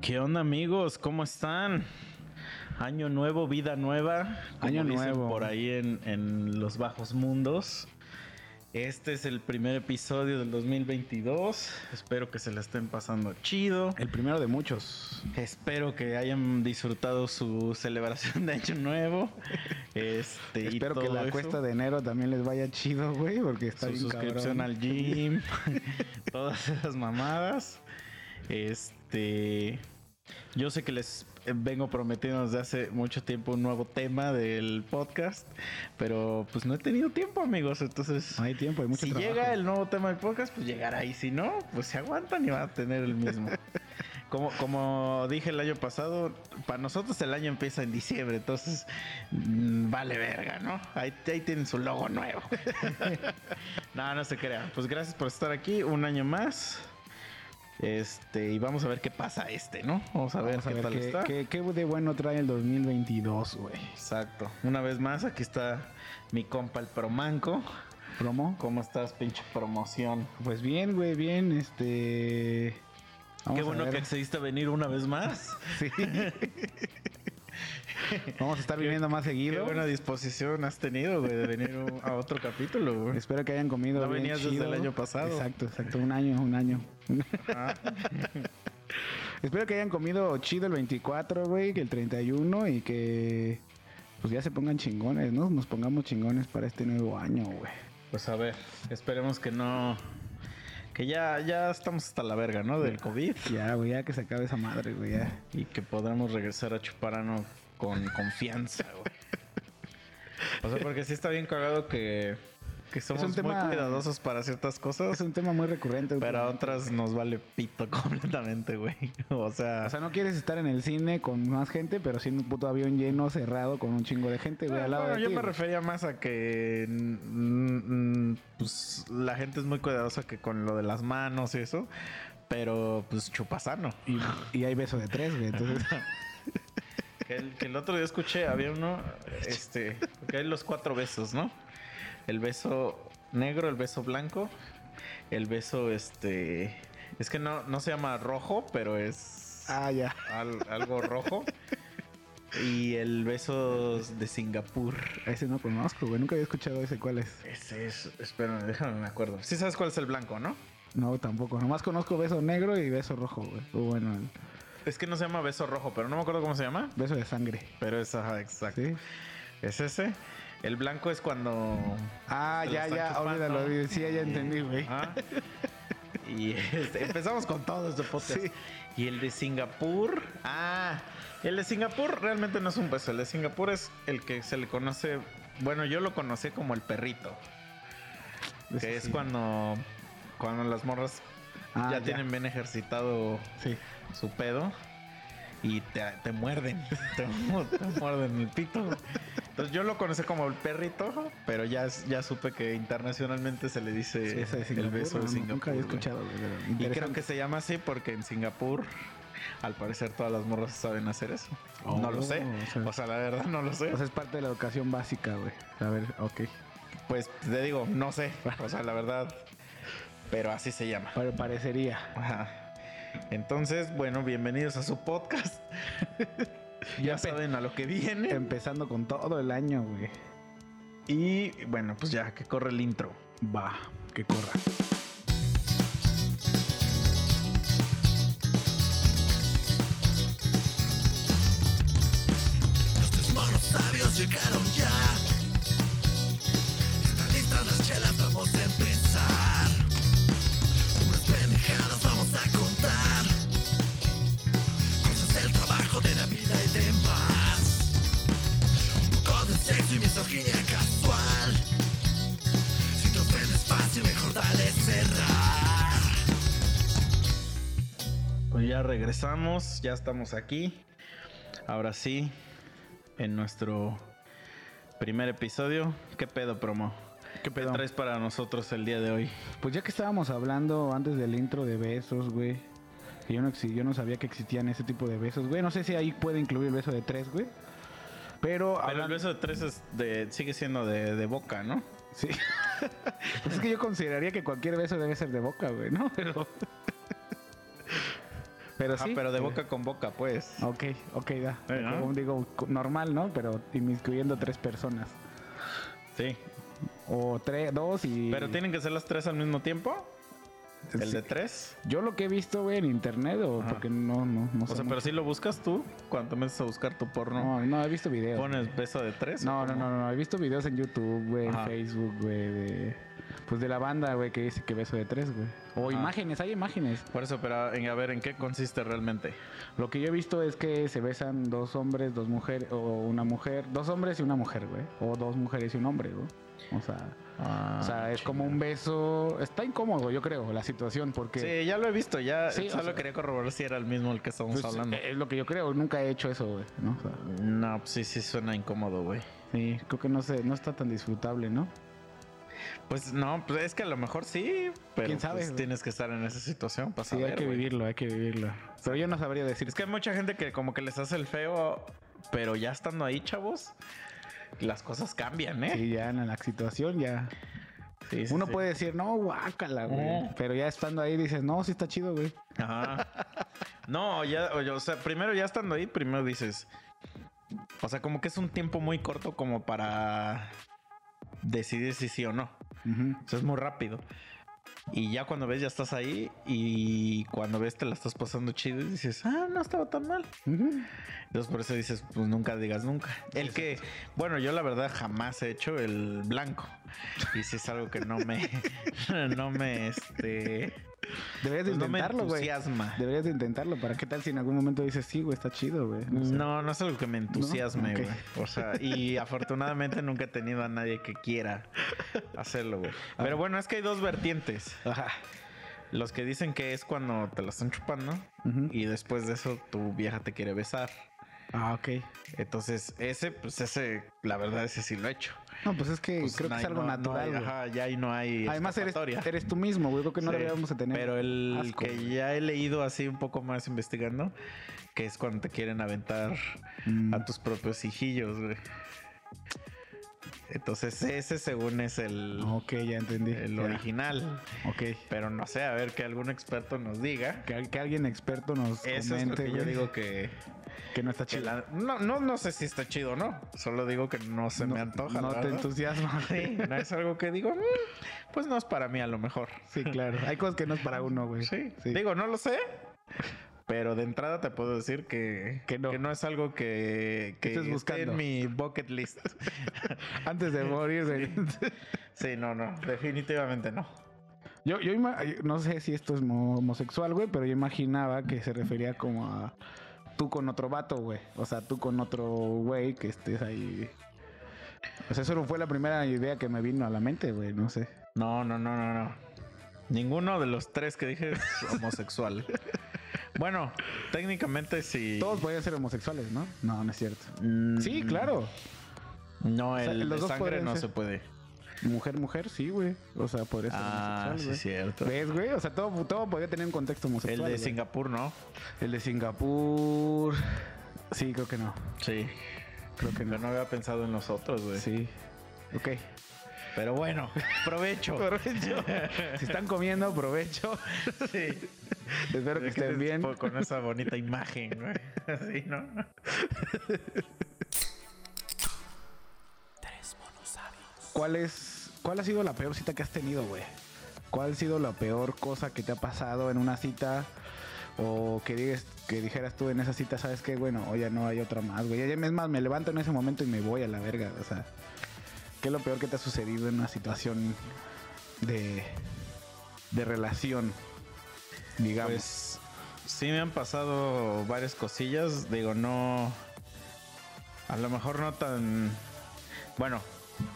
¿Qué onda amigos? ¿Cómo están? Año nuevo, vida nueva. como Año dicen nuevo. Por ahí en, en los bajos mundos. Este es el primer episodio del 2022. Espero que se la estén pasando chido. El primero de muchos. Espero que hayan disfrutado su celebración de Año Nuevo. Este, Espero que la eso. cuesta de enero también les vaya chido, güey, porque está su bien suscripción cabrón. al gym, todas esas mamadas. Este, yo sé que les vengo prometiendo desde hace mucho tiempo un nuevo tema del podcast, pero pues no he tenido tiempo, amigos. Entonces, No hay tiempo, hay mucho si trabajo. llega el nuevo tema del podcast, pues llegará. Y si no, pues se aguantan y van a tener el mismo. Como, como dije el año pasado, para nosotros el año empieza en diciembre, entonces mm, vale verga, ¿no? Ahí, ahí tienen su logo nuevo. no, no se crean. Pues gracias por estar aquí un año más. Este, y vamos a ver qué pasa este, ¿no? Vamos a ver a qué ver tal qué, está. qué- qué de bueno trae el 2022, güey. Exacto. Una vez más, aquí está mi compa el Promanco. ¿Promo? ¿Cómo estás, pinche promoción? Pues bien, güey, bien, este... vamos Qué bueno que accediste a venir una vez más. Sí. Vamos a estar viniendo más Qué seguido. buena disposición has tenido, güey, de venir a otro capítulo, güey. Espero que hayan comido No bien venías desde chido. el año pasado. Exacto, exacto, un año, un año. Espero que hayan comido chido el 24, güey, que el 31 y que pues ya se pongan chingones, ¿no? Nos pongamos chingones para este nuevo año, güey. pues a ver, esperemos que no. Que ya, ya estamos hasta la verga, ¿no? Del COVID. Ya, güey, ya que se acabe esa madre, güey, ya. Y que podamos regresar a Chuparano con confianza, güey. O sea, porque sí está bien cagado que, que somos un tema- muy cuidadosos para ciertas Es cosas, un tema muy recurrente. güey. pero a otras nos vale pito completamente, güey. O sea, O sea, no quieres estar en el cine con más gente, pero sí en un puto avión lleno, cerrado, con un chingo de gente, güey, al lado bueno, de yo ti, me güey. refería más a que mm, pues la gente es muy cuidadosa que con lo de las manos y eso, pero pues chupasano. Y, y hay beso de tres, güey, entonces... Que el, que el otro día escuché, había uno, este, porque hay los cuatro besos, ¿no? El beso negro, el beso blanco, el beso, este, es que no, no se llama rojo, pero es ah, ya. al- algo rojo. Y el beso de Singapur. Ese no conozco, güey, nunca había escuchado ese cuál es. Ese es, espérame, déjame me acuerdo. Sí sabes cuál es el blanco, ¿no? No, tampoco. Nomás conozco beso negro y beso rojo, güey. O bueno, el Es que no se llama beso rojo, pero no me acuerdo cómo se llama. beso de sangre. Pero es, ajá, exacto. ¿Sí? Es ese. El blanco es cuando... Ah, ya, ya, olvídalo. Sí, ya entendí, güey. Y este, empezamos con todo este podcast. Y el de Singapur. Ah, el de Singapur realmente no es un beso. El de Singapur es el que se le conoce. Bueno, yo lo conocí como el perrito. Que es sí. cuando, cuando las morras Ah, ya, tienen bien ejercitado Sí. su pedo y te, te muerden. Te, te muerden el pito. Entonces yo lo conocí como el perrito, pero ya, ya supe que internacionalmente se le dice Sí, ese de el beso de no, Singapur. Nunca había escuchado, Y creo que se llama así porque en Singapur, al parecer, todas las morras saben hacer eso. Oh, no lo sé. o sea- O sea, la verdad no lo sé. O sea, es parte de la educación básica, güey. A ver, ok. pues te digo, no sé. O sea, la verdad. Pero así se llama. Pero parecería. Ajá. Entonces, bueno, bienvenidos a su podcast. ya saben a lo que viene. Empezando con todo el año, güey. Y bueno, pues ya que corre el intro. Va, que corra. Los tres monos sabios llegaron ya. Misoginia casual. Si te ofendes fácil, mejor dale cerrar. Pues ya regresamos, ya estamos aquí. Ahora sí, en nuestro primer episodio. ¿Qué pedo, promo? ¿Qué ¿Qué pedo? traes para nosotros el día de hoy? Pues ya que estábamos hablando antes del intro de besos, güey. que Yo no, yo no sabía que existían ese tipo de besos, güey. No sé si ahí puede incluir el beso de tres, güey. Pero, Pero el hablan- beso de tres es de, sigue siendo de, de boca, ¿no? Sí. Pues es que yo consideraría que cualquier beso debe ser de boca, güey, ¿no? Pero. Pero Ajá, sí. pero de eh, boca con boca, pues. Ok, ok, da. Eh, ¿no? Como digo, normal, ¿no? Pero inmiscuyendo tres personas. Sí. O tres, dos y... Pero tienen que ser las tres al mismo tiempo. El Sí. de tres. Yo lo que he visto, güey, en internet, o Ajá. porque no, no, no O sé sea, pero si lo buscas tú, cuando te metes a buscar tu porno, No, no, he visto videos. pones beso de tres. No, ¿o no, cómo? no, no, he visto videos en YouTube, güey, en. Facebook, güey, de... Pues de la banda, güey, que dice que beso de tres, güey. O Ajá. imágenes, hay imágenes. Por eso, pero en- a ver, ¿en qué consiste realmente? Lo que yo he visto es que se besan dos hombres, dos mujeres, o una mujer, dos hombres y una mujer, güey. O dos mujeres y un hombre, güey. O sea, o sea, es como un beso... Está incómodo, yo creo, la situación, porque... Sí, ya lo he visto, ya Sí, o solo sea- quería corroborar si era el mismo el que estamos pues, hablando. Es lo que yo creo, nunca he hecho eso, güey. ¿no? O sea, No, pues sí, sí suena incómodo, güey. sí, creo que no, sé, no está tan disfrutable, ¿no? Pues no, pues es que a lo mejor sí, pero ¿Quién sabe, pues, tienes que estar en esa situación para Sí, saber, hay que vivirlo, hay que vivirlo. Pero yo no sabría decir Es que hay mucha gente que como que les hace el feo, pero ya estando ahí, chavos, las cosas cambian, ¿eh? Sí, ya en la situación ya. Sí, sí, Uno sí. puede decir, no, guácala, güey. Mm. Pero ya estando ahí dices, no, sí está chido, güey. Ajá. No, ya, o, o sea, primero ya estando ahí, primero dices. O sea, como que es un tiempo muy corto como para decidir si sí o no. Ujú. O sea, es muy rápido. Y ya cuando ves, ya estás ahí. Y cuando ves, te la estás pasando chido. Y dices, ah, no estaba tan mal. Entonces, por eso dices, pues nunca digas nunca. El que, bueno, yo la verdad jamás he hecho el blanco. Y si es algo que no me, no me, este, Deberías de pues no intentarlo, güey. entusiasma. Deberías de intentarlo. ¿Para qué tal si en algún momento dices, sí, güey, está chido, güey? No sé. No, no es algo que me entusiasme, güey. O sea, y afortunadamente nunca he tenido a nadie que quiera hacerlo, güey. Pero bueno, es que hay dos vertientes. Ajá. Los que dicen que es cuando te la están chupando Ujú. y después de eso tu vieja te quiere besar. Ah, ok. Entonces, ese, pues ese, la verdad, ese sí lo he hecho. No, pues es que Pues, creo que es algo no- no natural, hay- ajá, ya ahí no hay. Además, eres, eres tú mismo, güey. Creo que no Sí, deberíamos de tener. Pero el asco, que güey. ya he leído así un poco más investigando, que es cuando te quieren aventar Mm. a tus propios hijillos, güey. Entonces ese según es el, Ok, ya entendí. el Ya. original. Ok. Pero no sé, a ver que algún experto nos diga. Que, al- que alguien experto nos Eso es lo comente, que yo digo que, que no está chido. la- no, no, no sé si está chido o no. Solo digo que no se me antoja. No te entusiasma. Sí, no es algo que digo, "Mm, pues no es para mí a lo mejor. Sí, claro. Hay cosas que no es para uno, güey. Sí. Sí. Digo, no lo sé. Pero de entrada te puedo decir que, Que no. es algo que, que Estés buscando. en mi bucket list. Antes de morir, güey. Sí, no, no, definitivamente no. Yo, yo no sé si esto es mo- homosexual, güey, pero yo imaginaba que se refería como a tú con otro vato, güey. O sea, tú con otro güey que estés ahí. O sea, eso no fue la primera idea que me vino a la mente, güey. No sé. No, no, no, no, no. Ninguno de los tres que dije es homosexual. Bueno, técnicamente sí. Todos podían ser homosexuales, ¿no? No, no es cierto. Mm, Sí, claro. No, sea, el los de dos sangre no ser. se puede. Mujer, mujer, sí, güey. O sea, podría ser Ah, sí, homosexual, es güey. cierto. ¿Ves, güey? O sea, todo, todo podía tener un contexto El homosexual. de güey. Singapur, ¿no? El de Singapur. Sí, creo que no. Sí. Creo que no. no había pensado en los otros, güey. Sí. Ok. Pero bueno, provecho. Provecho. si están comiendo, provecho. sí. Espero que estén bien. Con esa bonita imagen, güey. Así, ¿no? Tres monos sabios. ¿Cuál es, cuál ha sido la peor cita que has tenido, güey? ¿Cuál ha sido la peor cosa que te ha pasado en una cita? O que, digas, que dijeras tú en esa cita, ¿sabes qué? Bueno, o ya no hay otra más, güey. Ya- Es más, me levanto en ese momento y me voy a la verga. O sea, ¿qué es lo peor que te ha sucedido en una situación de, de relación? Digamos. Pues sí me han pasado varias cosillas. Digo, no. A lo mejor no tan. Bueno,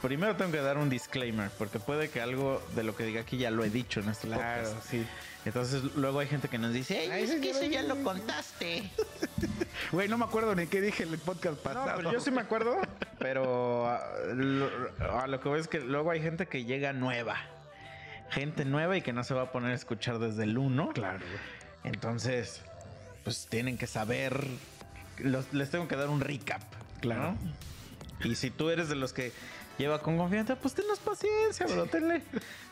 primero tengo que dar un disclaimer, porque puede que algo de lo que diga aquí ya lo he dicho en este claro, podcast. sí. Entonces luego hay gente que nos dice, "Ey, Ay, es que eso ya lo dije". contaste. Güey, no me acuerdo ni qué dije en el podcast No, pasado. pero yo sí me acuerdo, pero a lo, a lo que voy es que luego hay gente que llega nueva. Gente nueva y que no se va a poner a escuchar desde el 1. Claro. Entonces, pues tienen que saber. los- les tengo que dar un recap. Claro. ¿no? Y si tú eres de los que lleva con confianza, pues tennos paciencia, bro. Tenle,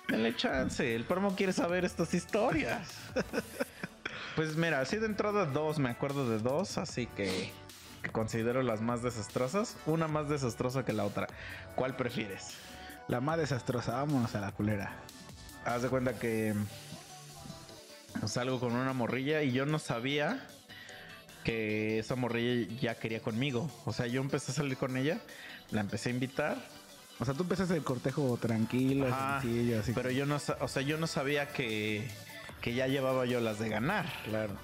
tenle chance. El promo quiere saber estas historias. Pues mira, así de entrada dos, me acuerdo de dos, así que, que considero las más desastrosas. Una más desastrosa que la otra. ¿Cuál prefieres? La más desastrosa, vámonos a la culera. Haz de cuenta que salgo con una morrilla y yo no sabía que esa morrilla ya quería conmigo. O sea, yo empecé a salir con ella, la empecé a invitar, O sea, tú empezaste el cortejo tranquilo, Ajá, sencillo, así. pero yo no, o sea, yo no sabía que, que ya llevaba yo las de ganar. claro.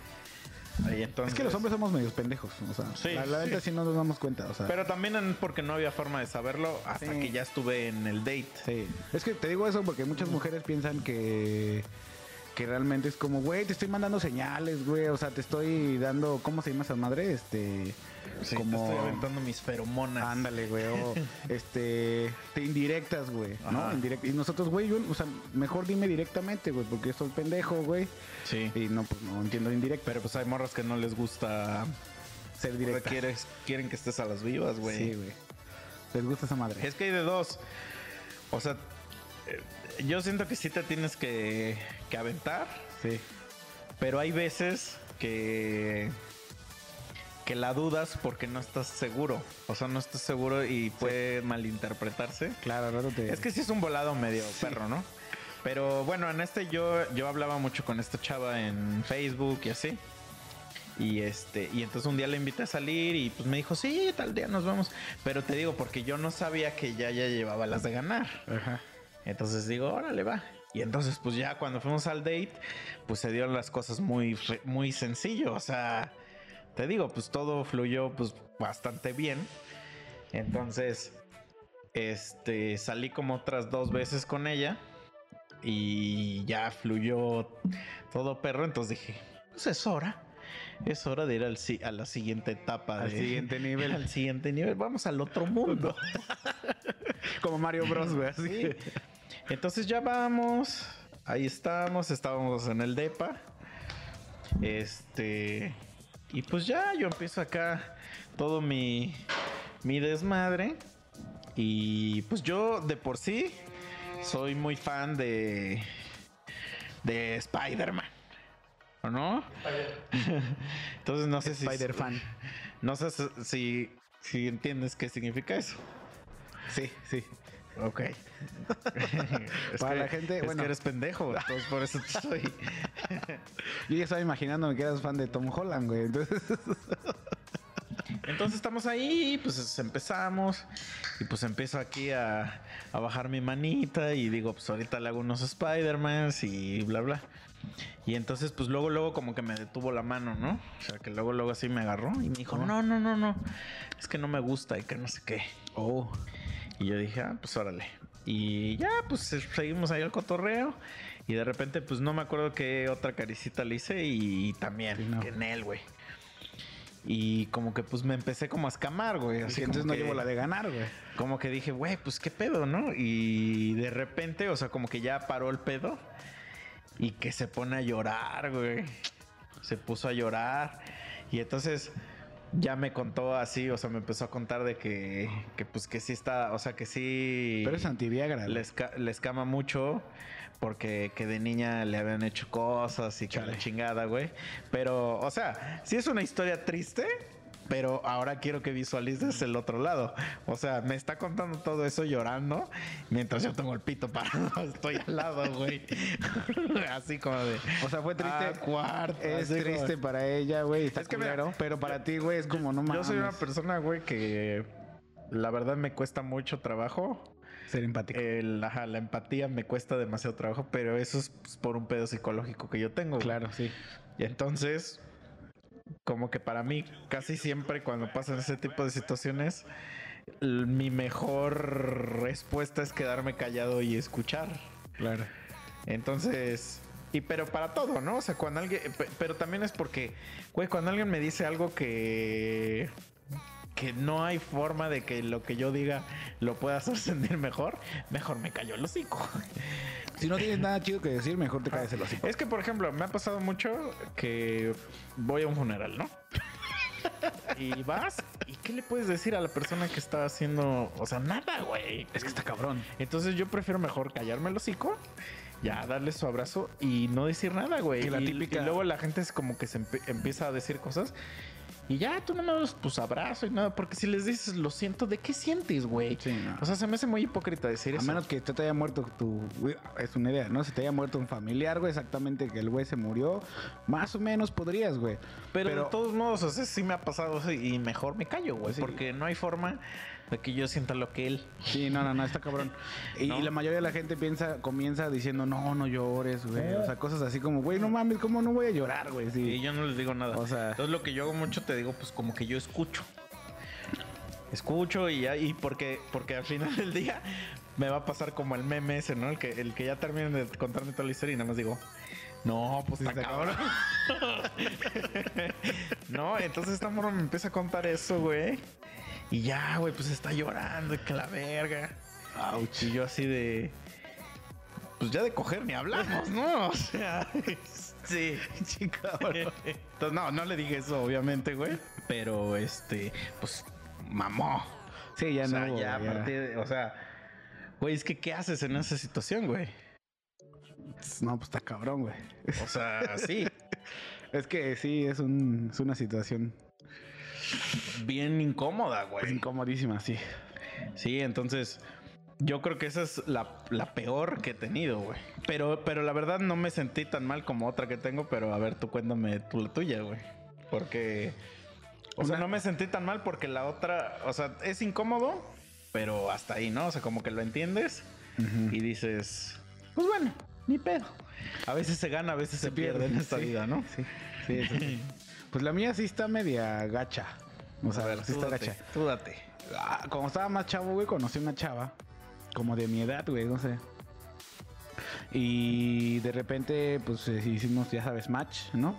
Y entonces, Es que los hombres somos medios pendejos, o sea, Sí, la, la sí. neta sí no nos damos cuenta, o sea. Pero también porque no había forma de saberlo hasta Sí. que ya estuve en el date. Sí. Es que te digo eso porque muchas mujeres piensan que que realmente es como, güey, te estoy mandando señales, güey, o sea, te estoy dando, ¿cómo se llama esa madre? Este, Sí, como te estoy aventando mis feromonas. Ándale, güey, o este, te indirectas, güey, ¿no? Indirect- y nosotros, güey, yo, o sea, mejor dime directamente, güey, porque soy pendejo, güey, Sí. y no, pues no entiendo indirecta, Pero pues hay morras que no les gusta. ser directa. quieres- quieren que estés a las vivas, güey. Sí, güey. Les gusta esa madre. Es que hay de dos. O sea, yo siento que sí te tienes que, que aventar. Sí. Pero hay veces que que la dudas porque no estás seguro. O sea, no estás seguro y puede malinterpretarse. Claro, rato te Es que sí es un volado medio perro, ¿no? Pero bueno, en este yo, yo hablaba mucho con esta chava en Facebook y así. Y este, y entonces un día le invité a salir y pues me dijo, sí, tal día nos vamos. Pero te digo, porque yo no sabía que ya ya llevaba las de ganar. Ajá. Entonces digo, órale, va. Y entonces, pues ya cuando fuimos al date, pues se dieron las cosas muy, muy sencillo. O sea, te digo, pues todo fluyó pues bastante bien. Entonces, este, salí como otras dos veces con ella y ya fluyó todo perro. Entonces dije, pues es hora. Es hora de ir al, a la siguiente etapa. Al de- siguiente nivel. Al siguiente nivel. Vamos al otro mundo. Como Mario Bros, güey, así Sí. Entonces ya vamos. Ahí estamos. Estábamos en el DEPA. Este. Y pues ya yo empiezo acá todo mi, mi desmadre. Y pues yo de por sí soy muy fan de. de Spider-Man. ¿O no? Entonces no sé si. Spider fan. No sé si, si entiendes qué significa eso. Sí, sí. Ok. Es Para que- la gente, es bueno. que eres pendejo, entonces por eso te soy. Yo ya estaba imaginándome que eras fan de Tom Holland, güey. Entonces, Entonces estamos ahí, pues empezamos y pues empiezo aquí a, a bajar mi manita y digo, pues ahorita le hago unos Spider-Mans y bla, bla. Y entonces pues luego, luego como que me detuvo la mano, ¿no? O sea, que luego, luego así me agarró y me dijo, no, no, no, no, es que no me gusta y que no sé qué. oh, Y yo dije, ah, pues órale. Y ya, pues seguimos ahí al cotorreo. Y de repente, pues no me acuerdo qué otra caricita le hice. Y, también, Sí, no. que en él, güey. Y como que pues me empecé como a escamar, güey. Así entonces no llevo la de ganar, güey. Como que dije, güey, pues qué pedo, ¿no? Y de repente, o sea, como que ya paró el pedo. Y que se pone a llorar, güey. Se puso a llorar. Y entonces ya me contó así, o sea, me empezó a contar de que, que pues que sí está, o sea, que sí... Pero es antiviagra. le, esca- le escama mucho porque que de niña le habían hecho cosas y que la chingada, güey. Pero, o sea, sí es una historia triste, pero ahora quiero que visualices el otro lado. O sea, me está contando todo eso llorando mientras yo tengo el pito parado. Estoy al lado, güey. Así como de. O sea, fue triste. Ah, cuarto, es como- triste para ella, güey. Está Es que mira, culero, pero para ti, güey, es como no Yo mames. soy una persona, güey, que la verdad me cuesta mucho trabajo. Ser empático. El, ajá, la empatía me cuesta demasiado trabajo, pero eso es pues, por un pedo psicológico que yo tengo. claro, sí. Y entonces, como que para mí, casi siempre cuando pasan ese tipo de situaciones, mi mejor respuesta es quedarme callado y escuchar. Claro. Entonces, y pero para todo, ¿no? O sea, cuando alguien, pe- pero también es porque, güey, cuando alguien me dice algo que que no hay forma de que lo que yo diga lo pueda hacer sentir mejor, mejor me callo el hocico. Si no tienes nada chido que decir, mejor te calles el hocico. Es que, por ejemplo, me ha pasado mucho que voy a un funeral, ¿no? Y vas, ¿y qué le puedes decir a la persona que está haciendo? O sea, nada, güey. Es que está cabrón. Entonces yo prefiero mejor callarme el hocico ya darle su abrazo y no decir nada, güey. Y típica- y luego la gente es como que se empieza a decir cosas. Y ya tú no me das pues abrazo y nada, porque si les dices lo siento, ¿de qué sientes, güey? Sí, no. O sea, se me hace muy hipócrita decir A eso. menos que te, te haya muerto tu. Es una idea, ¿no? Si te haya muerto un familiar, güey, exactamente que el güey se murió, más o menos podrías, güey. Pero, de todos modos, o sea, sí me ha pasado y mejor me callo, güey. Sí. Porque no hay forma de que yo sienta lo que él. Sí, no, no, no, está cabrón. Y, ¿No? y la mayoría de la gente piensa, comienza diciendo, no, no llores, güey. O sea, cosas así como, güey, no mames, ¿cómo no voy a llorar, güey? Y Sí. yo no les digo nada. O sea- Entonces lo que yo hago mucho te digo, pues como que yo escucho. Escucho y ya, y porque, porque al final del día me va a pasar como el meme ese, ¿no? El que, el que ya termine de contarme toda la historia y nada más digo, no, pues está está cabrón. no, entonces esta morra me empieza a contar eso, güey. Y ya, güey, pues está llorando que la verga. Ouch. Y yo así de. Pues ya de coger ni hablamos, ¿no? O sea, sí. Cabrón. Entonces, no, no le dije eso, obviamente, güey. Pero este, pues, mamó. Sí, ya o sea, no. ya a güey, partir de- o sea, güey, es que ¿qué haces en esa situación, güey? No, pues está cabrón, güey. O sea, sí, Es que sí, es, un, es una situación bien incómoda, güey. incomodísima, sí. Sí, entonces, yo creo que esa es la, la peor que he tenido, güey. Pero, pero la verdad no me sentí tan mal como otra que tengo, pero a ver, tú cuéntame tú la tuya, güey. Porque, o sea, no me sentí tan mal porque la otra, o sea, es incómodo, pero hasta ahí, ¿no? O sea, como que lo entiendes y dices, pues bueno, ni pedo. A veces se gana, a veces se, pierde, en esta sí, vida, ¿no? Sí, sí, eso sí. Pues la mía sí está media gacha. O sea, a ver, sí está date, gacha. tú date. Ah, como estaba más chavo, güey, conocí una chava, como de mi edad, güey, no sé. Y de repente, pues eh, hicimos, ya sabes, match, ¿no?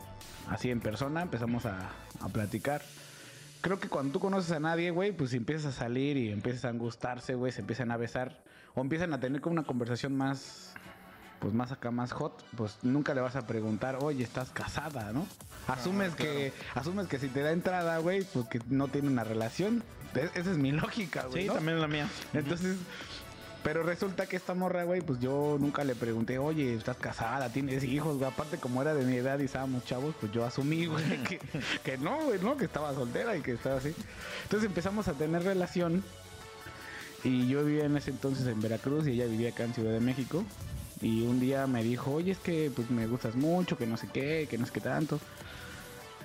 Así en persona, empezamos a, a platicar. Creo que cuando tú conoces a nadie, güey, pues empiezas a salir y empiezas a gustarse, güey, se empiezan a besar o empiezan a tener como una conversación más, pues más acá, más hot, pues nunca le vas a preguntar, oye, estás casada, ¿no? Asumes que, asumes que si te da entrada, güey, pues que no tiene una relación. E- Esa es mi lógica, güey. Sí, ¿no? también la mía. Entonces, pero resulta que esta morra, güey, pues yo nunca le pregunté, oye, estás casada, tienes hijos, güey. Aparte, como era de mi edad y estábamos chavos, pues yo asumí, güey, que, que no, güey, no, que estaba soltera y que estaba así. Entonces empezamos a tener relación. Y yo vivía en ese entonces en Veracruz y ella vivía acá en Ciudad de México. Y un día me dijo, oye, es que pues me gustas mucho, que no sé qué, que no sé qué tanto.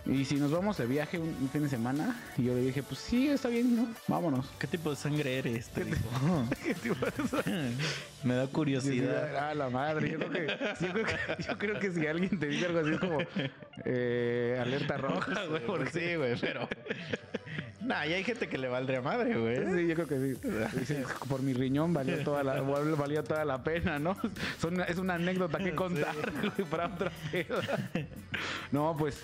Y si nos vamos de viaje un, un fin de semana, y yo le dije, pues sí, está bien, ¿no? Vámonos. ¿Qué tipo de sangre eres? Te. ¿Qué tipo de- Me da curiosidad. Ah, la madre. Yo creo, que, yo, creo que, yo creo que si alguien te dice algo así es como eh, alerta roja, güey. Porque sí, güey, pero. Nah, y hay gente que le valdría madre, güey. Sí, yo creo que sí. Dice, por mi riñón valió toda la, valió toda la pena, ¿no? Son- es una anécdota que contar güey, para otra peda. No, pues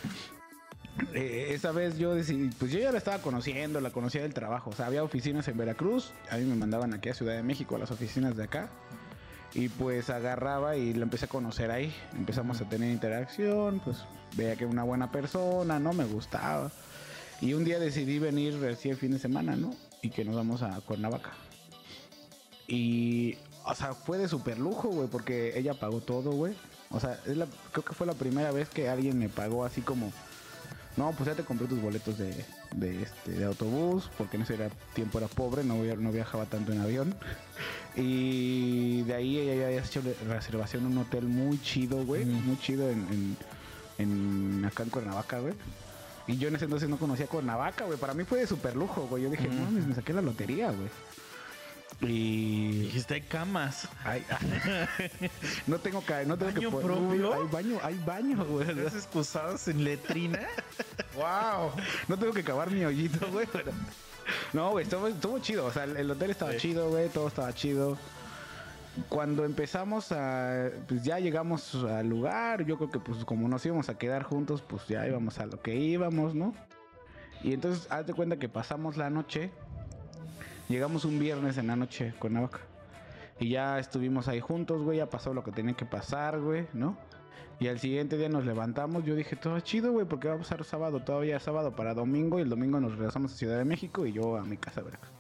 eh, esa vez yo decidí, pues yo ya la estaba conociendo, la conocía del trabajo. O sea, había oficinas en Veracruz, a mí me mandaban aquí a Ciudad de México, a las oficinas de acá. Y pues agarraba y la empecé a conocer ahí. Empezamos a tener interacción, pues veía que era una buena persona, ¿no? Me gustaba. Y un día decidí venir recién el fin de semana, ¿no? Y que nos vamos a Cuernavaca. Y, o sea, fue de super lujo, güey, porque ella pagó todo, güey. O sea, es la, creo que fue la primera vez que alguien me pagó así como, no, pues ya te compré tus boletos de, de, este, de autobús, porque en ese era, tiempo era pobre, no, no viajaba tanto en avión. Y de ahí ella ya había hecho reservación en un hotel muy chido, güey, muy chido en, en, en- acá en Cuernavaca, güey. Y yo en ese entonces no conocía Cuernavaca, güey. Para mí fue de super lujo, güey. Yo dije, no mames, me saqué la lotería, güey. Y Dijiste, hay camas. Ay, no tengo que, no tengo ¿Baño que propio? Hay baño, hay baño, güey. ¿Estás excusados en letrina? ¡Wow! No tengo que cavar mi hoyito, güey. No, güey, estuvo, estuvo chido. O sea, el, el hotel estaba Sí. chido, güey. Todo estaba chido. Cuando empezamos a, pues ya llegamos al lugar, yo creo que pues como nos íbamos a quedar juntos, pues ya íbamos a lo que íbamos, ¿no? Y entonces, haz de cuenta que pasamos la noche, llegamos un viernes en la noche con Navaca. Y ya estuvimos ahí juntos, güey, ya pasó lo que tenía que pasar, güey, ¿no? Y al siguiente día nos levantamos, yo dije, todo chido, güey, porque va a pasar sábado, todavía sábado para domingo, y el domingo nos regresamos a Ciudad de México y yo a mi casa, Veracruz.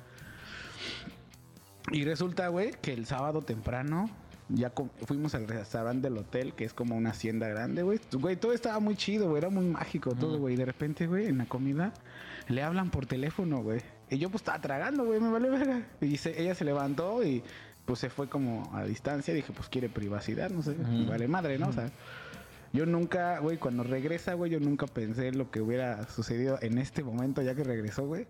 Y resulta, güey, que el sábado temprano ya fuimos al restaurante del hotel, que es como una hacienda grande, güey. Güey, todo estaba muy chido, güey. Era muy mágico todo, güey. Y de repente, güey, en la comida le hablan por teléfono, güey. Y yo pues estaba tragando, güey, me vale verga. Y se- ella se levantó y pues se fue como a distancia. Dije, pues quiere privacidad, no sé. me Vale madre, ¿no? O sea, yo nunca, güey, cuando regresa, güey, yo nunca pensé lo que hubiera sucedido en este momento ya que regresó, güey.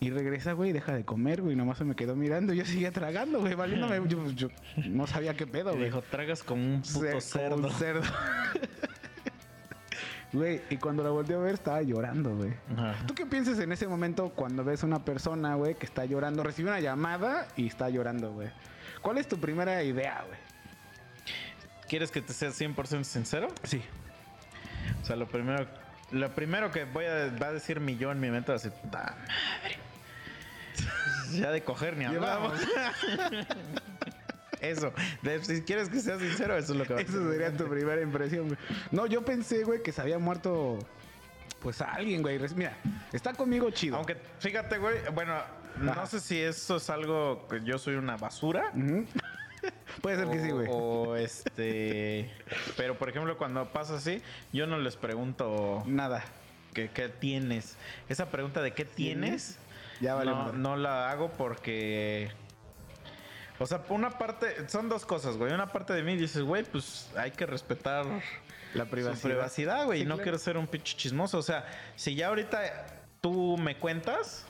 Y regresa, güey, y deja de comer, güey. Nomás se me quedó mirando y yo seguía tragando, güey, valiéndome. Yo, yo no sabía qué pedo, güey. dijo, tragas como un puto Como cerdo. un cerdo. Güey, y cuando la volteé a ver estaba llorando, güey. Ajá. ¿Tú qué piensas en ese momento cuando ves una persona, güey, que está llorando? Recibe una llamada y está llorando, güey. ¿Cuál es tu primera idea, güey? ¿Quieres que te sea 100% sincero? Sí. O sea, lo primero, lo primero que voy a, va a decir mi yo en mi mente va a decir, puta madre. ya de coger ni hablamos. eso. De- si quieres que sea sincero, eso es lo que va a Esa decir. sería tu primera impresión, güey. No, yo pensé, güey, que se había muerto, pues, alguien, güey. Mira, está conmigo chido. Aunque, fíjate, güey, bueno, Ajá. no sé si eso es algo que yo soy una basura. Puede ser que sí, güey. O este. Pero por ejemplo, cuando pasa así, yo no les pregunto Nada. qué, qué tienes. Esa pregunta de qué tienes, Ya vale no, la hago porque. O sea, por una parte, son dos cosas, güey. Una parte de mí dices, güey, pues hay que respetar La su privacidad. privacidad, güey. Sí, y no claro. quiero ser un pinche chismoso. O sea, si ya ahorita tú me cuentas,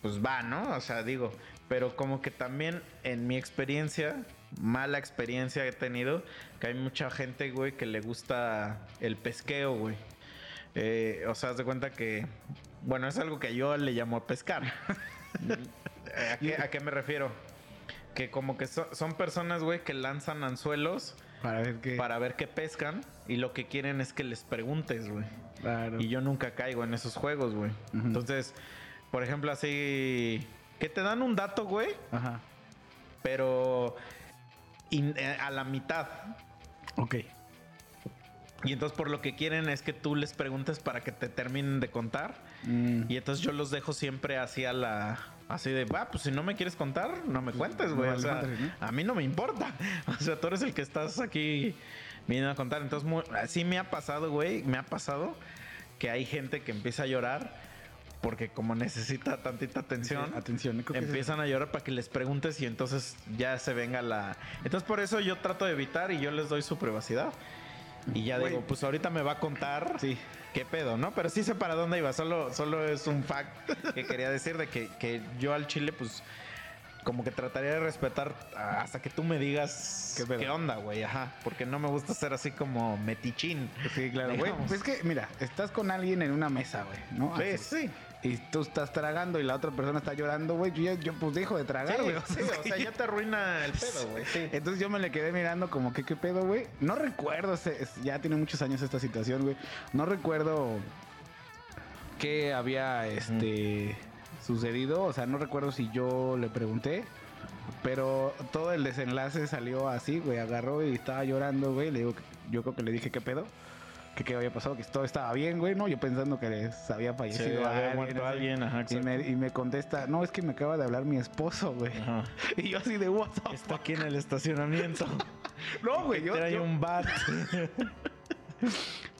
pues va, ¿no? O sea, digo, pero como que también en mi experiencia, mala experiencia que he tenido, que hay mucha gente, güey, que le gusta el pesqueo, güey. Eh, o sea, haz de cuenta que, bueno, es algo que yo le llamo pescar. ¿A qué, a qué me refiero? Que como que so- son personas, güey, que lanzan anzuelos Para ver qué. para ver qué pescan y lo que quieren es que les preguntes, güey. Claro. Y yo nunca caigo en esos juegos, güey. Entonces, por ejemplo, así que te dan un dato, güey, Ajá. pero in- eh, a la mitad. Ok. Y entonces por lo que quieren es que tú les preguntes para que te terminen de contar. Mm. Y entonces yo los dejo siempre así a la... Así de, va, pues si no me quieres contar, no me cuentes, no güey. o sea, a mí no me importa. O sea, tú eres el que estás aquí viniendo a contar. Entonces, mu- así me ha pasado, güey. Me ha pasado que hay gente que empieza a llorar porque como necesita tantita atención, Sí, atención, empiezan a llorar para que les preguntes y entonces ya se venga la... Entonces por eso yo trato de evitar y yo les doy su privacidad. Y ya digo, pues ahorita me va a contar Sí. Qué pedo, ¿no? Pero sí sé para dónde iba. Solo, solo es un fact que quería decir de que, que yo al chile, pues, como que trataría de respetar hasta que tú me digas ¿Qué onda, güey. Ajá. Porque no me gusta ser así como metichín. Sí, claro, güey. Pues es que, mira, estás con alguien en una mesa, güey, ¿no? Sí, Así. sí. Y tú estás tragando y la otra persona está llorando, güey. Yo, yo pues dejo de tragar, güey. Sí, sí, o sea, ya te arruina el pedo, güey. Sí. Entonces yo me le quedé mirando como que qué pedo, güey. No recuerdo, se- ya tiene muchos años esta situación, güey. No recuerdo qué había este sucedido, o sea, no recuerdo si yo le pregunté, pero todo el desenlace salió así, güey, agarró y estaba llorando, güey. Le digo, yo creo que le dije qué pedo. Que qué había pasado, que todo estaba bien, güey, ¿no? Yo pensando que les había fallecido había muerto alguien, ajá, Y me, y me contesta, no, es que me acaba de hablar mi esposo, güey. Ajá. Y yo así de WhatsApp. Está aquí en el estacionamiento. No, güey, yo, Trae yo- un bat.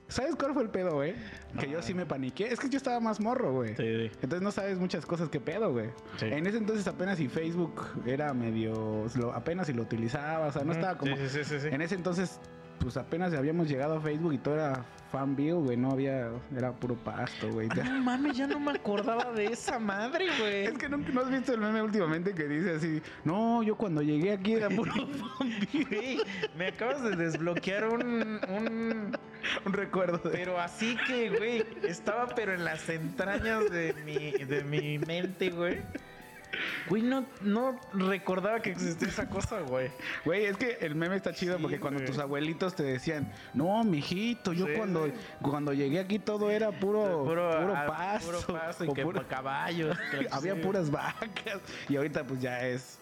¿Sabes cuál fue el pedo, güey? Que yo sí me paniqué. Es que yo estaba más morro, güey. Sí, sí. Entonces no sabes muchas cosas que pedo, güey. Sí. En ese entonces apenas si Facebook era medio... lo- apenas si lo utilizaba, o sea, no estaba como... Sí, sí, sí. En ese entonces, pues apenas habíamos llegado a Facebook y todo era fanview, güey. No había... Era puro pasto, güey. Ah, no mames, ya no me acordaba de esa madre, güey. Es que no, no has visto el meme últimamente que dice así... No, yo cuando llegué aquí era puro fanview. Güey, me acabas de desbloquear un, un... Un recuerdo de... Pero así que, güey, estaba pero en las entrañas de mi, de mi mente, güey. Güey, no, no recordaba que existía esa cosa, güey. Güey, es que el meme está chido Sí, porque cuando güey. tus abuelitos te decían, no, mijito, yo Sí, cuando, cuando llegué aquí todo era puro, puro, ah, pasto. Puro pasto y que puro- caballos. que había sí. puras vacas. Y ahorita pues ya es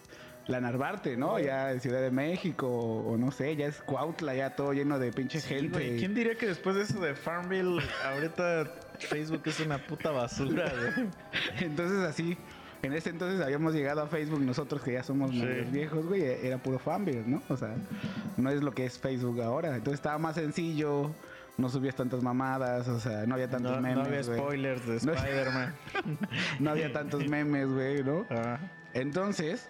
la Narvarte, ¿no? Ya es Ciudad de México o, no sé, ya es Cuautla, ya todo lleno de pinche Sí, gente. güey, ¿Quién diría que después de eso de Farmville, ahorita Facebook es una puta basura, güey? Entonces así, En ese entonces habíamos llegado a Facebook nosotros que ya somos Sí. viejos, güey, era puro fanbase, ¿no? O sea, no es lo que es Facebook ahora. Entonces estaba más sencillo, no subías tantas mamadas, o sea, no había tantos No, memes, no había spoilers de Spider-Man. No había tantos memes, güey, ¿no? Ah. Entonces,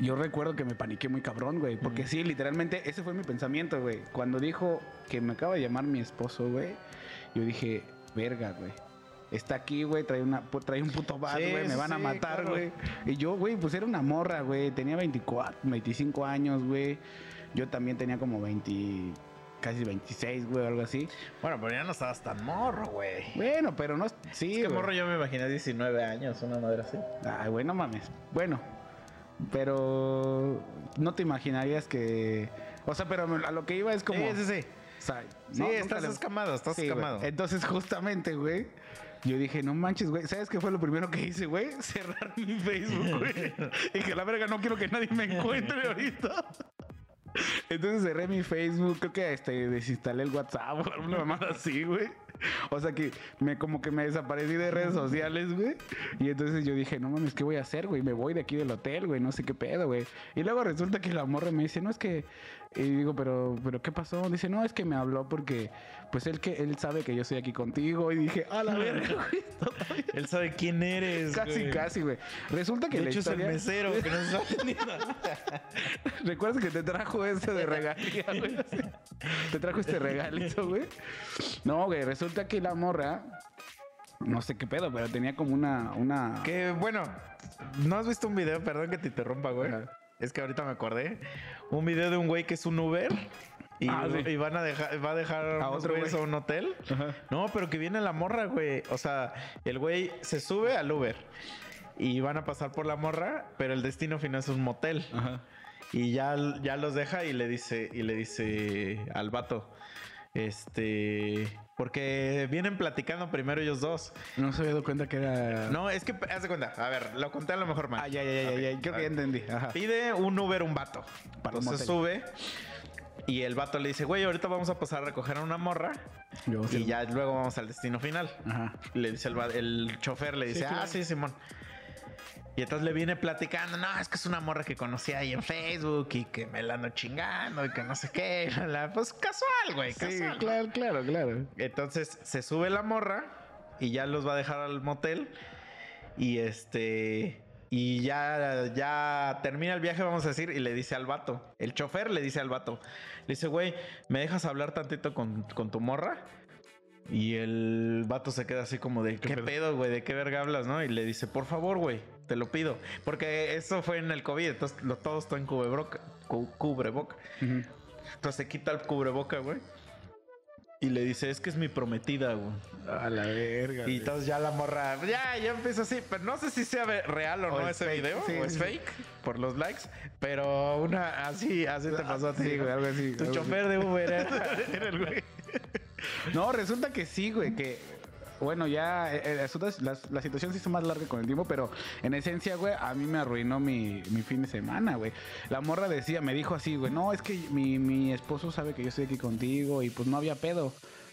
yo recuerdo que me paniqué muy cabrón, güey. Porque sí, literalmente, ese fue mi pensamiento, güey. Cuando dijo que me acaba de llamar mi esposo, güey, yo dije, verga, güey. Está aquí, güey, trae, una, trae un puto bat, Sí, güey, me sí, van a matar, claro. güey. Y yo, güey, pues era una morra, güey. Tenía 24, 25 años, güey. Yo también tenía como 20, casi 26, güey, algo así. Bueno, pero ya no estabas tan morro, güey. Bueno, pero no, sí, es que güey. morro yo me imaginé 19 años, una madre así. Ay, güey, no mames. Bueno, pero no te imaginarías que. O sea, pero a lo que iba es como. Sí, sí, sí. o sea, Sí, no, estás le- escamado, estás Sí, güey. escamado. Entonces, justamente, güey. Yo dije, no manches, güey. ¿Sabes qué fue lo primero que hice, güey? Cerrar mi Facebook, güey. y que la verga no quiero que nadie me encuentre ahorita. Entonces cerré mi Facebook, creo que este, desinstalé el WhatsApp o alguna mamada así, güey. O sea que me como que me desaparecí de redes sociales, güey. Y entonces yo dije, no mames, ¿qué voy a hacer, güey? Me voy de aquí del hotel, güey, no sé qué pedo, güey. Y luego resulta que la morra me dice, no, es que... Y digo, pero, pero ¿qué pasó? Dice, no, es que me habló porque, pues él que él sabe que yo estoy aquí contigo. Y dije, a la verga, güey. Él sabe quién eres. Casi, güey. casi, güey. Resulta que De la hecho, historia... es el mesero que nos está atendiendo. ¿Recuerdas que te trajo este de regalía, güey? Te trajo este regalito, güey. No, güey, resulta que la morra, no sé qué pedo, pero tenía como una, una. Que bueno, ¿no has visto un video? Perdón que te interrumpa, güey. Ajá. Es que ahorita me acordé. Un video de un güey que es un Uber. Y, Ah, sí. y van a dejar, va a dejar a otro güey. a un hotel. Ajá. No, pero que viene la morra, güey. O sea, el güey se sube al Uber. Y van a pasar por la morra, pero el destino final es un motel. Ajá. Y ya, ya los deja y le dice, y le dice al vato. Este. Porque vienen platicando primero ellos dos. No se había dado cuenta que era. No, es que haz de cuenta. A ver, lo conté a lo mejor mal. Ah, ya, ya, ya, ya. Creo que ya entendí. Ajá. Pide un Uber un vato. Para Entonces sube. Y el vato le dice, güey, ahorita vamos a pasar a recoger a una morra. Yo, sí. Y ya luego vamos al destino final. Ajá. Le dice el, el chofer, le dice, ah, claro. sí, Simón. Y entonces le viene platicando, no, es que es una morra que conocí ahí en Facebook y que me la ando chingando y que no sé qué. Pues casual, güey, Sí, casual. claro, claro, claro. Entonces se sube la morra y ya los va a dejar al motel. Y este. Y ya, ya termina el viaje, vamos a decir, y le dice al vato. El chofer le dice al vato. Le dice, güey, ¿me dejas hablar tantito con, con tu morra? Y el vato se queda así como de, ¿qué, pedo? pedo, güey? ¿De qué verga hablas, no? Y le dice, por favor, güey, te lo pido. Porque eso fue en el COVID, entonces lo, todo está en cubreboca. cu- cubreboca. Entonces se quita el cubreboca, güey. Y le dice, es que es mi prometida, güey. A la verga. Y güey. entonces ya la morra, ya, ya empieza así, pero no sé si sea real o, O no es ese fake, video, sí, o es sí. fake, por los likes, pero una, así, así te pasó a ti. Güey, algo así, Tu algo chofer de Uber era, era el güey. No, resulta que sí, güey, que. Bueno, ya eh, eh, la, la situación se hizo más larga con el tiempo, pero en esencia, güey, a mí me arruinó mi, mi fin de semana, güey. La morra decía, me dijo así, güey, no, es que mi, mi esposo sabe que yo estoy aquí contigo y pues no había pedo.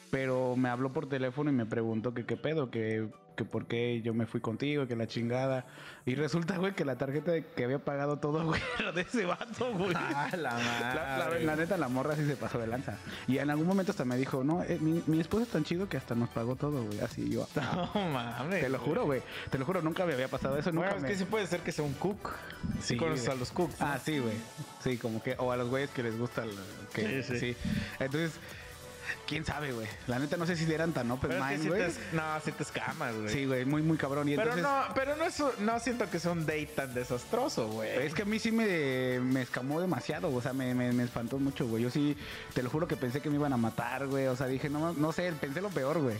Pero me habló por teléfono y me preguntó que qué pedo, que, que por qué yo me fui contigo, que la chingada. Y resulta, güey, que la tarjeta de- que había pagado todo, güey, era de ese vato, güey. Ah, la La, la- madre. la neta, la morra sí se pasó de lanza. Y en algún momento hasta me dijo, no, eh, mi, mi esposo es tan chido que hasta nos pagó todo, güey. Así yo. No mames. Te lo juro, güey. Te lo juro, nunca me había pasado eso. Nunca Bueno, es me... que sí puede ser que sea un cook. Sí, Sí, conoces a los cooks. ¿no? Ah, sí, güey. Sí, como que... O a los güeyes que les gusta el... Que, Sí, sí. Entonces, quién sabe, güey. La neta, no sé si eran tan open pero es que mind, sí güey. te, es- no, sí te escamas, güey. Sí, güey, muy, muy cabrón. Y pero entonces... no, pero no, es, no siento que sea un date tan desastroso, güey. Es que a mí sí me, me escamó demasiado, o sea, me, me, me espantó mucho, güey. Yo sí, te lo juro que pensé que me iban a matar, güey. O sea, dije, no, no sé, pensé lo peor, güey.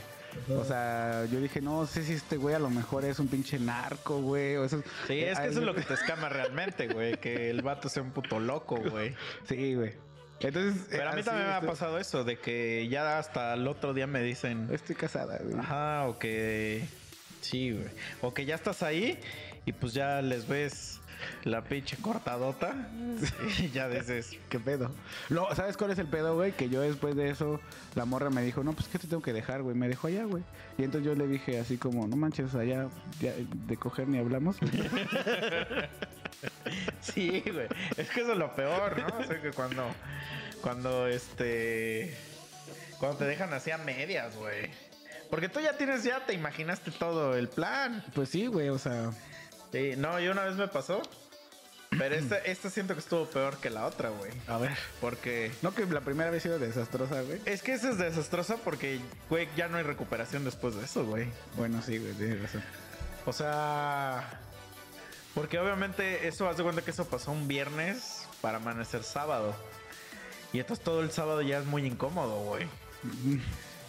O sea, yo dije, no sé si este güey a lo mejor es un pinche narco, güey. O eso, Sí, es que eso es lo que te escama realmente, güey. Que el vato sea un puto loco, güey. Sí, güey. Entonces. Pero a mí también me ha pasado eso, de que ya hasta el otro día me dicen, Estoy casada, güey. ajá, o que sí, güey. O que ya estás ahí y pues ya les ves la pinche cortadota. Y ya dices, ¿Qué pedo? No, ¿sabes cuál es el pedo, güey? Que yo después de eso, la morra me dijo, no, pues que te tengo que dejar, güey. Me dejó allá, güey. Y entonces yo le dije así como, no manches, allá ya de coger ni hablamos. Sí, güey. Es que eso es lo peor, ¿no? O sea, que cuando, cuando este, cuando te dejan así a medias, güey. Porque tú ya tienes, ya te imaginaste todo el plan. pues sí, güey, o sea, Sí, no, y una vez me pasó. Pero esta, esta siento que estuvo peor que la otra, güey. a ver. Porque No que la primera vez sido desastrosa, güey. es que esa es desastrosa porque, güey, ya no hay recuperación después de eso, güey. Bueno, sí, güey, tienes razón. O sea, porque obviamente eso, haz de cuenta que eso pasó un viernes para amanecer sábado. Y entonces todo el sábado ya es muy incómodo, güey.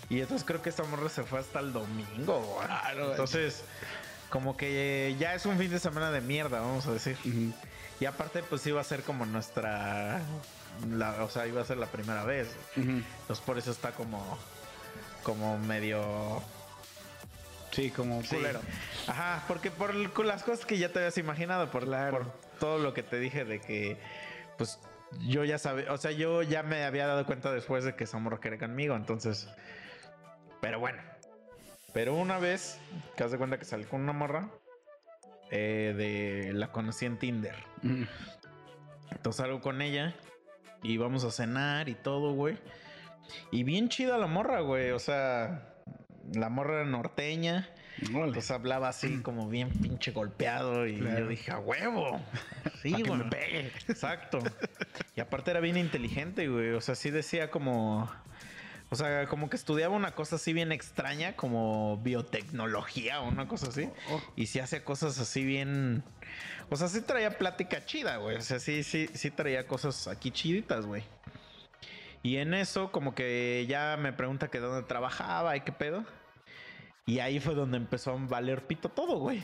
Y entonces creo que esta morra se fue hasta el domingo, güey. Claro, entonces, como que ya es un fin de semana de mierda, vamos a decir. Y aparte, pues iba a ser como nuestra. la- o sea, iba a ser la primera vez. Entonces por eso está como. Como medio. Sí, como Sí. culero. Ajá, porque por las cosas que ya te habías imaginado, por, Claro. por todo lo que te dije de que, pues, yo ya sabía, o sea, yo ya me había dado cuenta después de que esa morra quería conmigo, entonces, pero bueno. Pero una vez, que haz de cuenta que salí con una morra, eh, de, la conocí en Tinder. Ujú. Entonces salgo con ella y vamos a cenar y todo, güey. Y bien chida la morra, güey, o sea, la morra norteña. Entonces hablaba así como bien pinche golpeado y Claro. yo dije, a huevo. Sí, güey. Exacto. Y aparte era bien inteligente, güey. O sea, sí decía como... O sea, como que estudiaba una cosa así bien extraña, como biotecnología o una cosa así. Oh. Y sí hacía cosas así bien... O sea, sí traía plática chida, güey. O sea, sí, sí, sí traía cosas aquí chiditas, güey. Y en eso, como que ya me pregunta que dónde trabajaba y qué pedo. Y ahí fue donde empezó a valer pito todo, güey.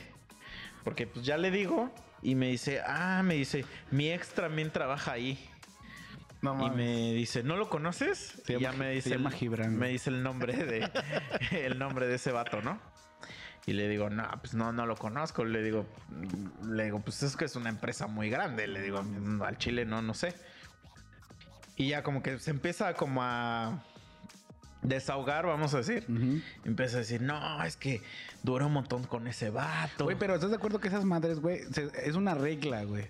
Porque pues ya le digo y me dice, ah, me dice, mi ex también trabaja ahí. No Y me dice, ¿no lo conoces? Se y ya me dice, el- Gibran. me dice el nombre de el nombre de ese vato, ¿no? Y le digo, no, pues no, no lo conozco. Le digo, le digo, pues es que es una empresa muy grande. Le digo, "Mm, al Chile no, no sé. Y ya como que se empieza como a desahogar, vamos a decir. Empieza a decir, no, es que dura un montón con ese vato. Güey, pero ¿estás de acuerdo que esas madres, güey, es una regla, güey?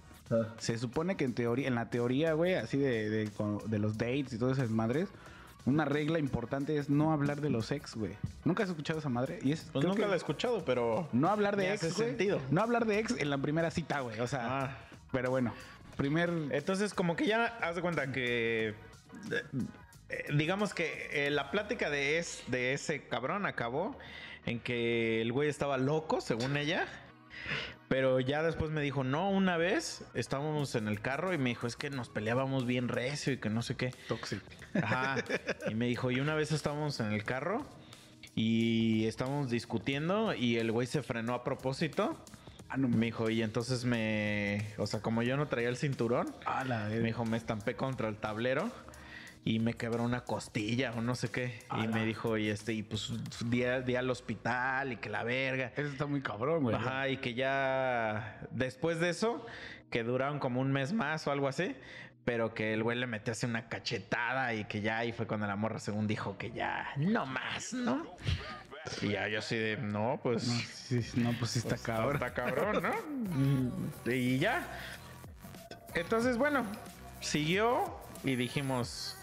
Se supone que en teoría, en la teoría, güey, así de, de, los dates y todas esas madres, una regla importante es no hablar de los ex, güey. ¿Nunca has escuchado esa madre? Y es, Pues creo nunca que lo he escuchado, pero... No hablar de ex, güey. sentido. No hablar de ex en la primera cita, güey. O sea, Ah. pero bueno, primer... Entonces, como que ya haz de cuenta que. Eh, digamos que eh, la plática de, es, de ese cabrón acabó en que el güey estaba loco, según ella. Pero ya después me dijo, no, una vez estábamos en el carro y me dijo, es que nos peleábamos bien recio y que no sé qué. Toxic. Ajá. Y me dijo, y una vez estábamos en el carro y estábamos discutiendo y el güey se frenó a propósito. Ah, no Me dijo, y entonces me... O sea, como yo no traía el cinturón, Ah, la me dijo, me estampé contra el tablero y me quebró una costilla o no sé qué. Y me dijo, y este, y pues di, di al hospital y que la verga. Eso está muy cabrón, güey. Ajá, y que ya después de eso, que duraron como un mes más o algo así, pero que el güey le metió así una cachetada y que ya ahí fue cuando la morra según dijo que ya no más, ¿no? Y ya yo así de, no, pues... No, sí, sí, no, pues sí está Pues, cabrón. Está cabrón, ¿no? y ya. Entonces, bueno, siguió y dijimos.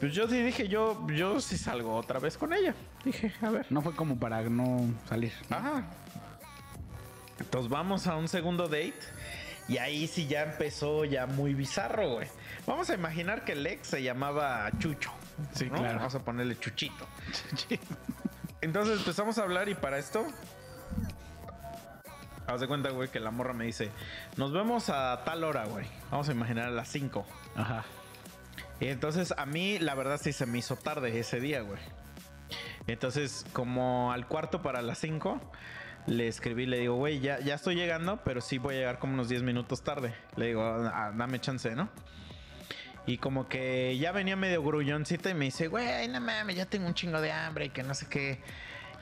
Pues yo sí dije, yo, yo sí salgo otra vez con ella. Dije, a ver. No fue como para no salir. Ajá. Entonces vamos a un segundo date. Y ahí sí ya empezó ya muy bizarro, güey. Vamos a imaginar que el ex se llamaba Chucho. Sí, ¿no? claro. Vamos a ponerle Chuchito. Entonces empezamos a hablar y para esto. Haz de cuenta, güey, que la morra me dice: Nos vemos a tal hora, güey. Vamos a imaginar a las 5. Ajá. Y entonces a mí, la verdad, sí se me hizo tarde ese día, güey. Entonces, como al cuarto para las 5, le escribí, le digo, güey, ya, ya estoy llegando, pero sí voy a llegar como unos 10 minutos tarde. Le digo, "Ah, dame chance, ¿no? Y como que ya venía medio grulloncita y me dice, güey, no mames, ya tengo un chingo de hambre y que no sé qué.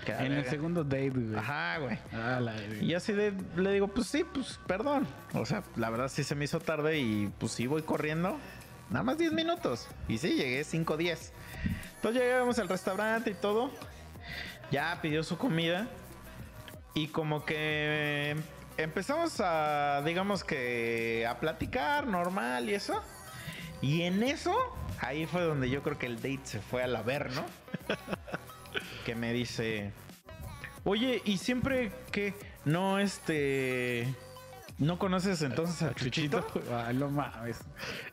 Que En el segundo date, güey. Ajá, güey. Ah, la. Y así de, le digo, pues sí, pues perdón. O sea, la verdad sí se me hizo tarde y pues sí voy corriendo. Nada más 10 minutos. Y sí, llegué 5 10. Entonces llegamos al restaurante y todo. Ya pidió su comida. Y como que empezamos a, digamos que, a platicar normal y eso. Y en eso, ahí fue donde yo creo que el date se fue al ¿no? que me dice, oye, y siempre que no, este, no conoces entonces a Chuchito. Ah, no mames.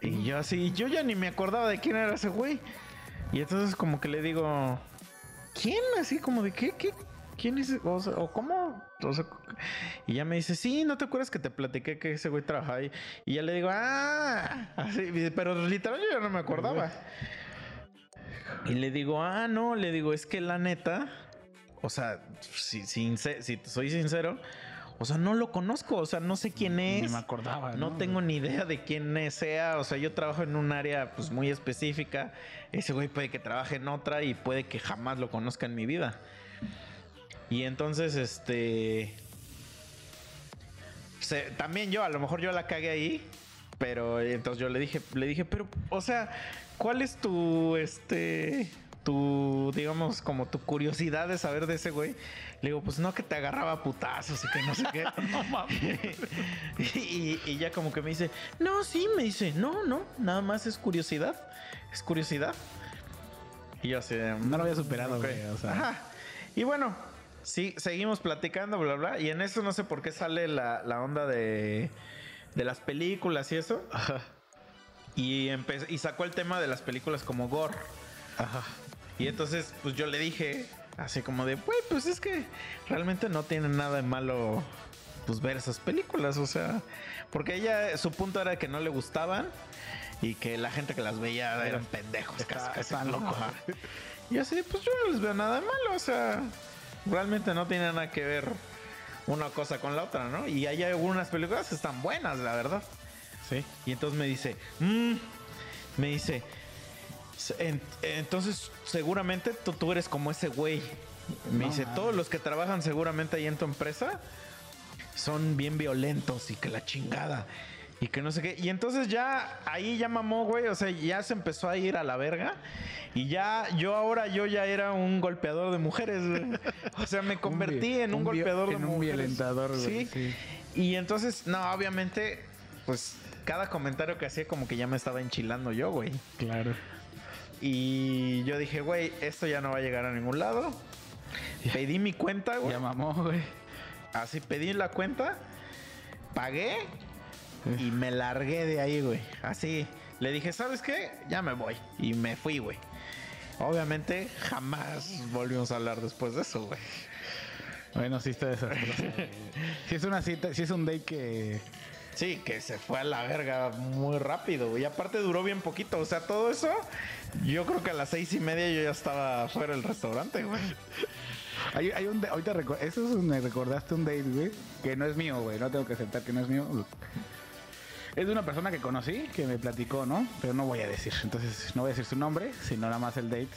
Y yo así, yo ya ni me acordaba de quién era ese güey. Y entonces como que le digo, ¿quién? Así como de qué, qué, quién es, o, sea, ¿o cómo? O sea, y ya me dice, sí, ¿no te acuerdas que te platiqué que ese güey trabaja ahí? Y ya le digo, ah, así, pero literal yo ya no me acordaba. Y le digo, ah, no, le digo, es que la neta, o sea, si, si te soy sincero, o sea, no lo conozco, o sea, no sé quién es. Ni me acordaba. No tengo ni idea de quién sea. O sea, yo trabajo en un área pues muy específica. Ese güey puede que trabaje en otra y puede que jamás lo conozca en mi vida. Y entonces, este. se- también yo, a lo mejor yo la cagué ahí. Pero entonces yo le dije, le dije, pero, o sea, ¿cuál es tu, este, tu, digamos, como tu curiosidad de saber de ese güey? Le digo, pues no que te agarraba putazos y que no sé qué. no mames. y, y ya como que me dice, no, sí, me dice, no, no, nada más es curiosidad, es curiosidad. Y yo así, No lo había superado, Ok. güey. O sea, Ajá. Y bueno, sí, seguimos platicando, bla, bla. Y en eso no sé por qué sale la, la onda de, de las películas y eso. Y, empe- y sacó el tema de las películas como gore. ajá. Y entonces, pues yo le dije, así como de, güey, pues es que realmente no tiene nada de malo, pues ver esas películas, o sea, porque ella, su punto era que no le gustaban y que la gente que las veía eran pendejos, Está- casi, casi. están locos. Y así, pues yo no les veo nada de malo, o sea, realmente no tiene nada que ver una cosa con la otra, ¿no? Y hay algunas películas que están buenas, la verdad. Sí. Y entonces me dice, "Mm", me dice, "Se- en- entonces seguramente tú, tú eres como ese güey. Me No dice, todos los que trabajan seguramente ahí en tu empresa son bien violentos y que la chingada. Y que no sé qué. Y entonces ya ahí ya mamó, güey. O sea, ya se empezó a ir a la verga. Y ya, yo ahora, yo ya era un golpeador de mujeres, güey. O sea, me convertí en un, un golpeador de en un mujeres. violentador, güey, Sí. sí. Y entonces, no, obviamente, pues cada comentario que hacía como que ya me estaba enchilando yo, güey. Claro. Y yo dije, güey, esto ya no va a llegar a ningún lado. Pedí mi cuenta, güey. Ya mamó, güey. Así pedí la cuenta, pagué y me largué de ahí, güey. Así le dije, ¿sabes qué? Ya me voy. Y me fui, güey. Obviamente jamás volvimos a hablar después de eso, güey. Bueno, sí está desastroso. si es una cita, si es un date que. Sí, que se fue a la verga muy rápido, güey. Y aparte duró bien poquito. O sea, todo eso, yo creo que a las seis y media yo ya estaba fuera del restaurante, güey. Hay, hay un. Ahorita eso es, me recordaste un date, güey. Que no es mío, güey. No tengo que aceptar que no es mío. Es de una persona que conocí, que me platicó, ¿no? Pero no voy a decir. Entonces, no voy a decir su nombre, sino nada más el date.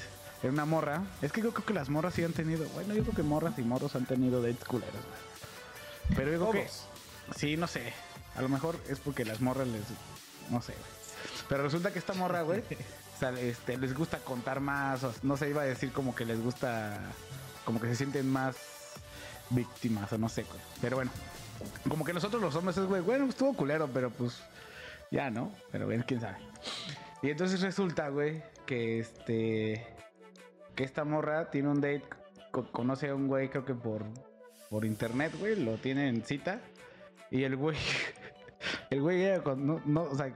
Era una morra. Es que yo creo que las morras sí han tenido. Bueno, yo creo que morras y morros han tenido dates culeros, güey. Pero creo que. Sí, no sé. A lo mejor es porque las morras les. No sé, güey. Pero resulta que esta morra, güey, este, les gusta contar más. o no sé, iba a decir como que les gusta. Como que se sienten más víctimas, o no sé, güey. Pero bueno. Como que nosotros los hombres es, güey, bueno, estuvo culero, pero pues. Ya, ¿no? Pero bueno, quién sabe. Y entonces resulta, güey, que este. Que esta morra tiene un date. co- conoce a un güey, creo que por. Por internet, güey. Lo tiene en cita. Y el güey. El güey. No, no, o sea.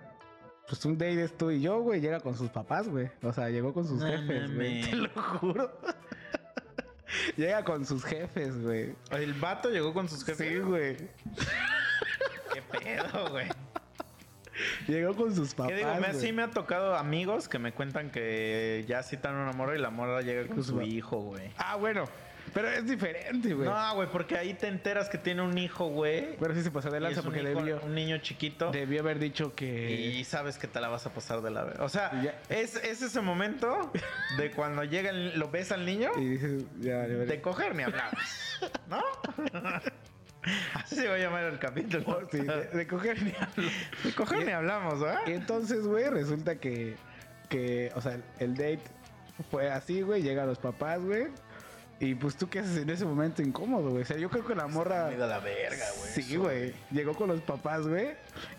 Pues un date es tú y yo, güey. Llega con sus papás, güey. O sea, llegó con sus No jefes, güey. Te lo juro. llega con sus jefes, güey. El vato llegó con sus jefes. Sí, güey. ¿Qué pedo, güey? Llegó con sus papás. ¿Qué digo? Me, sí me ha tocado amigos que me cuentan que ya citan a una morra y la morra llega con Con su hijo, güey. Ah, bueno. Pero es diferente, güey. No, güey, porque ahí te enteras que tiene un hijo, güey. Pero sí se pasó de lanza porque hijo- debió, un niño chiquito. debió haber dicho que... Y sabes que te la vas a pasar de la vez. O sea, es, es ese momento de cuando llega el- lo ves al niño, Y dices, ya, de verdad. de coger ni hablamos. ¿No? Así se va a llamar el capítulo. Sí, de, de coger ni hablo. De coger ni hablamos, ¿verdad? Y entonces, güey, resulta que, que, o sea, el, el date fue así, güey, llegan los papás, güey. Y pues tú qué haces en ese momento incómodo, güey. O sea, yo creo que la morra... Comida a la verga, güey. Sí, güey. Llegó con los papás, güey.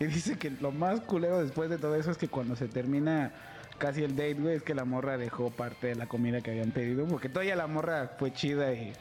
Y dice que lo más culero después de todo eso es que cuando se termina casi el date, güey, es que la morra dejó parte de la comida que habían pedido. Porque todavía la morra fue chida y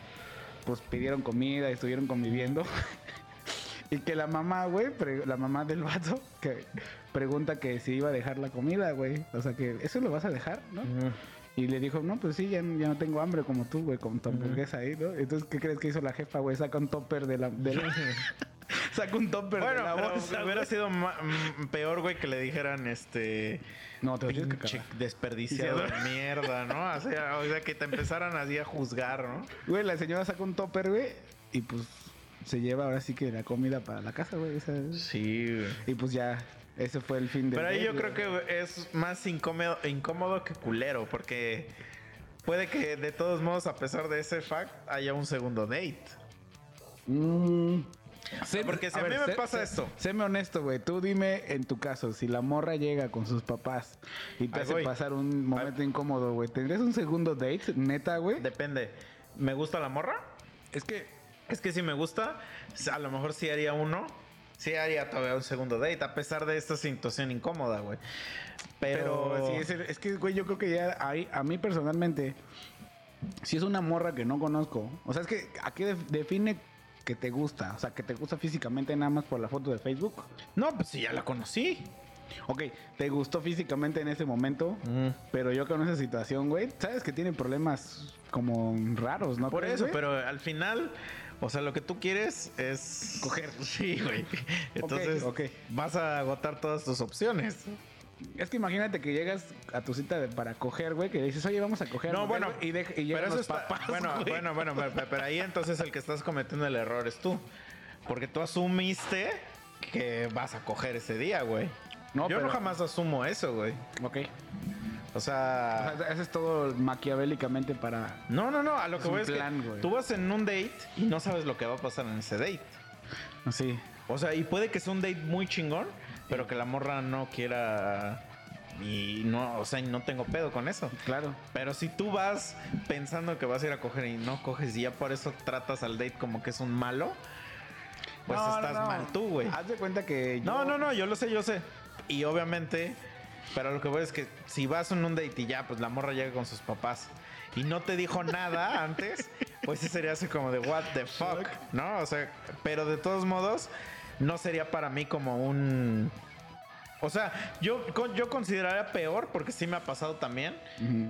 pues pidieron comida y estuvieron conviviendo. y que la mamá, güey, pre- la mamá del vato, que pregunta que si iba a dejar la comida, güey. O sea, que eso lo vas a dejar, ¿no? Ujú. Y le dijo, no, pues sí, ya, ya no tengo hambre como tú, güey, con tu hamburguesa ahí, ¿no? Entonces, ¿qué crees que hizo la jefa, güey? Saca un topper de la... De la- Saca un topper Bueno, de la pero bolsa, hubiera güey. sido mm, peor, güey, que le dijeran, este... No, te que Pinche acabar. desperdiciado de mierda, ¿no? O sea, o sea, que te empezaran así a juzgar, ¿no? Güey, la señora saca un topper, güey, y pues se lleva ahora sí que la comida para la casa, güey. Sí, güey. Y pues ya, ese fue el fin de... Pero ahí yo creo que es más incómodo, incómodo que culero, porque puede que de todos modos, a pesar de ese fact, haya un segundo date. Mm. Sé- Porque si a mí me sé- pasa sé- esto. Séme honesto, güey. Tú dime en tu caso, si la morra llega con sus papás y te Ahí hace voy. pasar un momento incómodo, güey, ¿tendrías un segundo date, neta, güey? Depende. ¿Me gusta la morra? Es que Es que si me gusta, a lo mejor sí haría uno. Sí haría todavía un segundo date, a pesar de esta situación incómoda, güey. Pero, Pero, sí, es, es que, güey, yo creo que ya hay, a mí personalmente, si es una morra que no conozco, o sea, es que ¿a qué def- define que te gusta? O sea, que te gusta físicamente nada más por la foto de Facebook. No, pues sí, ya la conocí. Ok, te gustó físicamente en ese momento, pero yo con esa situación, güey, sabes que tiene problemas como raros, ¿no? Por eso, güey? pero al final, o sea, lo que tú quieres es Coger. Sí, güey. Entonces, vas a agotar todas tus opciones. Es que imagínate que llegas a tu cita de- para coger, güey, que dices, oye, vamos a coger. No, hamburguesa", bueno, y, de- y llegan pero eso los está, papás, bueno, güey. bueno, bueno, pero, pero- pero ahí entonces el que estás cometiendo el error es tú. Porque tú asumiste que vas a coger ese día, güey. No, Yo pero- no jamás asumo eso, güey. Ok. O O sea, haces todo maquiavélicamente para... no, no, no, a lo es que voy es plan, que tú vas en un date y no sabes lo que va a pasar en ese date. Sí. O sea, y puede que sea un date muy chingón, pero que la morra no quiera y no, o sea, no tengo pedo con eso. Claro. Pero si tú vas pensando que vas a ir a coger y no coges y ya por eso tratas al date como que es un malo, pues No, estás no. mal tú, güey. Haz de cuenta que No, no, no, yo lo sé, yo sé. Y obviamente, pero lo que voy es que si vas en un date y ya, pues la morra llega con sus papás y no te dijo nada antes, pues sí sería así como de what the fuck, ¿no? O sea, pero de todos modos, no sería para mí como un... O sea, yo, yo consideraría peor, porque sí me ha pasado también,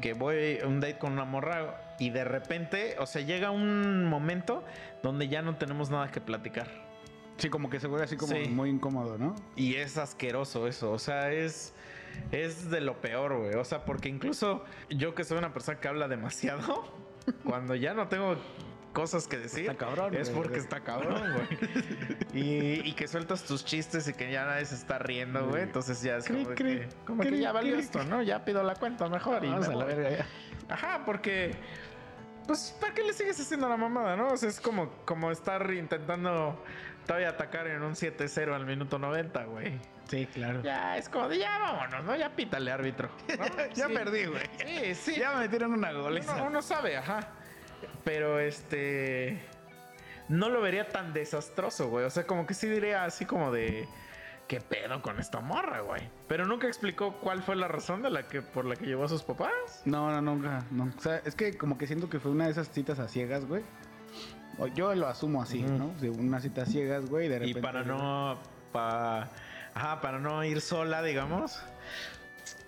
que voy a un date con una morra y de repente, o sea, llega un momento donde ya no tenemos nada que platicar. Sí, como que se vuelve así como Sí. muy incómodo, ¿no? Y es asqueroso eso, o sea, es, es de lo peor, güey. O sea, porque incluso yo que soy una persona que habla demasiado, cuando ya no tengo cosas que decir, Está cabrón, es güey. porque está cabrón, güey. Y, y que sueltas tus chistes y que ya nadie se está riendo, güey. Entonces ya es como, Cri, que, como que cri, ya valió esto, ¿no? Ya pido la cuenta mejor y Vamos me a la verga ya. Ajá, porque. Pues, ¿para qué le sigues haciendo la mamada, no? O sea, es como, como estar intentando todavía atacar en un 7-0 al minuto 90, güey. Sí, claro. Ya, es como de ya vámonos, ¿no? Ya pítale, árbitro. ¿no? Ya Sí. perdí, güey. Sí, sí. Ya me metieron una goliza. Uno, uno sabe, ajá. Pero este. No lo vería tan desastroso, güey. O sea, como que sí diría así como de. ¿Qué pedo con esta morra, güey? Pero nunca explicó cuál fue la razón de la que, por la que llevó a sus papás. No, no, nunca, no. O sea, es que como que siento que fue una de esas citas a ciegas, güey. O Yo lo asumo así. ¿no? De una cita a ciegas, güey, y para no. Pa, ajá, para no ir sola, digamos.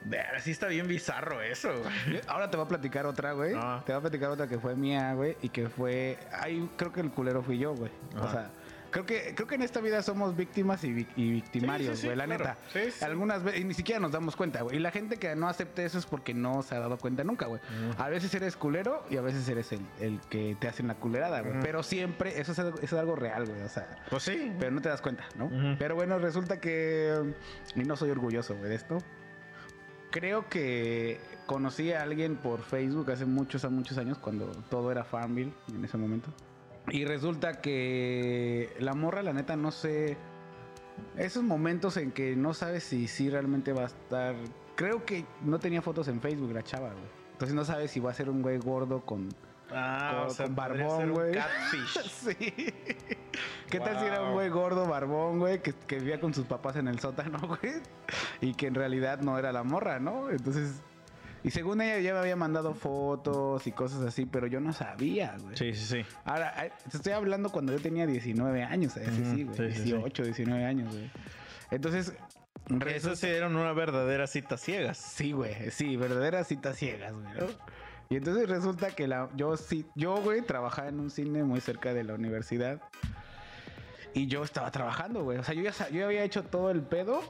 Ver, sí está bien bizarro eso, güey. Ahora te voy a platicar otra, güey. Ah. Te voy a platicar otra que fue mía, güey, y que fue... Ahí creo que el culero fui yo, güey. O sea, Creo que, creo que en esta vida somos víctimas y, vi- y victimarios, Sí, sí, güey, la claro. neta. Algunas veces, y ni siquiera nos damos cuenta, güey. Y la gente que no acepte eso es porque no se ha dado cuenta nunca, güey. A veces eres culero y a veces eres el, el que te hacen la culerada, güey. Pero siempre, eso es, algo- eso es algo real, güey. O sea, Pues sí. pero no te das cuenta, ¿no? Pero bueno, resulta que. Y no soy orgulloso, güey, de esto. Creo que conocí a alguien por Facebook hace muchos, muchos años, cuando todo era Farmville en ese momento. Y resulta que la morra, la neta, no sé. Esos momentos en que no sabes si, si realmente va a estar. Creo que no tenía fotos en Facebook la chava, güey. Entonces no sabes si va a ser un güey gordo con. Ah, con- o sea, con barbón, güey. Catfish. Sí. ¿Qué tal si era un güey gordo, barbón, güey, que, que vivía con sus papás en el sótano, güey? Y que en realidad no era la morra, ¿no? Entonces. Y según ella ya me había mandado fotos y cosas así, pero yo no sabía, güey. Sí, sí, sí. Ahora, te estoy hablando cuando yo tenía 19 años, ese Ujú, sí, güey. sí, sí, sí. 18, 19 años, güey. Entonces, Eso sí era una verdadera cita ciegas. Sí, güey, sí, verdaderas citas ciegas, güey. ¿no? Y entonces resulta que la, yo sí, yo, güey, trabajaba en un cine muy cerca de la universidad. Y yo estaba trabajando, güey. O sea, yo ya, yo había hecho todo el pedo.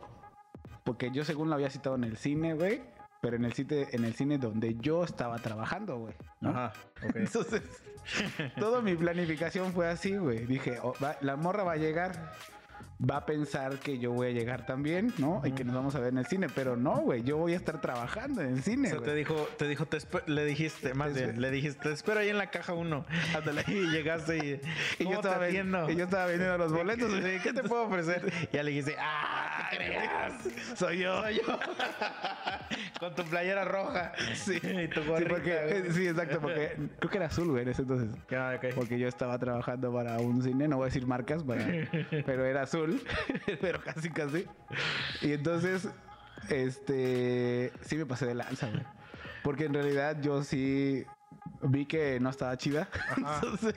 Porque yo según lo había citado en el cine, güey. Pero en el, cine, en el cine donde yo estaba trabajando, güey. ¿no? Ajá, ok. Entonces, toda mi planificación fue así, güey. Dije, oh, va- la morra va a llegar, va a pensar que yo voy a llegar también, ¿no? Y que nos vamos a ver en el cine. Pero no, güey, yo voy a estar trabajando en el O cine, sea, te dijo, te dijo, te le dijiste, más Te bien, le dijiste, te espero ahí en la caja uno. Y llegaste y, Y ¿cómo yo, estaba te ven- atiendo? y yo estaba vendiendo los boletos. Sí, ¿Qué te puedo ofrecer? Y ya le dijiste, ¡ah! Soy yo. Soy yo. Con tu playera roja. Sí, Y tu sí, gorrita, porque, güey. eh, sí, exacto, porque creo que era azul, güey, en ese entonces. Ah. Porque yo estaba trabajando para un cine, no voy a decir marcas, para- pero era azul, pero casi, casi. Y entonces, este, sí me pasé de lanza, güey. Porque en realidad yo sí vi que no estaba chida. Entonces,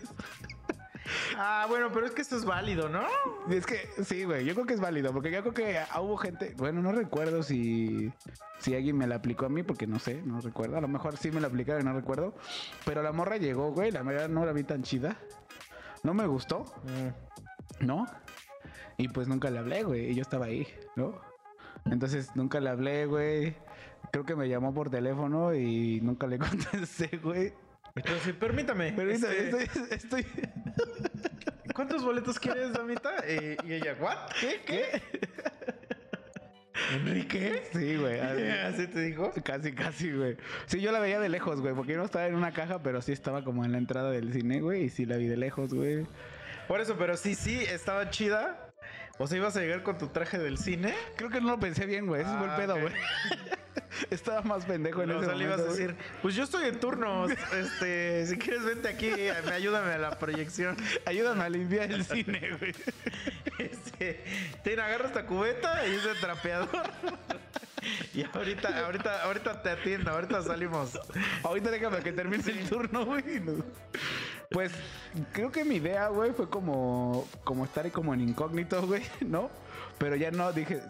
Ah, bueno, pero es que esto es válido, ¿no? es que sí, güey, yo creo que es válido, porque yo creo que hubo gente, bueno, no recuerdo si, si alguien me la aplicó a mí, porque no sé, no recuerdo. A lo mejor sí me la aplicaron, no recuerdo. Pero la morra llegó, güey, la verdad no la vi tan chida. No me gustó. ¿no? Y pues nunca le hablé, güey. Y yo estaba ahí, ¿no? Entonces nunca le hablé, güey. Creo que me llamó por teléfono y nunca le contesté, güey. Entonces, permítame. Pero este, estoy, estoy, ¿Cuántos boletos quieres, damita? Eh, y ella, ¿what? ¿Qué? ¿Qué? ¿Enrique? Sí, güey. así. ¿Así te dijo? Casi, casi, güey. Sí, yo la veía de lejos, güey, porque yo no estaba en una caja, pero sí estaba como en la entrada del cine, güey, y sí la vi de lejos, güey. Por eso, pero sí, sí, estaba chida. O sea, ibas a llegar con tu traje del cine. Creo que no lo pensé bien, güey. Ese fue el Ah, pedo, güey. estaba más pendejo en o ese sea, le ibas a decir, pues yo estoy en turnos. Este, si quieres, vente aquí, me ayúdame a la proyección. Ayúdame a limpiar el cine, güey. Este, ten, agarra esta cubeta y ese trapeador. Y ahorita, ahorita, ahorita te atiendo, ahorita salimos. Ahorita déjame que termine el turno, güey. Pues creo que mi idea, güey, fue como, como estar ahí como en incógnito, güey, ¿no? Pero ya no, dije,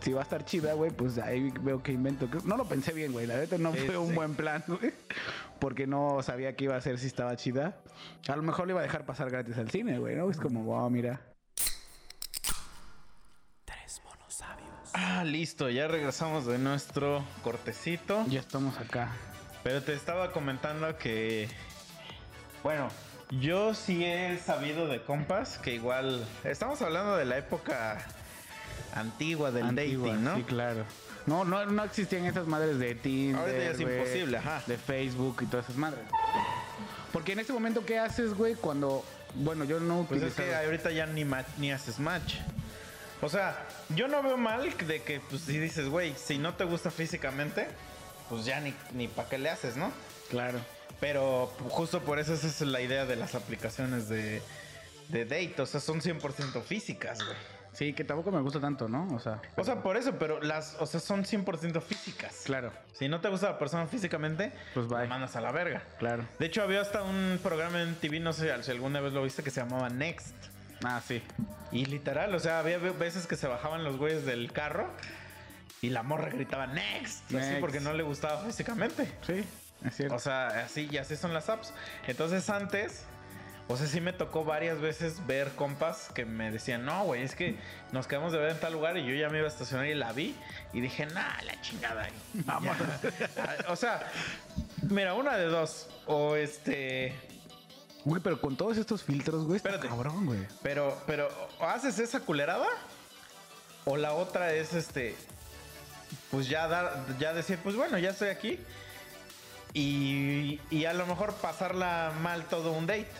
si va a estar chida, güey, pues ahí veo que invento. No lo pensé bien, güey. La neta no fue un buen plan, güey. Porque no sabía qué iba a hacer si estaba chida. A lo mejor le iba a dejar pasar gratis al cine, güey, ¿no? Es como, wow, mira. Tres monos sabios. Ah, listo, ya regresamos de nuestro cortecito. Ya estamos acá. Pero te estaba comentando que. Bueno, yo sí he sabido de compas que igual. Estamos hablando de la época antigua del Antigua, dating, ¿no? Sí, claro. No, no, no existían esas madres de Tinder. Ahorita ya es imposible, ajá. De Facebook y todas esas madres. Porque en este momento, ¿qué haces, güey? Cuando. Bueno, yo no Pues es utilizaba- que ahorita ya ni, ni haces match. O sea, yo no veo mal de que, pues, si dices, güey, si no te gusta físicamente, pues ya ni, ni para qué le haces, ¿no? Claro. Pero justo por eso esa es la idea de las aplicaciones de, de date. O sea, son 100% físicas, güey. Sí, que tampoco me gusta tanto, ¿no? O sea. O sea, por eso, pero las, o sea, son 100% físicas. Claro, Si no te gusta la persona físicamente, Pues bye. la mandas a la verga. claro. De hecho, había hasta un programa en TV, no sé si alguna vez lo viste, que se llamaba Next. Ah, sí. Y literal, o sea, había ve- veces que se bajaban los güeyes del carro y la morra gritaba Next. Así Next. porque no le gustaba físicamente. Sí, es cierto. O sea, así y así son las apps. Entonces antes, O sea, sí me tocó varias veces ver compas que me decían, no, güey, es que nos quedamos de ver en tal lugar y yo ya me iba a estacionar y la vi y dije, nah, la chingada. Vamos. o sea, mira, una de dos. O este. Güey, pero con todos estos filtros, güey, está Espérate. cabrón, güey. Pero, pero, ¿o haces esa culerada? O la otra es este. Pues ya dar, ya decir, pues bueno, ya estoy aquí. Y, y a lo mejor pasarla mal todo un date.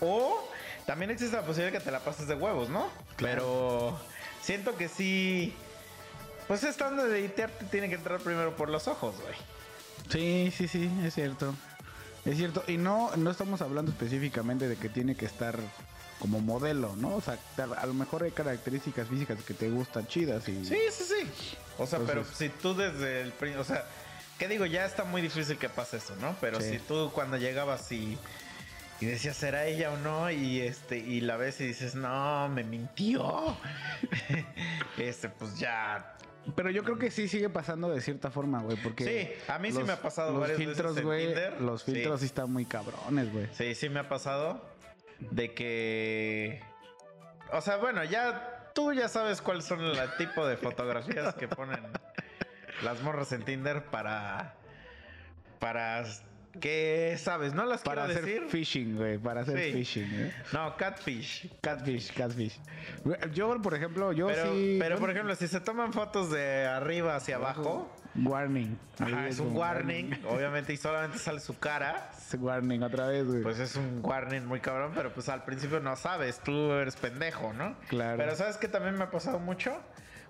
O también existe la posibilidad de que te la pases de huevos, ¿no? Pero siento que sí. Pues estando de datear te tiene que entrar primero por los ojos, güey. Sí, sí, sí, es cierto. Es cierto. Y no, no estamos hablando específicamente de que tiene que estar como modelo, ¿no? O sea, a lo mejor hay características físicas que te gustan chidas y... Sí, sí, sí. O sea, pero si tú desde el o sea, ¿qué digo? Ya está muy difícil que pase eso, ¿no? Pero Sí. si tú cuando llegabas y, y decías, ¿será ella o no? Y este, y la ves y dices, no, me mintió. este, pues ya. Pero yo creo que sí sigue pasando de cierta forma, güey, porque... Sí, a mí sí me ha pasado Los varias filtros, veces en güey, Tinder. los Sí. filtros sí. están muy cabrones, güey. Sí, sí me ha pasado de que. O sea, bueno, ya tú ya sabes cuáles son el tipo de fotografías que ponen las morras en Tinder para. Para. ¿Qué sabes? No las Para quiero hacer decir. phishing, güey, para hacer Sí. phishing, ¿eh? No, catfish. Catfish, catfish. Güey, Yo, por ejemplo, yo Pero, sí... pero por ejemplo, si se toman fotos de arriba hacia abajo, Warning. ajá, es un como warning, obviamente, y solamente sale su cara. Es warning otra vez, güey. Pues es un warning muy cabrón, pero pues al principio no sabes, tú eres pendejo, ¿no? Claro. Pero ¿sabes que también me ha pasado mucho?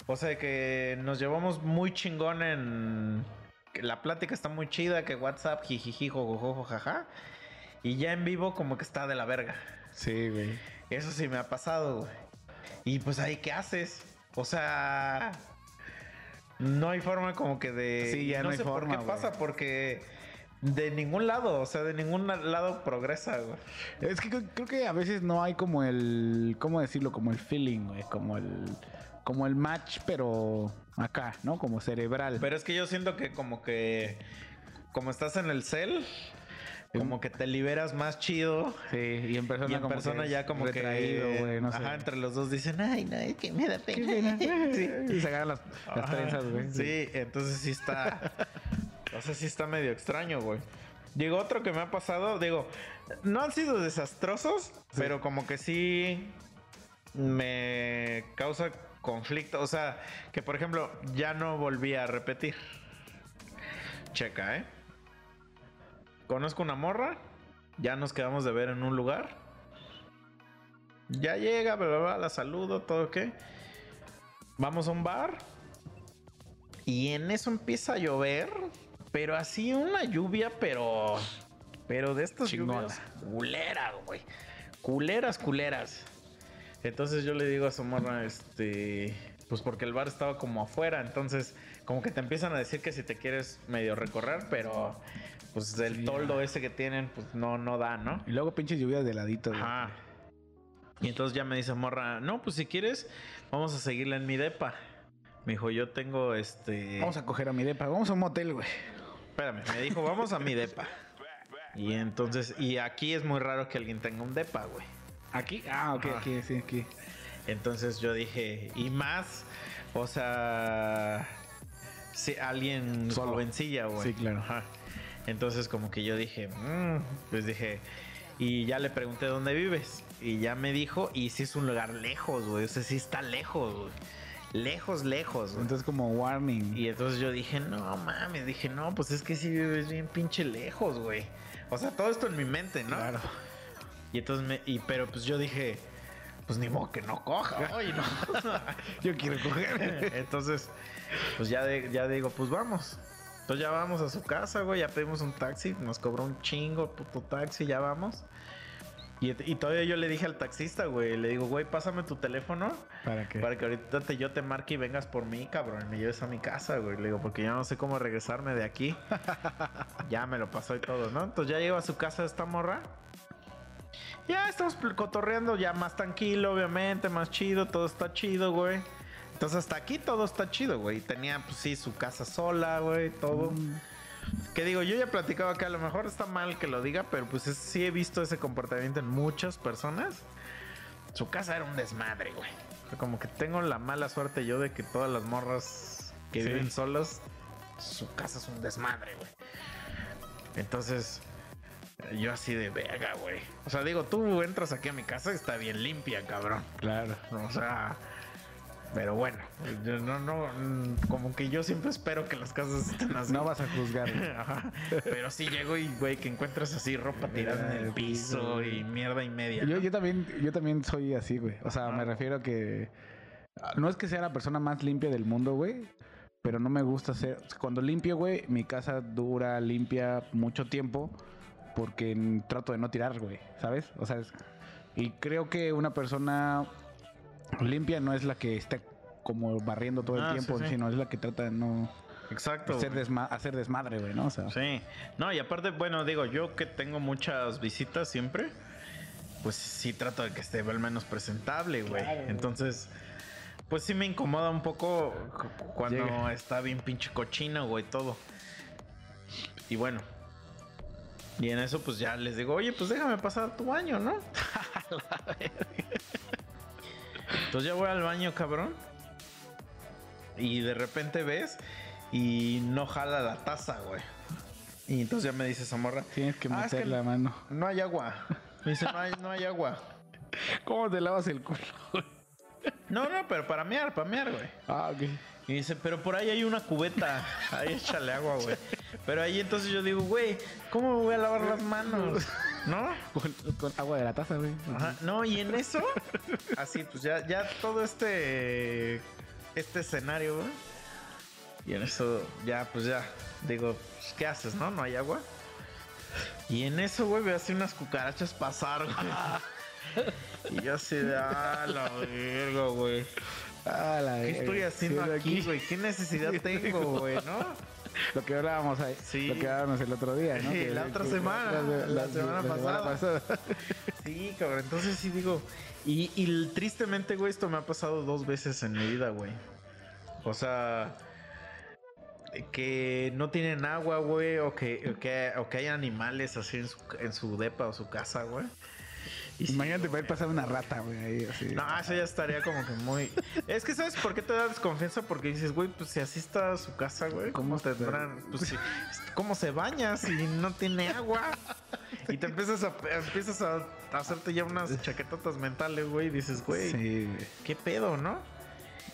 O sea, que nos llevamos muy chingón en... que la plática está muy chida, que WhatsApp, jijiji, jojojojo, jaja. Y ya en vivo como que está de la verga. Sí, güey. Eso sí me ha pasado, güey. Y pues ahí, ¿qué haces? O sea... No hay forma como que de... Sí, ya no hay sé forma, por qué güey. pasa, porque... De ningún lado, o sea, de ningún lado progresa, güey. Es que creo, creo que a veces no hay como el... ¿Cómo decirlo? Como el feeling, güey. Como el... Como el match, pero acá, ¿no? Como cerebral. Pero es que yo siento que como que como estás en el cel, como que te liberas más chido. sí, y en persona Y en como persona que ya como retraído, que no sé. ajá, entre los dos dicen, "Ay, no, es que me da pena." sí. Y se agarran las, las Ajá. trenzas, güey. Sí, entonces sí está o sea, sí está medio extraño, güey. Digo, otro que me ha pasado, digo, no han sido desastrosos, pero como que sí me causa conflicto. O sea, que por ejemplo, ya no volví a repetir. Checa, ¿eh? Conozco una morra, ya nos quedamos de ver en un lugar. Ya llega, bla, bla, bla, la saludo, todo qué. Vamos a un bar. Y en eso empieza a llover. Pero así una lluvia, pero. Pero de estas Chingona. lluvias. Culeras, güey. Culeras, culeras. Entonces yo le digo a su morra, este. Pues porque el bar estaba como afuera. Entonces, como que te empiezan a decir que si te quieres medio recorrer, pero. Pues el toldo ese que tienen, pues no, no da, ¿no? Y luego pinches lluvias de ladito. Ajá. Y entonces ya me dice morra, no, pues si quieres, vamos a seguirla en mi depa. Me dijo, yo tengo este. Vamos a coger a mi depa. Vamos a un motel, güey. Espérame, me dijo, vamos a mi depa. Y entonces, y aquí es muy raro que alguien tenga un depa, güey. ¿Aquí? Ah, ok, Ajá. aquí, sí, aquí. Entonces yo dije, y más, o sea, si alguien Solo. jovencilla, güey. Sí, claro. Ajá. Entonces como que yo dije, "Mm", pues dije, y ya le pregunté dónde vives. Y ya me dijo, y si es un lugar lejos, güey. O sea, sí está lejos, güey. Lejos, lejos, güey. Entonces como warning. Y entonces yo dije, no mames, dije, no, pues es que sí vives bien pinche lejos, güey. O sea, todo esto en mi mente, ¿no? Claro. Y entonces me, y pero pues yo dije, pues ni modo que no coja, oye, no. Yo quiero coger. entonces, pues ya, de- ya digo, pues vamos. Entonces ya vamos a su casa, güey, ya pedimos un taxi, nos cobró un chingo puto taxi, ya vamos. Y, y todavía yo le dije al taxista, güey, le digo, güey, pásame tu teléfono ¿Para qué? para que ahorita te, yo te marque y vengas por mí, cabrón, y me lleves a mi casa, güey. Le digo, porque ya no sé cómo regresarme de aquí. ya me lo pasó y todo, ¿no? Entonces ya llego a su casa esta morra. Ya estamos cotorreando, ya más tranquilo, obviamente, más chido, todo está chido, güey. Entonces hasta aquí todo está chido, güey. Tenía, pues sí, su casa sola, güey, todo. Que digo, yo ya he platicado acá, a lo mejor está mal que lo diga, pero pues es- sí he visto ese comportamiento en muchas personas. Su casa era un desmadre, güey. O sea, como que tengo la mala suerte yo de que todas las morras que Sí. viven solas, su casa es un desmadre, güey. Entonces, yo así de verga, güey. O sea, digo, tú entras aquí a mi casa y está bien limpia, cabrón. Claro. O sea, pero bueno, yo no, no, mm, como que yo siempre espero que las casas estén así. No vas a juzgar. Ajá. Pero sí llego y, güey, que encuentras así ropa tirada en el piso y mierda y media. Yo, ¿no? yo también, yo también soy así, güey. O sea, me refiero a que no es que sea la persona más limpia del mundo, güey. Pero no me gusta hacer. Cuando limpio, güey, mi casa dura limpia mucho tiempo. Porque trato de no tirar, güey. ¿Sabes? O sea, es- y creo que una persona limpia no es la que está como barriendo todo el Ah, tiempo, sí, sí. sino es la que trata de no Exacto. hacer, güey. desma- hacer desmadre, güey, ¿no? O sea, Sí. No, y aparte, bueno, digo, yo que tengo muchas visitas siempre, pues sí trato de que esté al menos presentable, güey. Entonces, pues sí me incomoda un poco cu- cuando Llega. está bien pinche cochino, güey, todo. Y bueno. Y en eso, pues ya les digo, oye, pues déjame pasar tu baño, ¿no? Entonces ya voy al baño, cabrón. Y de repente ves y no jala la taza, güey. Y entonces ya me dice esa morra, tienes que Ah, es meter que- la mano. no hay agua. Me dice, no hay, no hay agua. ¿Cómo te lavas el culo? No, no, pero para mear, para mear, güey. Ah, ok. Y dice, pero por ahí hay una cubeta. Ahí échale agua, güey. Pero ahí entonces yo digo, güey, ¿cómo me voy a lavar las manos? ¿No? Con, con agua de la taza, güey. Ajá, no, y en eso, así, pues ya, ya todo este, este escenario, güey. Y en eso, ya, pues ya, digo, pues, ¿qué haces, no? No hay agua. Y en eso, güey, veo así unas cucarachas pasar, güey. Y yo así de, ah, la verga, güey. Ah, la ¿Qué estoy haciendo aquí, güey? ¿Qué necesidad tengo, güey, no? Lo que hablábamos ahí. Sí. Lo que hablábamos el otro día, ¿no? Sí, Que- la otra que- semana, la semana pasada. pasada. Sí, cabrón. Entonces sí digo. Y, y tristemente, güey, esto me ha pasado dos veces en mi vida, güey. O sea. Que no tienen agua, güey. O que, o que, o que hay animales así en su, en su depa o su casa, güey. Y sí, Imagínate poder pasar una rata, güey, ahí así. No, eso ya estaría como que muy. Es que, ¿sabes por qué te da desconfianza? Porque dices, güey, pues si así está su casa, güey, ¿cómo ¿Cómo tendrán? Pues si, ¿cómo se baña si no tiene agua? Y te empiezas a, empiezas a hacerte ya unas chaquetotas mentales, güey, y dices, güey, Sí, güey. ¿qué pedo, no?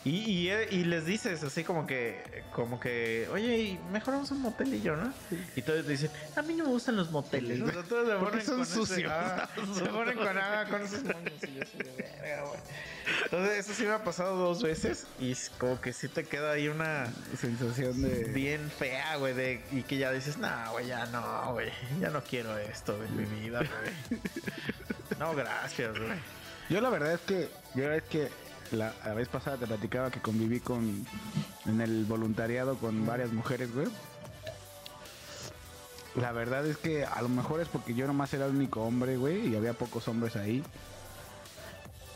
Y, y, y les dices así como que, como que, oye, y mejor vamos a un motelillo, ¿no? Y todos te dicen, a mí no me gustan los moteles. O sea, todos se ponen son con sucios. se ponen con, ah, con esos moños y yo así de verga, güey. Entonces, eso sí me ha pasado dos veces y es como que sí te queda ahí una Sensación de. bien fea, güey, de, y que ya dices, no, güey, ya no, güey, ya no quiero esto en mi vida, güey. No, gracias, güey. Yo la verdad es que. Yo la verdad es que. La, la vez pasada te platicaba que conviví con. En el voluntariado con varias mujeres, güey. La verdad es que a lo mejor es porque yo nomás era el único hombre, güey, y había pocos hombres ahí.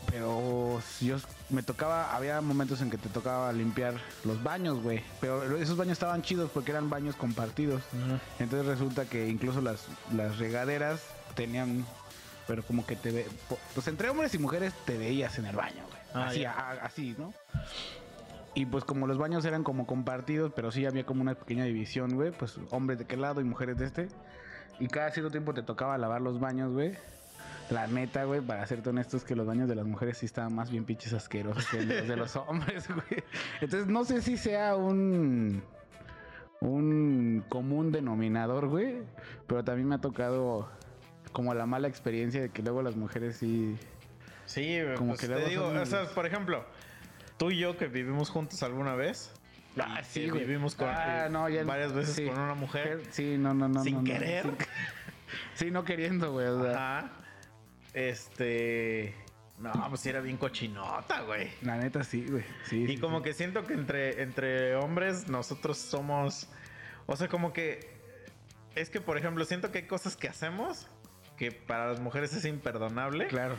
Pero yo me tocaba, había momentos en que te tocaba limpiar los baños, güey. Pero esos baños estaban chidos porque eran baños compartidos. Entonces resulta que incluso las, las regaderas tenían, pero como que te ve, pues entre hombres y mujeres te veías en el baño, güey. Ah, así, a- así, ¿no? Y pues como los baños eran como compartidos, pero sí había como una pequeña división, güey, pues hombres de qué lado y mujeres de este. Y cada cierto tiempo te tocaba lavar los baños, güey. La neta, güey, para serte honestos, que los baños de las mujeres sí estaban más bien pinches asquerosos que los de los hombres, güey. Entonces no sé si sea un un común denominador, güey. Pero también me ha tocado como la mala experiencia de que luego las mujeres sí. Sí, güey, Como pues que te digo, o sea, por ejemplo, tú y yo que vivimos juntos alguna vez. Ah, sí, que güey. vivimos con, Ah, eh, no, ya- varias veces sí. con una mujer. Sí, no, no, no. Sin no, no. querer. Sin- Sí, no queriendo, güey. o sea, Ajá. Este. No, pues sí era bien cochinota, güey. La neta sí, güey. Sí, Y como que siento que entre, entre hombres nosotros somos. O sea, como que. Es que, por ejemplo, siento que hay cosas que hacemos que para las mujeres es imperdonable. Claro.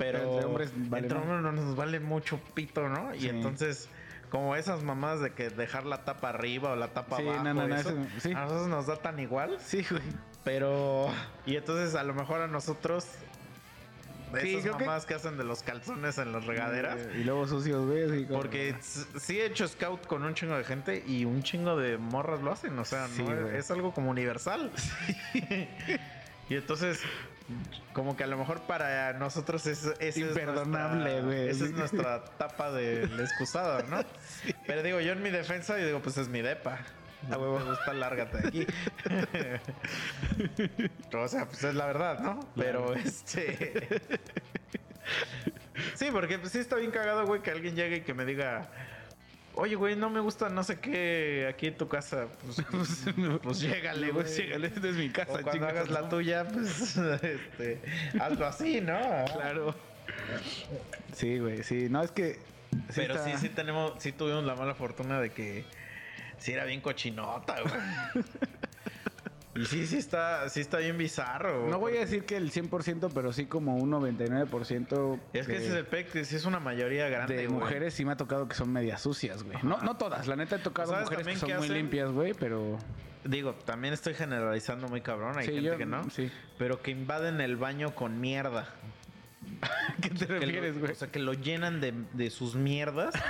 Pero Entre hombres vale entre más. hombres no nos vale mucho pito, ¿no? Y entonces, como esas mamás de que dejar la tapa arriba o la tapa Sí, abajo. no, no, no, eso, eso- sí. A nosotros nos da tan igual. Sí, güey. Pero. Y entonces a lo mejor a nosotros. De esas mamás que... hacen de los calzones en las regaderas. Y luego sucios, güey. como- Porque sí he hecho scout con un chingo de gente y un chingo de morras lo hacen. O sea, Sí, no es algo como universal. y entonces, como que a lo mejor para nosotros es, es Imperdonable, güey. Esa es nuestra tapa del excusado, ¿no? Pero digo, yo en mi defensa, yo digo, pues es mi depa. A huevo, me gusta, lárgate de aquí. o sea, pues es la verdad, ¿no? Pero este. sí, porque pues, sí está bien cagado, güey, que alguien llegue y que me diga. Oye, güey, no me gusta no sé qué aquí en tu casa. Pues, pues llégale, güey. Pues llégale, esta es mi casa, O cuando hagas la tuya, pues este, hazlo así, ¿no? Claro. Sí, güey, sí. No, es que. Pero está- sí, sí tenemos, sí tuvimos la mala fortuna de que sí era bien cochinota, güey. Y sí, sí está, sí está bien bizarro. No voy a decir que el 100%, pero sí como un 99%. Es que de- ese es el pec, sí es una mayoría grande, de güey. mujeres sí me ha tocado que son medias sucias, güey. No, no todas, la neta he tocado ¿Sabes mujeres que son muy hacen? limpias, güey, pero... Digo, también estoy generalizando muy cabrón, hay Sí, gente yo- que no. sí. Pero que invaden el baño con mierda. ¿Qué te refieres, güey? o sea, que lo llenan de, de sus mierdas.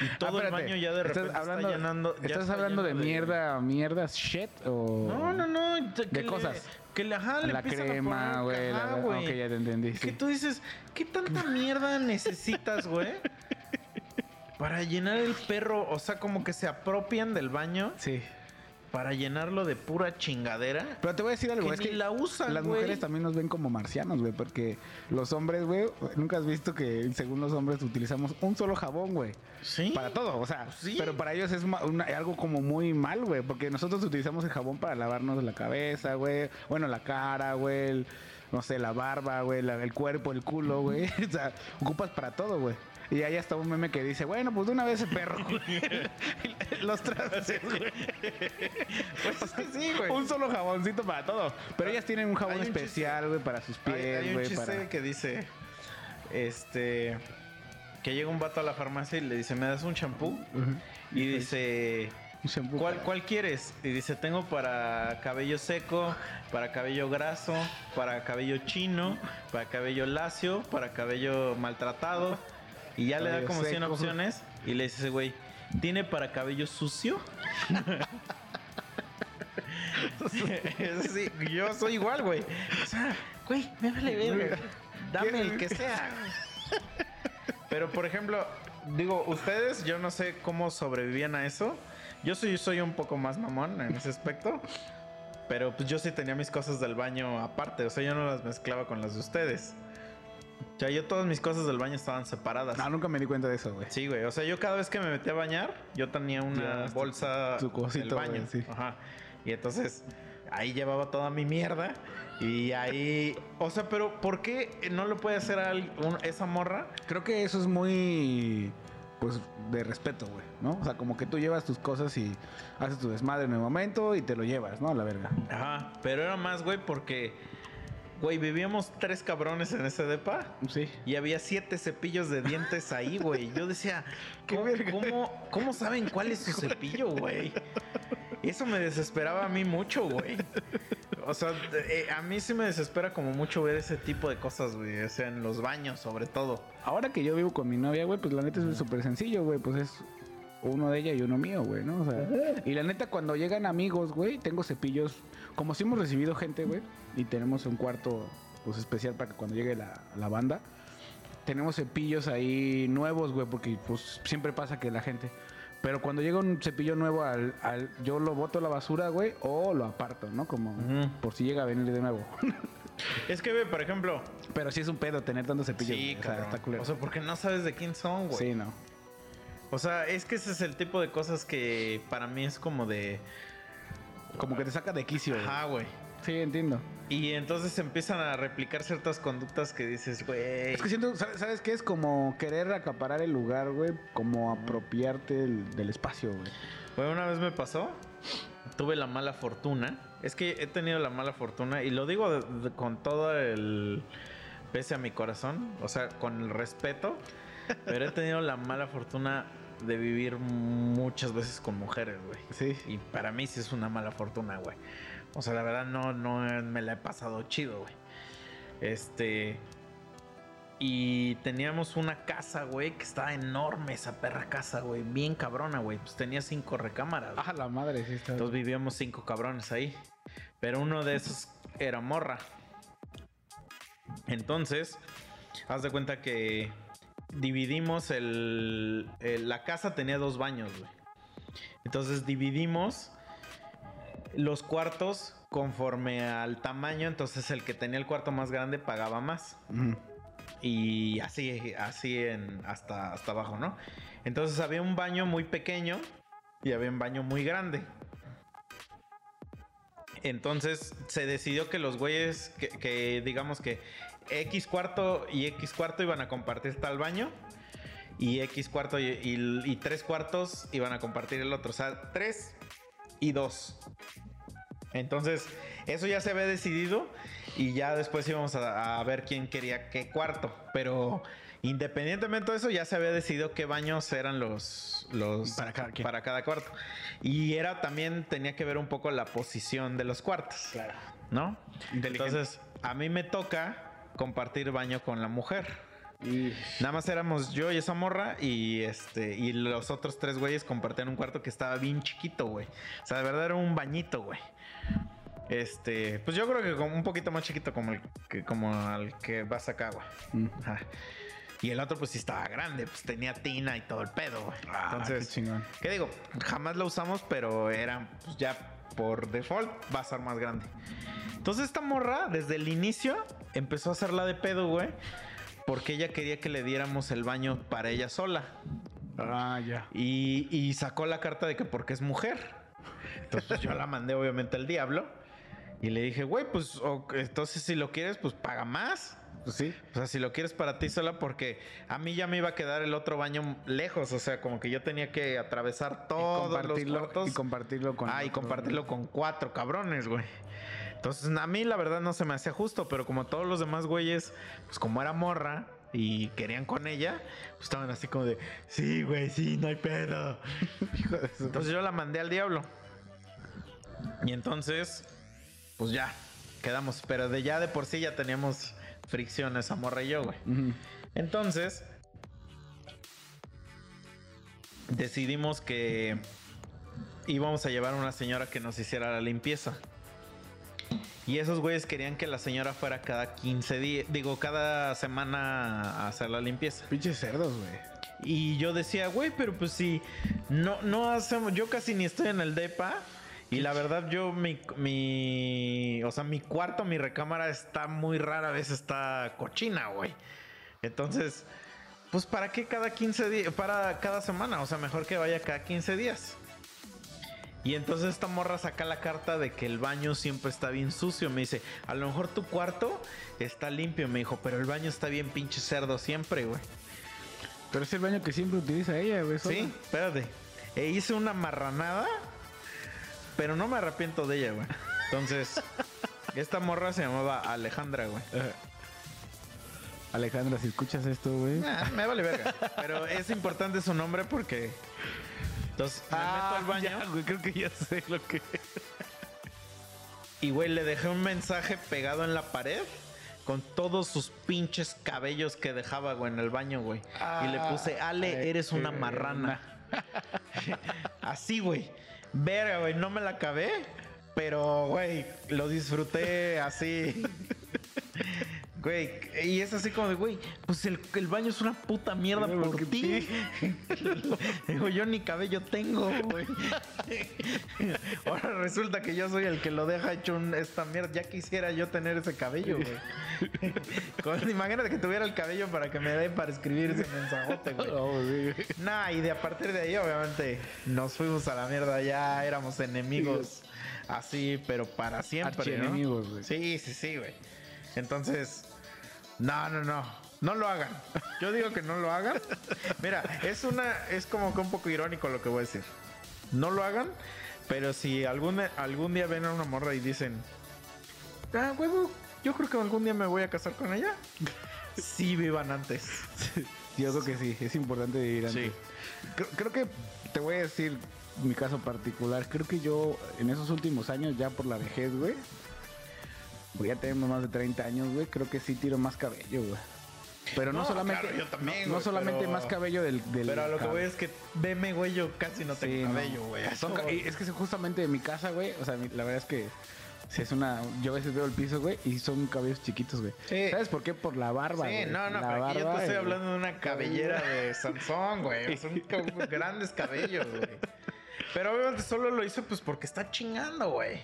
Y todo Ah, el espérate, baño ya de repente ¿Estás hablando, está llenando. ya ¿Estás está hablando de lleno mierda, mierdas shit o...? No, no, no. que De le- cosas. Que le, ajá, le La crema, güey. la-. Ok, ya te entendí, que sí. tú dices, ¿qué tanta mierda necesitas, güey? Para llenar el perro, o sea, como que se apropian del baño Sí. Para llenarlo de pura chingadera. Pero te voy a decir algo, Que es ni que la usan, las mujeres también nos ven como marcianos, güey, porque los hombres, güey, nunca has visto que según los hombres utilizamos un solo jabón, güey. Sí. Para todo, o sea, Sí. pero para ellos es una- algo como muy mal, güey, porque nosotros utilizamos el jabón para lavarnos la cabeza, güey, bueno, la cara, güey, no sé, la barba, güey, el cuerpo, el culo, güey, o sea, ocupas para todo, güey. Y ahí está un meme que dice, bueno, pues de una vez el perro. Los trastes, güey. Pues es que sí, güey. Un solo jaboncito para todo. Pero ellas tienen un jabón Hay un especial, güey, para sus Hay, hay pies, un güey, chiste para... que dice, este, que llega un vato a la farmacia y le dice, ¿me das un champú? Y dice, Un shampoo ¿cuál, para- ¿cuál quieres? Y dice, tengo para cabello seco, para cabello graso, para cabello chino, para cabello lacio, para cabello maltratado. Y ya le da como 100 seco. opciones. Y le dice ese güey, ¿tiene para cabello sucio? sí, yo soy igual, güey. O sea, güey, me vale verga. Dame el que sea. Pero, por ejemplo, digo, ustedes, yo no sé cómo sobrevivían a eso. Yo soy, soy un poco más mamón en ese aspecto. Pero pues yo sí tenía mis cosas del baño aparte. O sea, yo no las mezclaba con las de ustedes. O sea, yo todas mis cosas del baño estaban separadas. No, nunca me di cuenta de eso, güey. Sí, güey. O sea, yo cada vez que me metía a bañar, yo tenía una Ya, bolsa tu cosito, del baño. sí. Ajá. Y entonces ahí llevaba toda mi mierda. Y ahí. O sea, pero ¿por qué no lo puede hacer a al- un- esa morra? Creo que eso es muy, pues, de respeto, güey, ¿no? O sea, como que tú llevas tus cosas y haces tu desmadre en el momento y te lo llevas, ¿no? A la verga. Ajá. Pero era más, güey, porque. Güey, vivíamos tres cabrones en ese depa. Sí. Y había siete cepillos de dientes ahí, güey. Yo decía, Qué ¿cómo, verga. cómo, cómo saben cuál es su cepillo, güey? Eso me desesperaba a mí mucho, güey. O sea, eh, a mí sí me desespera como mucho ver ese tipo de cosas, güey. O sea, en los baños, sobre todo. Ahora que yo vivo con mi novia, güey, pues la neta es súper sencillo, güey. Pues es uno de ella y uno mío, güey, ¿no? O sea, y la neta, cuando llegan amigos, güey, tengo cepillos. Como si hemos recibido gente, güey, y tenemos un cuarto, pues especial para que cuando llegue la, la banda, tenemos cepillos ahí nuevos, güey, porque pues siempre pasa que la gente. Pero cuando llega un cepillo nuevo, al, al- yo lo boto a la basura, güey, o lo aparto, ¿no? Como por si llega a venir de nuevo. Es que, güey, por ejemplo. Pero sí es un pedo tener tantos cepillos. Sí, güey, o sea, cabrón. está culero. O sea, porque no sabes de quién son, güey. sí, no. O sea, es que ese es el tipo de cosas que para mí es como de. Como que te saca de quicio. Ajá, güey. Sí, entiendo. Y entonces empiezan a replicar ciertas conductas que dices, güey. Es que siento, ¿sabes, sabes qué? Es como querer acaparar el lugar, güey. Como apropiarte del, del espacio, güey. Güey, una vez me pasó, tuve la mala fortuna. Es que he tenido la mala fortuna y lo digo de- de- con todo el pese a mi corazón, o sea, con el respeto, pero he tenido la mala fortuna de vivir muchas veces con mujeres, güey. Sí. Y para mí sí es una mala fortuna, güey. O sea, la verdad no, no me la he pasado chido, güey. Este. Y teníamos una casa, güey, que estaba enorme esa perra casa, güey. Bien cabrona, güey. Pues tenía cinco recámaras. Ah, la madre, sí está. Entonces vivíamos cinco cabrones ahí. Pero uno de esos era morra. Entonces, haz de cuenta que dividimos el, el- la casa tenía dos baños, güey. Entonces dividimos los cuartos conforme al tamaño. Entonces el que tenía el cuarto más grande pagaba más. Y así, así en, hasta, hasta abajo, ¿no? Entonces había un baño muy pequeño y había un baño muy grande. Entonces se decidió que los güeyes, que, que digamos que X cuarto y X cuarto iban a compartir tal baño. Y X cuarto y, y- y tres cuartos iban a compartir el otro. O sea, tres y dos. Entonces, eso ya se había decidido. Y ya después íbamos a, a ver quién quería qué cuarto. Pero independientemente de eso, ya se había decidido qué baños eran los, los Para cada para cada cuarto. Y era también, tenía que ver un poco la posición de los cuartos. Claro. ¿No? Entonces, a mí me toca compartir baño con la mujer. Y Nada más éramos yo y esa morra y este y los otros tres güeyes compartían un cuarto que estaba bien chiquito, güey. O sea, de verdad era un bañito, güey. Este, pues yo creo que como un poquito más chiquito como el que como al que vas acá, güey. Mm. Ajá. Y el otro pues sí estaba grande, pues tenía tina y todo el pedo, güey. Ah, Entonces, qué chingón. ¿qué digo? Jamás lo usamos, pero era pues, ya por default va a ser más grande. Entonces esta morra desde el inicio empezó a hacerla de pedo, güey. Porque ella quería que le diéramos el baño para ella sola. Ah, ya. Y, y sacó la carta de que porque es mujer. Entonces pues, yo la mandé obviamente al diablo. Y le dije, güey, pues entonces si lo quieres, pues paga más. Pues sí. O sea, si lo quieres para ti sola, porque a mí ya me iba a quedar el otro baño lejos. O sea, como que yo tenía que atravesar todos los cuartos. y compartirlo con. ah, y compartirlo con cuatro cabrones, güey. Entonces, a mí la verdad no se me hacía justo, pero como todos los demás güeyes, pues como era morra y querían con ella, pues estaban así como de, sí, güey, sí, no hay pedo. Entonces yo la mandé al diablo. Y entonces, pues ya, quedamos. Pero de ya de por sí ya teníamos fricciones, morra y yo, güey. Entonces, decidimos que íbamos a llevar a una señora que nos hiciera la limpieza. Y esos güeyes querían que la señora fuera cada 15 días, digo, cada semana a hacer la limpieza. Pinches cerdos, güey. Y yo decía, güey, pero pues si no, no hacemos, yo casi ni estoy en el DEPA. Y la verdad, yo, mi, mi, o sea, mi cuarto, mi recámara está muy rara, a veces está cochina, güey. Entonces, pues, ¿para qué cada 15 días? Para cada semana, o sea, mejor que vaya cada 15 días. Y entonces esta morra saca la carta de que el baño siempre está bien sucio. Me dice, a lo mejor tu cuarto está limpio. Me dijo, pero el baño está bien pinche cerdo siempre, güey. Pero es el baño que siempre utiliza ella, güey. Sí, espérate. E hice una marranada, pero no me arrepiento de ella, güey. Entonces, esta morra se llamaba Alejandra, güey. Alejandra, si escuchas esto, güey. Ah, me vale verga. Pero es importante su nombre porque. Entonces, me meto al baño Ah, ya, güey, creo que ya sé lo que. y, güey, le dejé un mensaje pegado en la pared con todos sus pinches cabellos que dejaba, güey, en el baño, güey. y le puse, Ale, eres una marrana. Así, güey. Verga, güey, no me la acabé, pero, güey, lo disfruté así. Güey, y es así como de, güey, pues el, el baño es una puta mierda Pero por ti. Digo, yo ni cabello tengo, güey. Ahora resulta que yo soy el que lo deja hecho un, esta mierda. Ya quisiera yo tener ese cabello, güey. Con- Imagínate que tuviera el cabello para que me dé para escribir ese mensajote, güey. Oh, sí. Nah, y de a partir de ahí, obviamente, nos fuimos a la mierda. Ya éramos enemigos así, pero para siempre. ¿no? Güey. Sí, sí, sí, güey. Entonces, no, no, no. No lo hagan. Yo digo que no lo hagan. Mira, es una, es como que un poco irónico lo que voy a decir. No lo hagan, pero si algún, algún día ven a una morra y dicen, ah, huevo, yo creo que algún día me voy a casar con ella. sí vivan antes. Yo creo que sí, es importante vivir antes. Sí. Creo, creo que te voy a decir mi caso particular. Creo que yo en esos últimos años, ya por la vejez, güey, voy a tener más de 30 años, güey, creo que sí tiro más cabello, güey. Pero no, No, solamente, claro, yo también, no, no solamente pero- más cabello del, del Pero a lo que voy es que veme, güey, yo casi no tengo Sí, no. cabello, güey. y es que justamente en mi casa, güey, o sea, la verdad es que si es una, yo a veces veo el piso, güey, y son cabellos chiquitos, güey. Sí. ¿Sabes por qué? Por la barba, Sí, güey. no, no, La pero aquí yo barba te estoy hablando de una cabellera de Sansón, güey. Son grandes cabellos, güey. Pero obviamente solo lo hice pues porque está chingando, güey.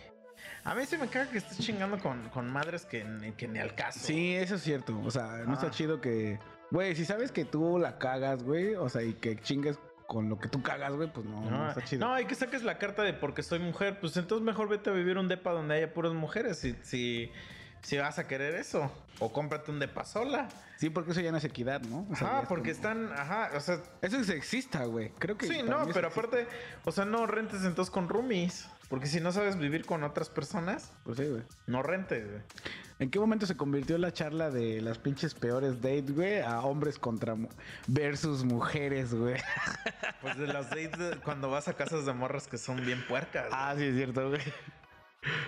A mí se me caga que estés chingando con, con madres que, ni- que ni al caso. Sí, eso es cierto. O sea, no está Ah. chido que. Güey, si sabes que tú la cagas, güey, o sea, y que chingues con lo que tú cagas, güey, pues no, no, No, está chido. no, y que saques la carta de porque soy mujer, pues entonces mejor vete a vivir un depa donde haya puras mujeres si, si, si vas a querer eso. O cómprate un depa sola. Sí, porque eso ya no es equidad, ¿no? O sea, es porque como- están, ajá, o sea, Eso es sexista, güey. Creo que. Sí, no, pero aparte, o sea, no rentes entonces con roomies. Porque si no sabes vivir con otras personas, Pues sí, güey. no rentes, güey. ¿En qué momento se convirtió la charla de las pinches peores dates, güey, a hombres contra. mu- versus mujeres, güey? Pues de las dates de- cuando vas a casas de morras que son bien puercas. Ah, sí, es cierto, güey.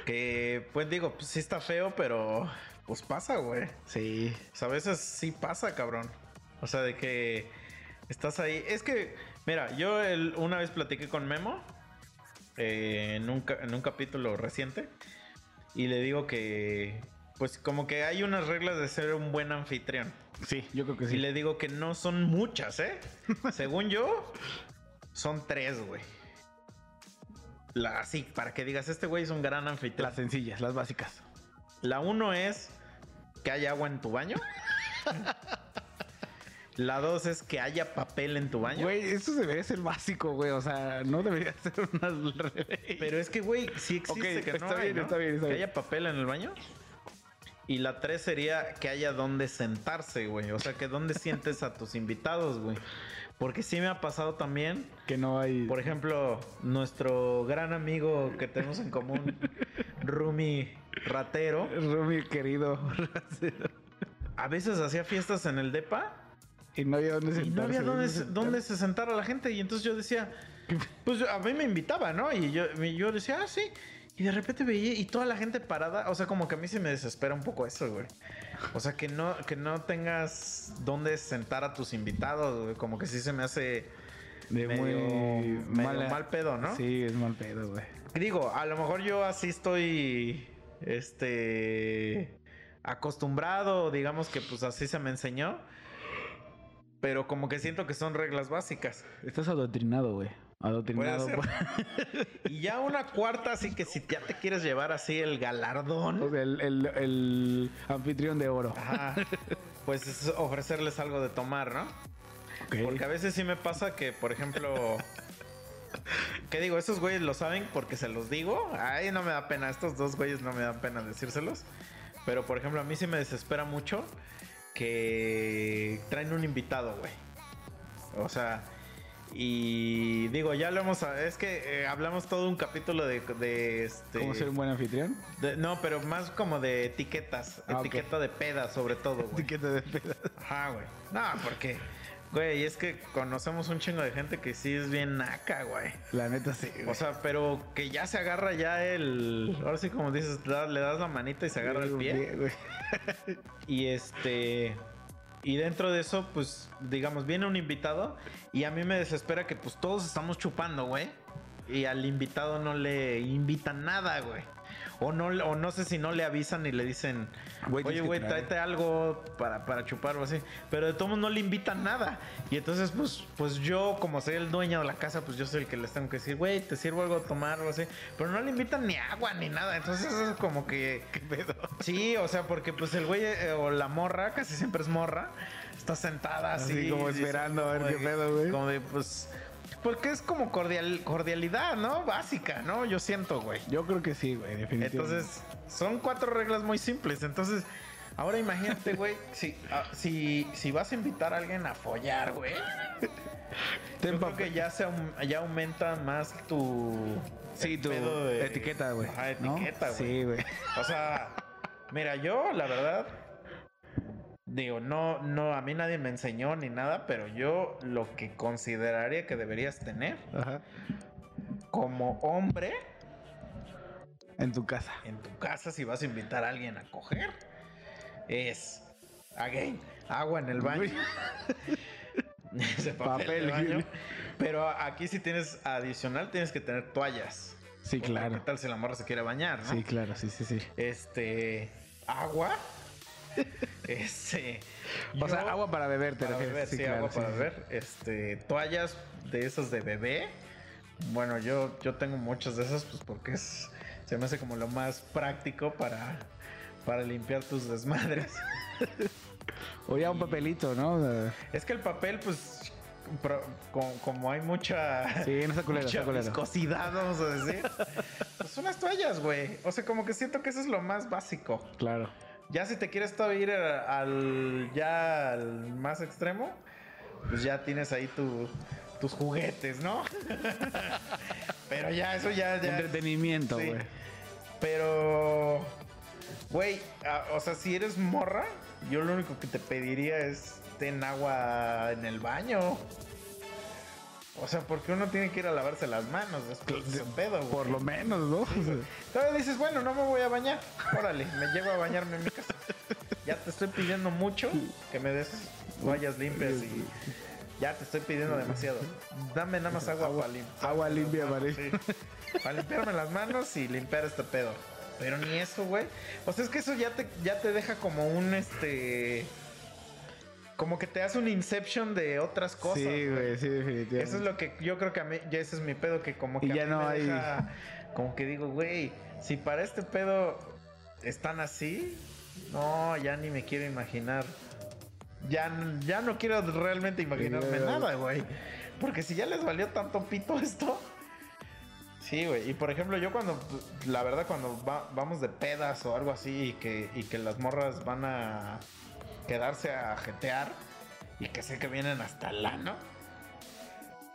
Que, pues digo, pues sí está feo, pero pues pasa, güey. Sí. O sea, a veces sí pasa, cabrón. O sea, de que estás ahí. Es que, mira, yo el- una vez platiqué con Memo eh, en, un, en un capítulo reciente y le digo que, pues como que hay unas reglas de ser un buen anfitrión. Sí, yo creo que sí. Y le digo que no son muchas, ¿eh? Según yo, son tres, güey. Así, para que digas, este güey es un gran anfitrión. Las sencillas, las básicas. La uno es que haya agua en tu baño. La dos es que haya papel en tu baño. Güey, eso debería ser básico, güey. O sea, no debería ser una. Pero es que, güey, sí existe que no está hay, bien, ¿no? está bien, está Que haya papel en el baño. Y la tres sería que haya donde sentarse, güey. O sea, que donde sientes a tus invitados, güey. Porque sí me ha pasado también. Que no hay. Por ejemplo, nuestro gran amigo que tenemos en común, Rumi Ratero, Rumi, querido. a veces hacía fiestas en el DEPA y no había dónde sentarse. y no había dónde, sentar. dónde se sentara la gente. Y entonces yo decía, pues a mí me invitaba, ¿no? Y yo, decía, ah, sí. Y de repente veía y toda la gente parada. O sea, como que a mí se me desespera un poco eso, güey. O sea, que no, que no tengas dónde sentar a tus invitados, güey. Como que sí se me hace De medio, muy medio mala- mal pedo, ¿no? Sí, es mal pedo, güey. Digo, a lo mejor yo así estoy, este, acostumbrado, digamos que pues así se me enseñó. Pero como que siento que son reglas básicas. Estás adoctrinado, güey. Adoctrinado. Y ya una cuarta, así que si ya te quieres llevar así el galardón, sea, el, el- el anfitrión de oro. ajá, pues es ofrecerles algo de tomar, ¿no? Porque a veces sí me pasa que, por ejemplo... ¿Qué digo? Esos güeyes lo saben porque se los digo. Ay, no me da pena. Estos dos güeyes no me dan pena decírselos. Pero, por ejemplo, a mí sí me desespera mucho que traen un invitado, güey. O sea, y digo, ya lo hemos... Es que eh, hablamos todo un capítulo de... de este, ¿Cómo ser un buen anfitrión? de- no, pero más como de etiquetas. Ah, etiqueta de peda, sobre todo, güey. Etiqueta de peda. Ajá, güey. No, porque, güey, es que conocemos un chingo de gente que sí es bien naca, güey. La neta sí. güey. O sea, pero que ya se agarra ya el. Ahora sí, como dices, da- le das la manita y se agarra el pie. Güey. Y este. Y dentro de eso, pues, digamos, viene un invitado. Y a mí me desespera que, pues, todos estamos chupando, güey. Y al invitado no le invitan nada, güey. O no, o no sé si no le avisan y le dicen, Güey, oye, güey, traer". tráete algo para, para chupar o así. Pero de todos modos no le invitan nada. Y entonces, pues, pues yo, como soy el dueño de la casa, pues yo soy el que les tengo que decir, güey, te sirvo algo a tomar o así. Pero no le invitan ni agua ni nada. Entonces es como que... ¿Qué pedo? Sí, o sea, porque pues el güey eh, o la morra, casi siempre es morra, está sentada así. Así como esperando a ver qué pedo, güey. Como de, pues... Porque es como cordial, cordialidad, ¿no? Básica, ¿no? Yo siento, güey. Yo creo que sí, güey, definitivamente. Entonces, son cuatro reglas muy simples. Entonces, ahora imagínate, güey, si, ah, si, si vas a invitar a alguien a follar, güey. Yo creo que ya, se, ya aumenta más tu... Sí, tu de- etiqueta, güey. ¿no? etiqueta, güey. Sí, güey. O sea, mira, yo, la verdad, Digo, no, no, a mí nadie me enseñó ni nada, pero yo lo que consideraría que deberías tener Ajá. como hombre En tu casa. en tu casa si vas a invitar a alguien a coger es, again, agua en el baño. Ese papel, Papel, baño. Pero aquí si tienes adicional tienes que tener toallas. Sí, claro. ¿Qué tal si la morra se quiere bañar, no? Sí, claro, sí, sí, sí. Este, agua. este, O sea, agua para beber, te para beber, sí, claro, agua sí, para beber. Este, toallas de esas de bebé. Bueno, yo, yo tengo muchas de esas, pues porque es, se me hace como lo más práctico para, para limpiar tus desmadres. O ya un papelito, ¿no? Es que el papel, pues, pro- como, hay mucha, Sí, no culero, mucha viscosidad, vamos a decir, pues unas toallas, güey. O sea, como que siento que eso es lo más básico. Claro. Ya si te quieres todavía ir al ya al más extremo, pues ya tienes ahí tu- tus juguetes, ¿no? Pero ya eso ya, ya Entretenimiento, sí. güey. Pero güey, o sea, si eres morra, yo lo único que te pediría es ten agua en el baño. O sea, porque uno tiene que ir a lavarse las manos después de ese pedo, güey. Por lo menos, ¿no? Todavía dices, bueno, no me voy a bañar. Órale, me llevo a bañarme en mi casa. Ya te estoy pidiendo mucho que me des toallas limpias y ya te estoy pidiendo demasiado. Dame nada más agua, para limpiar. agua limpia, vale. Para limpiarme las manos y limpiar este pedo. Pero ni eso, güey. O sea, es que eso ya te, ya te deja como un este. Como que te hace un inception de otras cosas. Sí, güey, sí, definitivamente. Eso es lo que yo creo que a mí, ya ese es mi pedo, que como que Y a ya mí no me hay- deja, como que digo, güey, si para este pedo están así, no, ya ni me quiero imaginar. Ya, ya no quiero realmente imaginarme Sí, nada, güey. Porque si ya les valió tanto pito esto. Sí, güey. Y por ejemplo, yo cuando, la verdad, cuando va- vamos de pedas o algo así y que, y que las morras van a quedarse a jetear y que sé que vienen hasta el ano.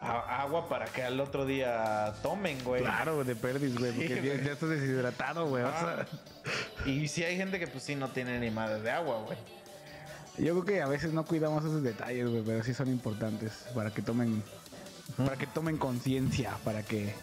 a- agua para que al otro día tomen, güey. Claro, de perdis, güey, porque ya, estás deshidratado, güey. o sea, Ah. Y si hay gente que pues sí no tiene ni madre de agua, güey. yo creo que a veces no cuidamos esos detalles, güey, pero sí son importantes para que tomen, para que tomen conciencia, para que,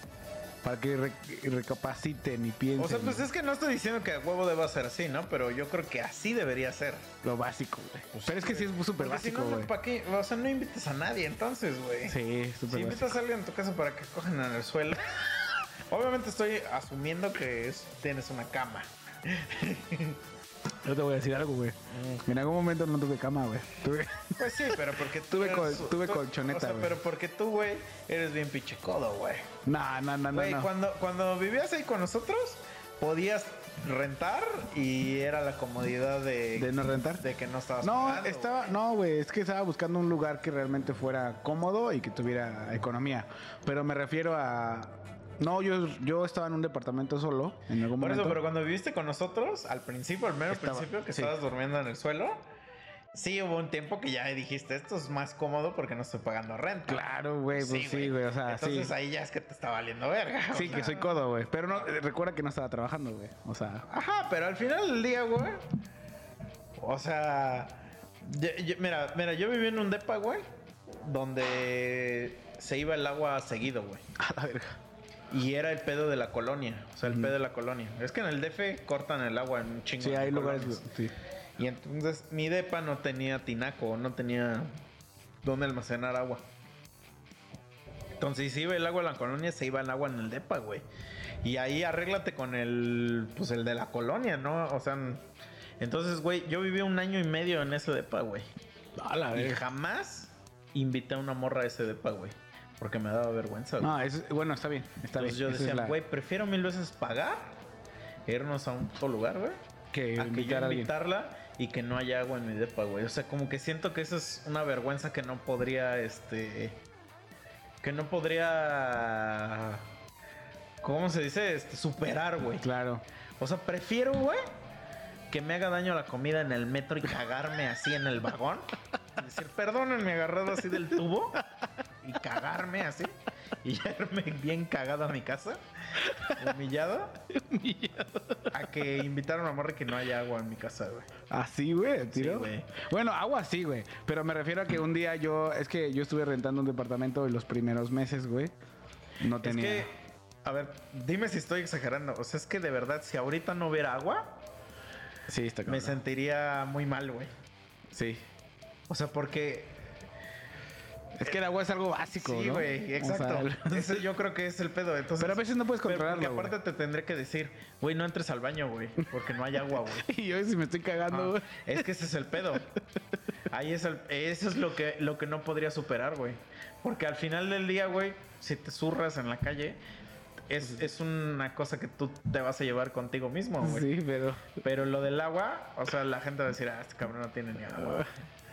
para que re- recapaciten y piensen O sea, pues es que no estoy diciendo que a huevo deba ser así, ¿no? Pero yo creo que así debería ser. lo básico, güey. Pues pero es que sí es súper si básico, no, güey. ¿para qué? O sea, no invitas a nadie entonces, güey. Sí, Si súper básico. invitas a alguien a tu casa para que cojan en el suelo. Obviamente estoy asumiendo que es- tienes una cama. Yo te voy a decir algo, güey. En algún momento no tuve cama, güey. Tuve- Pues sí, pero porque tú Tuve eres- col- tuve tú- colchoneta, O sea, güey. pero porque tú, güey, eres bien pinche codo, güey. No, no, no, no. Güey, no. cuando, cuando vivías ahí con nosotros, podías rentar y era la comodidad de, ¿De no rentar? de que no estabas No, pagando, estaba, no, güey, es que estaba buscando un lugar que realmente fuera cómodo y que tuviera economía. Pero me refiero a. No, yo, yo estaba en un departamento solo en algún Por momento. eso, pero cuando viviste con nosotros, al principio, al mero Estaba- principio, que sí. estabas durmiendo en el suelo, sí hubo un tiempo que ya dijiste, esto es más cómodo porque no estoy pagando renta. Claro, güey, pues sí, güey, o sea, Entonces sí. ahí ya es que te está valiendo verga. o Sí, sea. que soy codo, güey. Pero no, eh, recuerda que no estaba trabajando, güey. O sea, Ajá, pero al final del día, güey. O sea. yo- yo- mira, mira, yo viví en un depa, güey. Donde se iba el agua seguido, güey. a la verga. Y era el pedo de la colonia. O sea, el pedo de la colonia. Es que en el DF cortan el agua en un chingo Sí, hay lugares, sí. Y entonces mi depa no tenía tinaco, no tenía dónde almacenar agua. Entonces, si iba el agua a la colonia, se iba el agua en el depa, güey. Y ahí arréglate con el, pues el de la colonia, ¿no? O sea, entonces, güey, yo viví un año y medio en ese depa, güey. A la Y jamás invité a una morra a ese depa, güey. Porque me daba vergüenza, güey. No, es, bueno, está bien, está Entonces bien. yo decía, la- güey, prefiero mil veces pagar, irnos a un otro lugar, güey que a que yo a invitarla y que no haya agua en mi depa, güey. O sea, como que siento que eso es una vergüenza que no podría, este... Que no podría... ¿Cómo se dice? Este, superar, güey. Claro. O sea, prefiero, güey, que me haga daño la comida en el metro y cagarme así en el vagón. Y decir, perdónenme agarrado así del tubo y cagarme así. y irme bien cagado a mi casa, humillado, a que invitaron a morra que no haya agua en mi casa, güey. Así, güey, tiro. Sí, güey. bueno, agua sí, güey. Pero me refiero a que un día yo, es que yo estuve rentando un departamento en los primeros meses, güey. No Es tenía. que, a ver, dime si estoy exagerando. O sea, es que de verdad, si ahorita no hubiera agua, Sí, está me sentiría muy mal, güey. Sí. O sea, porque Es que el agua es algo básico, Sí, ¿no? güey, O exacto. sea, yo creo que es el pedo. Entonces, Pero a veces no puedes porque controlarlo, aparte te tendré que decir, güey, no entres al baño, güey, porque no hay agua, güey. Y yo si me estoy cagando, Ah, güey. es que ese es el pedo. Ahí es el, eso es lo que, lo que no podría superar, güey. Porque al final del día, güey, si te zurras en la calle, es, es una cosa que tú te vas a llevar contigo mismo, güey. Sí, pero. Pero lo del agua, o sea, la gente va a decir, ah, este cabrón no tiene ni agua.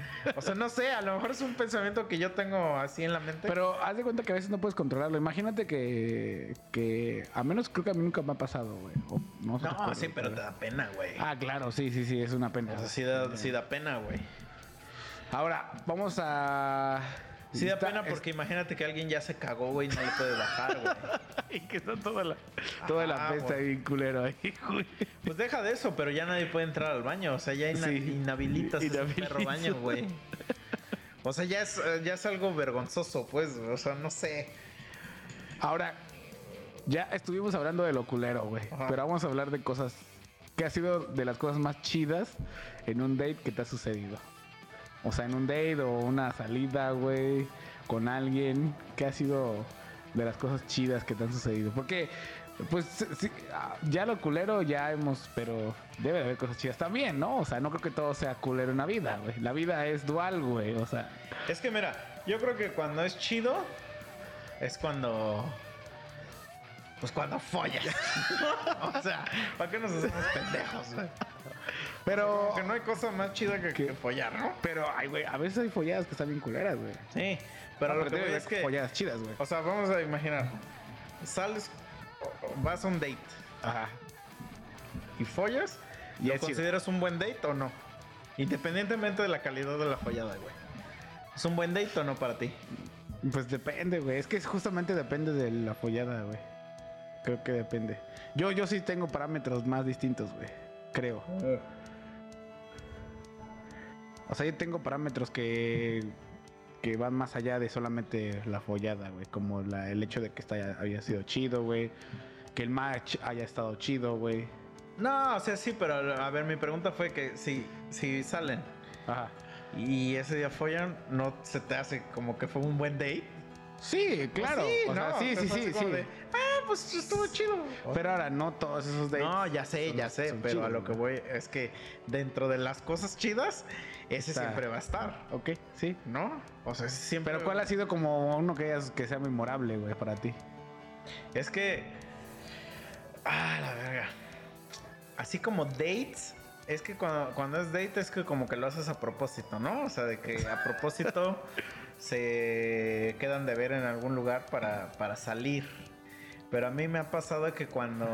O sea, no sé, a lo mejor es un pensamiento que yo tengo así en la mente. Pero haz de cuenta que a veces no puedes controlarlo. Imagínate que. que a menos creo que a mí nunca me ha pasado, güey. No, no, sí, pero te da pena, güey. Ah, claro, sí, sí, sí, es una pena. O sea, sí da, sí da pena, güey. Ahora, vamos a. Sí da pena porque imagínate que alguien ya se cagó, güey, y no le puede bajar, güey. Y que está toda la, toda la Ajá, pesta bien culero ahí, güey. Pues deja de eso, pero ya nadie puede entrar al baño. O sea, ya ina- Sí. inhabilitas Inhabilitas. perro baño, güey. O sea, ya es, ya es algo vergonzoso, pues. O sea, no sé. Ahora, ya estuvimos hablando de lo culero, güey. Pero vamos a hablar de cosas. que ha sido de las cosas más chidas en un date que te ha sucedido? O sea, en un date o una salida, güey, con alguien. ¿Qué ha sido de las cosas chidas que te han sucedido? Porque, pues, ya lo culero ya hemos. Pero debe de haber cosas chidas también, ¿no? O sea, no creo que todo sea culero en la vida, güey. La vida es dual, güey. O sea, Es que mira, yo creo que cuando es chido, es cuando. Pues cuando follas. o sea, ¿para qué nos hacemos pendejos, güey? pero. Que no hay cosa más chida que, que follar, ¿no? Pero, ay, güey, a veces hay folladas que están bien culeras, güey. Sí, pero No, lo que debe voy es que. Folladas chidas, güey. O sea, vamos a imaginar. Sales, vas a un date Ajá. y follas. Y ¿Lo chido. consideras un buen date o no? Independientemente de la calidad de la follada, güey. ¿Es un buen date o no para ti? Pues depende, güey. Es que justamente depende de la follada, güey. Creo que depende. Yo, yo sí tengo parámetros más distintos, güey. Creo. O sea, yo tengo parámetros que, que van más allá de solamente la follada, güey. Como la, el hecho de que esta haya, sido chido, güey. Que el match haya estado chido, güey. No, o sea, sí, pero a ver, mi pregunta fue que si, si salen Ajá. y ese día follan, ¿no se te hace como que fue un buen date? Sí, claro. Sí, o sea, no, sí, sea, sí, sí, sí. de, ah, pues estuvo chido. Pero ahora no todos esos dates. No, ya sé, son- ya sé, pero a lo que voy es que dentro de las cosas chidas, ese Está. siempre va a estar, Ok, sí. ¿no? O sea, siempre. Pero ¿cuál ha sido como uno que, hayas- que sea memorable, güey, para ti? Es que. Ah, la verga. Así como dates. Es que cuando, cuando es date es que como que lo haces a propósito, ¿no? O sea, de que a propósito se quedan de ver en algún lugar para, para salir. Pero a mí me ha pasado que cuando...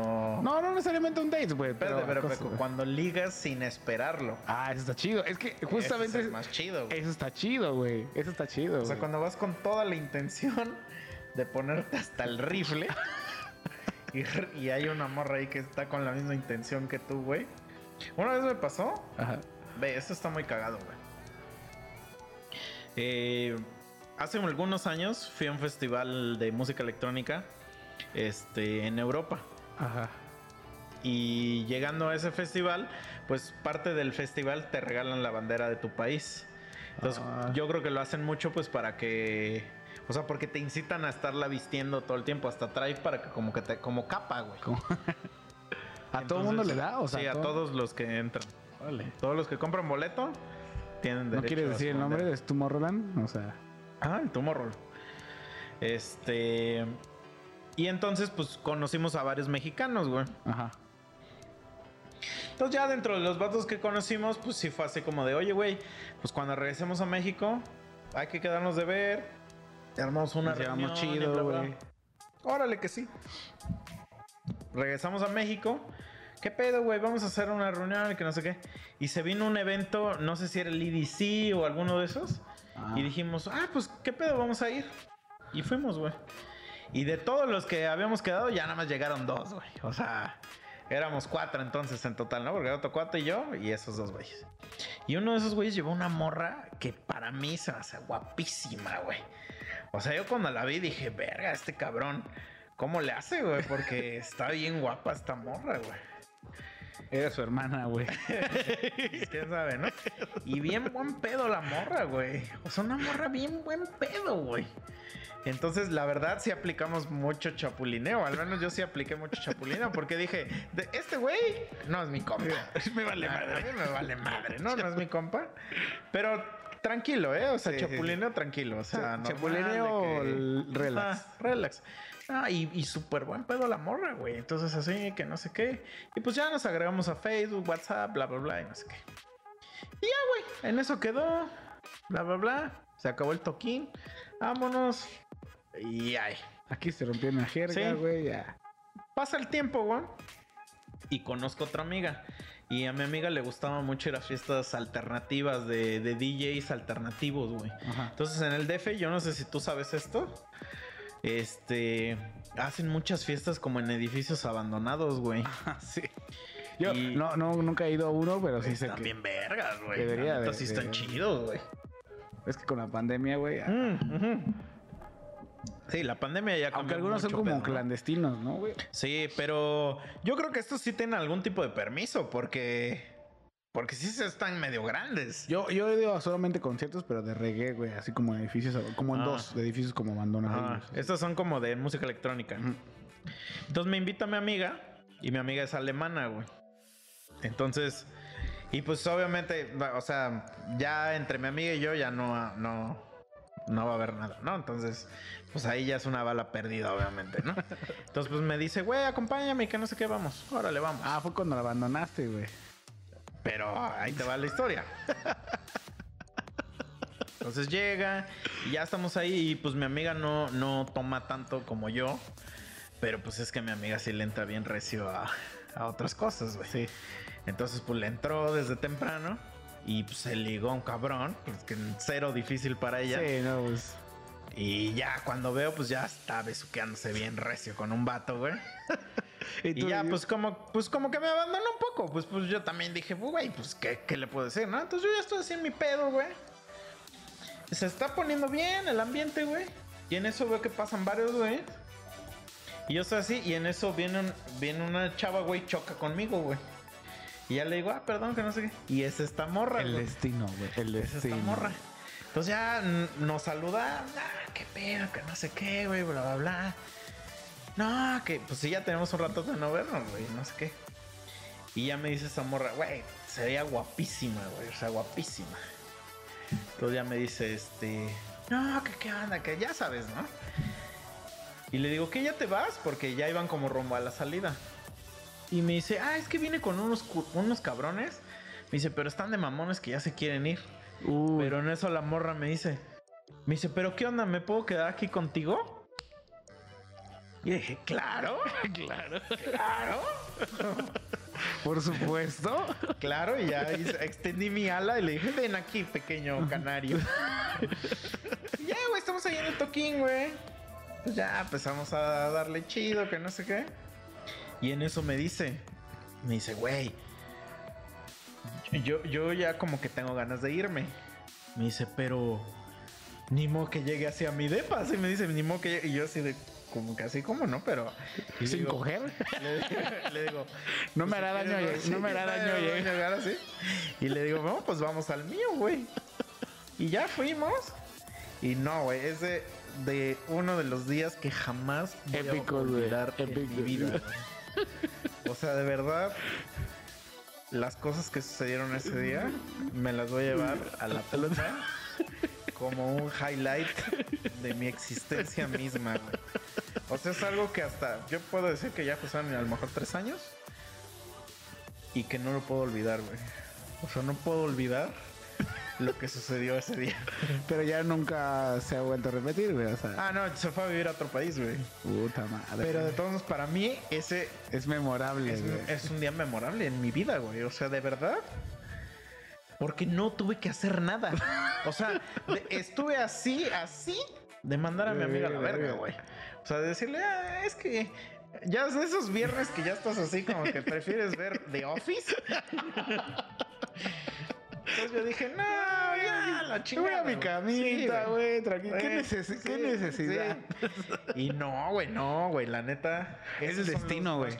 No, no necesariamente un date, güey. Pero, pero, cuando ligas sin esperarlo. Ah, eso está chido. Es que justamente Ese es el más chido. güey. eso está chido, güey. Eso está chido, O sea, güey. cuando vas con toda la intención de ponerte hasta el rifle y, y hay una morra ahí que está con la misma intención que tú, güey. Una vez me pasó, Ajá. ve, esto está muy cagado, güey. Eh, hace algunos años fui a un festival de música electrónica este, en Europa. Ajá. Y llegando a ese festival, pues parte del festival te regalan la bandera de tu país. Entonces, Ah. yo creo que lo hacen mucho pues para que o sea, porque te incitan a estarla vistiendo todo el tiempo, hasta trae para que como que te como capa, güey. Como- ¿A todo el mundo le da? O sea, sí, a todo- todos los que entran. Órale. Todos los que compran boleto tienen ¿No derecho quieres a decir el nombre de Tomorrowland? O sea, Ah, el Tomorrow. Este y entonces pues conocimos a varios mexicanos, güey. ajá. Entonces ya dentro de los vatos que conocimos, pues sí fue así como de, oye, güey, pues cuando regresemos a México, hay que quedarnos de ver. Armamos una Nos reunión chido, güey. Órale que sí. Regresamos a México. ¿Qué pedo, güey? Vamos a hacer una reunión y que no sé qué. Y se vino un evento, no sé si era el EDC o alguno de esos. Ah. Y dijimos, ah, pues, ¿qué pedo? Vamos a ir. Y fuimos, güey. Y de todos los que habíamos quedado, ya nada más llegaron dos, güey. O sea, éramos cuatro entonces en total, ¿no? Porque era otro cuatro y yo y esos dos güeyes. Y uno de esos güeyes llevó una morra que para mí se me hace guapísima, güey. O sea, yo cuando la vi dije, verga, este cabrón, ¿cómo le hace, güey? Porque está bien guapa esta morra, güey. Era su hermana, güey. Pues, ¿Quién sabe, no? Y bien buen pedo la morra, güey. O sea, una morra bien buen pedo, güey. Entonces, la verdad, sí aplicamos mucho chapulineo. Al menos yo sí apliqué mucho chapulineo porque dije, de este güey no es mi compa. Me vale A madre. mí me vale madre, ¿no? No es mi compa. Pero tranquilo, ¿eh? O sea, Sí, sí, chapulineo tranquilo. O sea, normal Chapulineo que- relax. Ah, relax. Ah, y, y súper buen pedo la morra, güey. Entonces, así que no sé qué. Y pues ya nos agregamos a Facebook, WhatsApp, bla, bla, bla, y no sé qué. Y ya, güey. En eso quedó. Bla, bla, bla. Se acabó el toquín. Vámonos. Y ay. Aquí se rompió una jerga, Sí. güey, ya. Pasa el tiempo, güey. Y conozco otra amiga. Y a mi amiga le gustaba mucho ir a fiestas alternativas de, de DJs alternativos, güey. Entonces en el DF, yo no sé si tú sabes esto. Este. Hacen muchas fiestas como en edificios abandonados, güey. Sí. Yo Y- no, no, nunca he ido a uno, pero sí sé Están que... bien vergas, güey. Debería de- sí están de- chidos, güey. Es que con la pandemia, güey... ya- Mm, ujú. Sí, la pandemia ya Aunque algunos son como clandestinos, ¿no, güey? Sí, pero yo creo que estos sí tienen algún tipo de permiso porque porque sí se están medio grandes. Yo, yo he ido a solamente conciertos, pero de reggae, güey. Así como en edificios, como en Ah. dos edificios como abandonados. estos son como de música electrónica. Entonces me invita mi amiga y mi amiga es alemana, güey. Entonces, y pues obviamente, o sea, ya entre mi amiga y yo ya no, no, no va a haber nada, ¿no? Entonces, pues ahí ya es una bala perdida, obviamente, ¿no? Entonces, pues me dice, güey, acompáñame, que no sé qué, vamos, órale, vamos. Ah, fue cuando la abandonaste, güey. Pero ahí te va la historia. Entonces llega y ya estamos ahí y pues mi amiga no, no toma tanto como yo. Pero pues es que mi amiga sí le entra bien recio a, a otras cosas, güey. Sí. Entonces pues le entró desde temprano y pues se ligó a un cabrón, pues que cero difícil para ella. Sí, no, pues... Y ya cuando veo pues ya está besuqueándose bien recio con un vato, güey. Y, tú- ya, pues como, pues como que me abandonó un poco. Pues, pues yo también dije, güey, pues ¿qué, ¿qué le puedo decir, no? Entonces yo ya estoy en mi pedo, güey. Se está poniendo bien el ambiente, güey. Y en eso veo que pasan varios, güey. Y yo estoy así, y en eso viene, un- viene una chava, güey, choca conmigo, güey. Y ya le digo, ah, perdón, que no sé qué. Y es esta morra, El güey. destino, güey. El Es esta destino. morra. Entonces ya nos saluda, ah, qué pedo, que no sé qué, güey, bla, bla, bla. No, que pues sí, ya tenemos un rato de no vernos, güey, no sé qué. Y ya me dice esa morra, güey, sería guapísima, güey, o sea, guapísima. Entonces ya me dice, este, no, que qué onda, que ya sabes, ¿no? Y le digo, ¿qué ya te vas? Porque ya iban como rumbo a la salida. Y me dice, ah, es que viene con unos, unos cabrones. Me dice, pero están de mamones que ya se quieren ir. Pero en eso la morra me dice, me dice, pero ¿qué onda? ¿Me puedo quedar aquí contigo? Y dije, claro, claro, claro, por supuesto. claro. Y ya extendí mi ala y le dije, ven aquí, pequeño canario. Y ya, güey, estamos ahí en el toquín, güey. Pues ya empezamos a darle chido, que no sé qué. Y en eso me dice, me dice, güey, yo, yo ya como que tengo ganas de irme. Me dice, pero ni modo que llegue hacia mi depa. Así me dice, ni modo que llegue. Y yo así de, como que así como no, pero. Sin digo- coger. Le, le digo, No me pues, hará daño, quieres, lleg- no me hará daño llegar. llegar así. Y le digo, no, pues vamos al mío, güey. Y ya fuimos. Y no, güey, es de, de uno de los días que jamás voy Épicos, a olvidar en Épicos, mi vida. O sea, de verdad, las cosas que sucedieron ese día me las voy a llevar a la punta como un highlight de mi existencia misma. O sea, es algo que hasta yo puedo decir que ya pasaron a lo mejor tres años y que no lo puedo olvidar, güey. O sea, no puedo olvidar lo que sucedió ese día. Pero ya nunca se ha vuelto a repetir, güey. O sea, Ah, no, se fue a vivir a otro país, güey. puta madre. Pero de todos modos, para mí, ese es memorable, es, güey. es un día memorable en mi vida, güey. O sea, de verdad. Porque no tuve que hacer nada. O sea, de- estuve así, así, de mandar a mi amiga a la Verga. güey. O sea, de decirle, "Ah, es que ya es de esos viernes que ya estás así como que prefieres ver The Office. Entonces yo dije, no, ya, la Voy chingada. a mi güey". camita, Sí, güey, tranquilo. ¿Qué, Güey, necesi- qué sí, necesidad? sí. Y no, güey, no, güey, la neta. Es esos el destino, güey.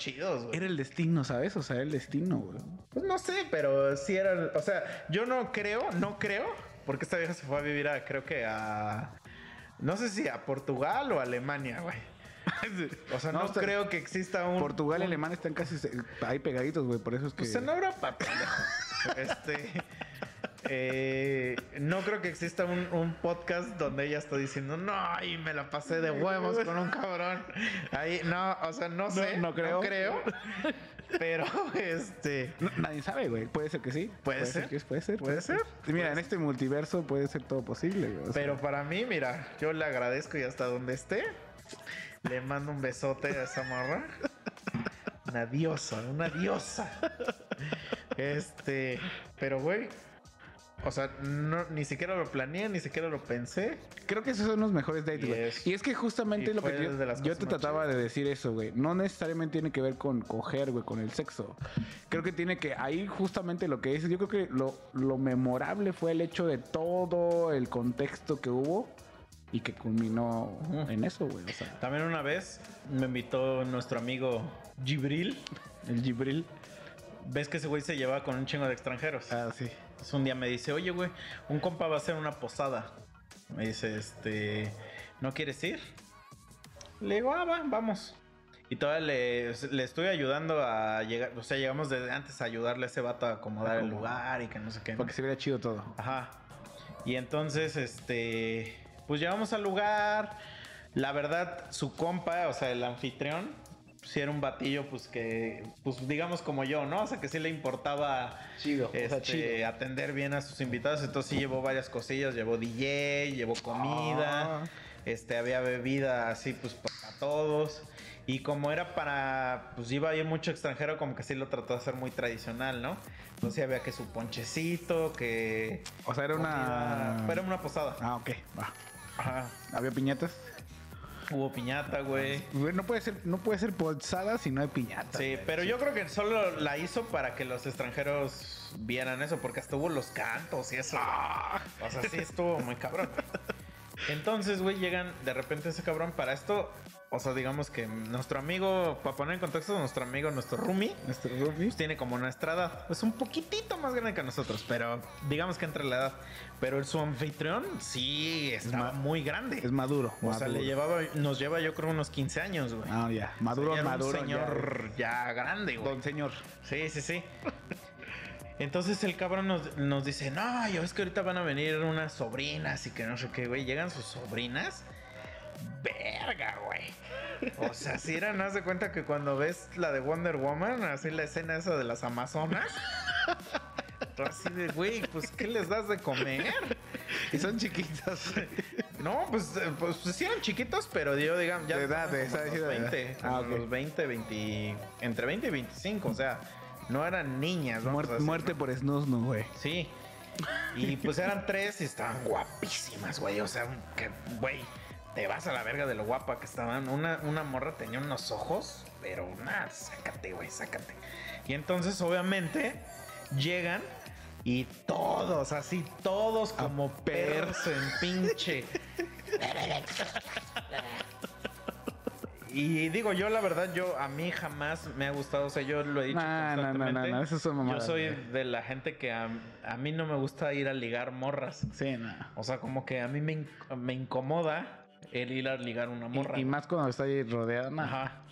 Era el destino, ¿sabes? O sea, era el destino, güey. Pues no sé, pero sí era. O sea, yo no creo, no creo, porque esta vieja se fue a vivir a, creo que a. No sé si a Portugal o a Alemania, güey. O sea, no, creo que exista un. Portugal y Alemania están casi ahí pegaditos, güey. Por eso es que. Pues en Europa. Este. Eh, no creo que exista un, un podcast donde ella está diciendo, no, y me la pasé de huevos con un cabrón. Ahí, no, o sea, no sé. no creo. creo. Pero, este. No, nadie sabe, güey. Puede ser que sí. Puede ser. que- puede ser. Puede ser. Mira, en este multiverso puede ser todo posible, güey. sea, Pero para mí, mira, yo le agradezco y hasta donde esté, le mando un besote a esa morra. Una diosa, una diosa. Este, pero güey, o sea, no, ni siquiera lo planeé, ni siquiera lo pensé. Creo que esos son los mejores dates, Y güey. es- Y es que justamente lo que yo, te trataba de decir eso, güey. No necesariamente tiene que ver con coger, güey, con el sexo. Creo que tiene que, ahí justamente lo que dices, yo creo que lo, lo memorable fue el hecho de todo el contexto que hubo y que culminó en eso, güey. O sea, También una vez me invitó nuestro amigo Gibril. el Gibril. Ves que ese güey se lleva con un chingo de extranjeros. Ah, sí. Entonces un día me dice, oye, güey, un compa va a hacer una posada. Me dice, este, ¿no quieres ir? Le digo, ah, va, vamos. Y todavía le, le estoy ayudando a llegar, o sea, llegamos desde antes a ayudarle a ese vato a acomodar el Acomodar. lugar y que no sé qué. ¿no? Para que se viera chido todo. Ajá. Y entonces, este, pues llegamos al lugar. La verdad, su compa, o sea, el anfitrión, si era un batillo, pues que, pues digamos como yo, ¿no? O sea, que sí le importaba Chido. este, atender bien a sus invitados. Entonces sí llevó varias cosillas, llevó DJ, llevó comida, Ah. este, había bebida así pues para todos. Y como era para, pues iba a ir mucho extranjero, como que sí lo trató de hacer muy tradicional, ¿no? Entonces había que su ponchecito, que... O sea, era una. Era una posada. Ah, ok. Va. Ajá. ¿Había piñatas? Hubo piñata, güey. No puede ser, no puede ser posada si no hay piñata. Sí, pero yo creo que solo la hizo para que los extranjeros vieran eso, porque hasta hubo los cantos y eso. O sea, sí estuvo muy cabrón. Entonces, güey, llegan de repente ese cabrón para esto. O sea, digamos que nuestro amigo, para poner en contexto, nuestro amigo, nuestro roomie, Nuestro roomie. pues tiene como nuestra edad. Es un poquitito más grande que nosotros, pero digamos que entre la edad. Pero su anfitrión sí ma- muy grande. Es maduro. o sea, maduro. le llevaba, nos lleva yo creo unos 15 años, güey. Ah, ya. Maduro, Ya era un maduro. señor ya, grande, güey. Don señor. Sí, sí, sí. Entonces el cabrón nos, nos dice, no, yo es que ahorita van a venir unas sobrinas y que no sé qué, güey. Llegan sus sobrinas. Verga, güey. O sea, si eran, haz de cuenta que cuando ves la de Wonder Woman, así la escena esa de las Amazonas. Tú así de, güey, pues, ¿qué les das de comer? Y son chiquitos. No, pues, eh, pues, sí eran chiquitos, pero yo, digamos, ya. De edad, de esa- edad. 20. Ah, como ok. los 20, 20. Entre 20 y 25, o sea, no eran niñas, vamos Muerte, a decir, muerte ¿no? por güey. Sí. Y pues eran tres y estaban guapísimas, güey. O sea, que, güey, te vas a la verga de lo guapa que estaban. Una, una morra tenía unos ojos, pero nada, sácate, güey, sácate. Y entonces, obviamente, llegan y todos, así, todos como perros en pinche. Y digo, yo la verdad, yo a mí jamás me ha gustado, o sea, yo lo he dicho No, no, no, no, eso son Yo soy de la gente que a, a mí no me gusta ir a ligar morras. Sí, no. O sea, como que a mí me, me incomoda el ir a ligar una morra. Y, y más cuando está ahí rodeada, no. Ajá.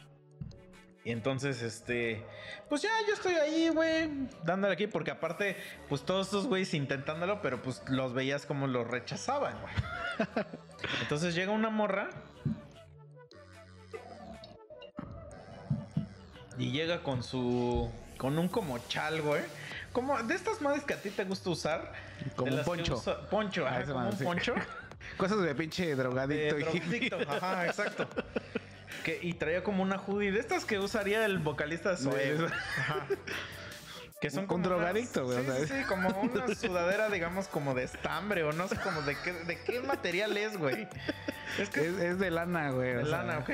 Y entonces, este, pues ya yo estoy ahí, güey, dándole aquí, porque aparte, pues todos estos güeyes intentándolo, pero pues los veías como los rechazaban, güey. Entonces llega una morra y llega con su, con un como chal, güey. Como de estas madres que a ti te gusta usar. Como de un poncho. usa- poncho, Ah, ajá, como un sí. poncho. Cosas de pinche De drogadicto. y drogadicto, ajá, exacto. Que, y traía como una hoodie de estas que usaría el vocalista de Zoé. Que son Un como drogadicto, güey, o Sí, sea. como una sudadera, digamos, como de estambre o no sé como de qué, de qué material es, güey. Es que Es, es de lana, güey. de sea, lana, ok.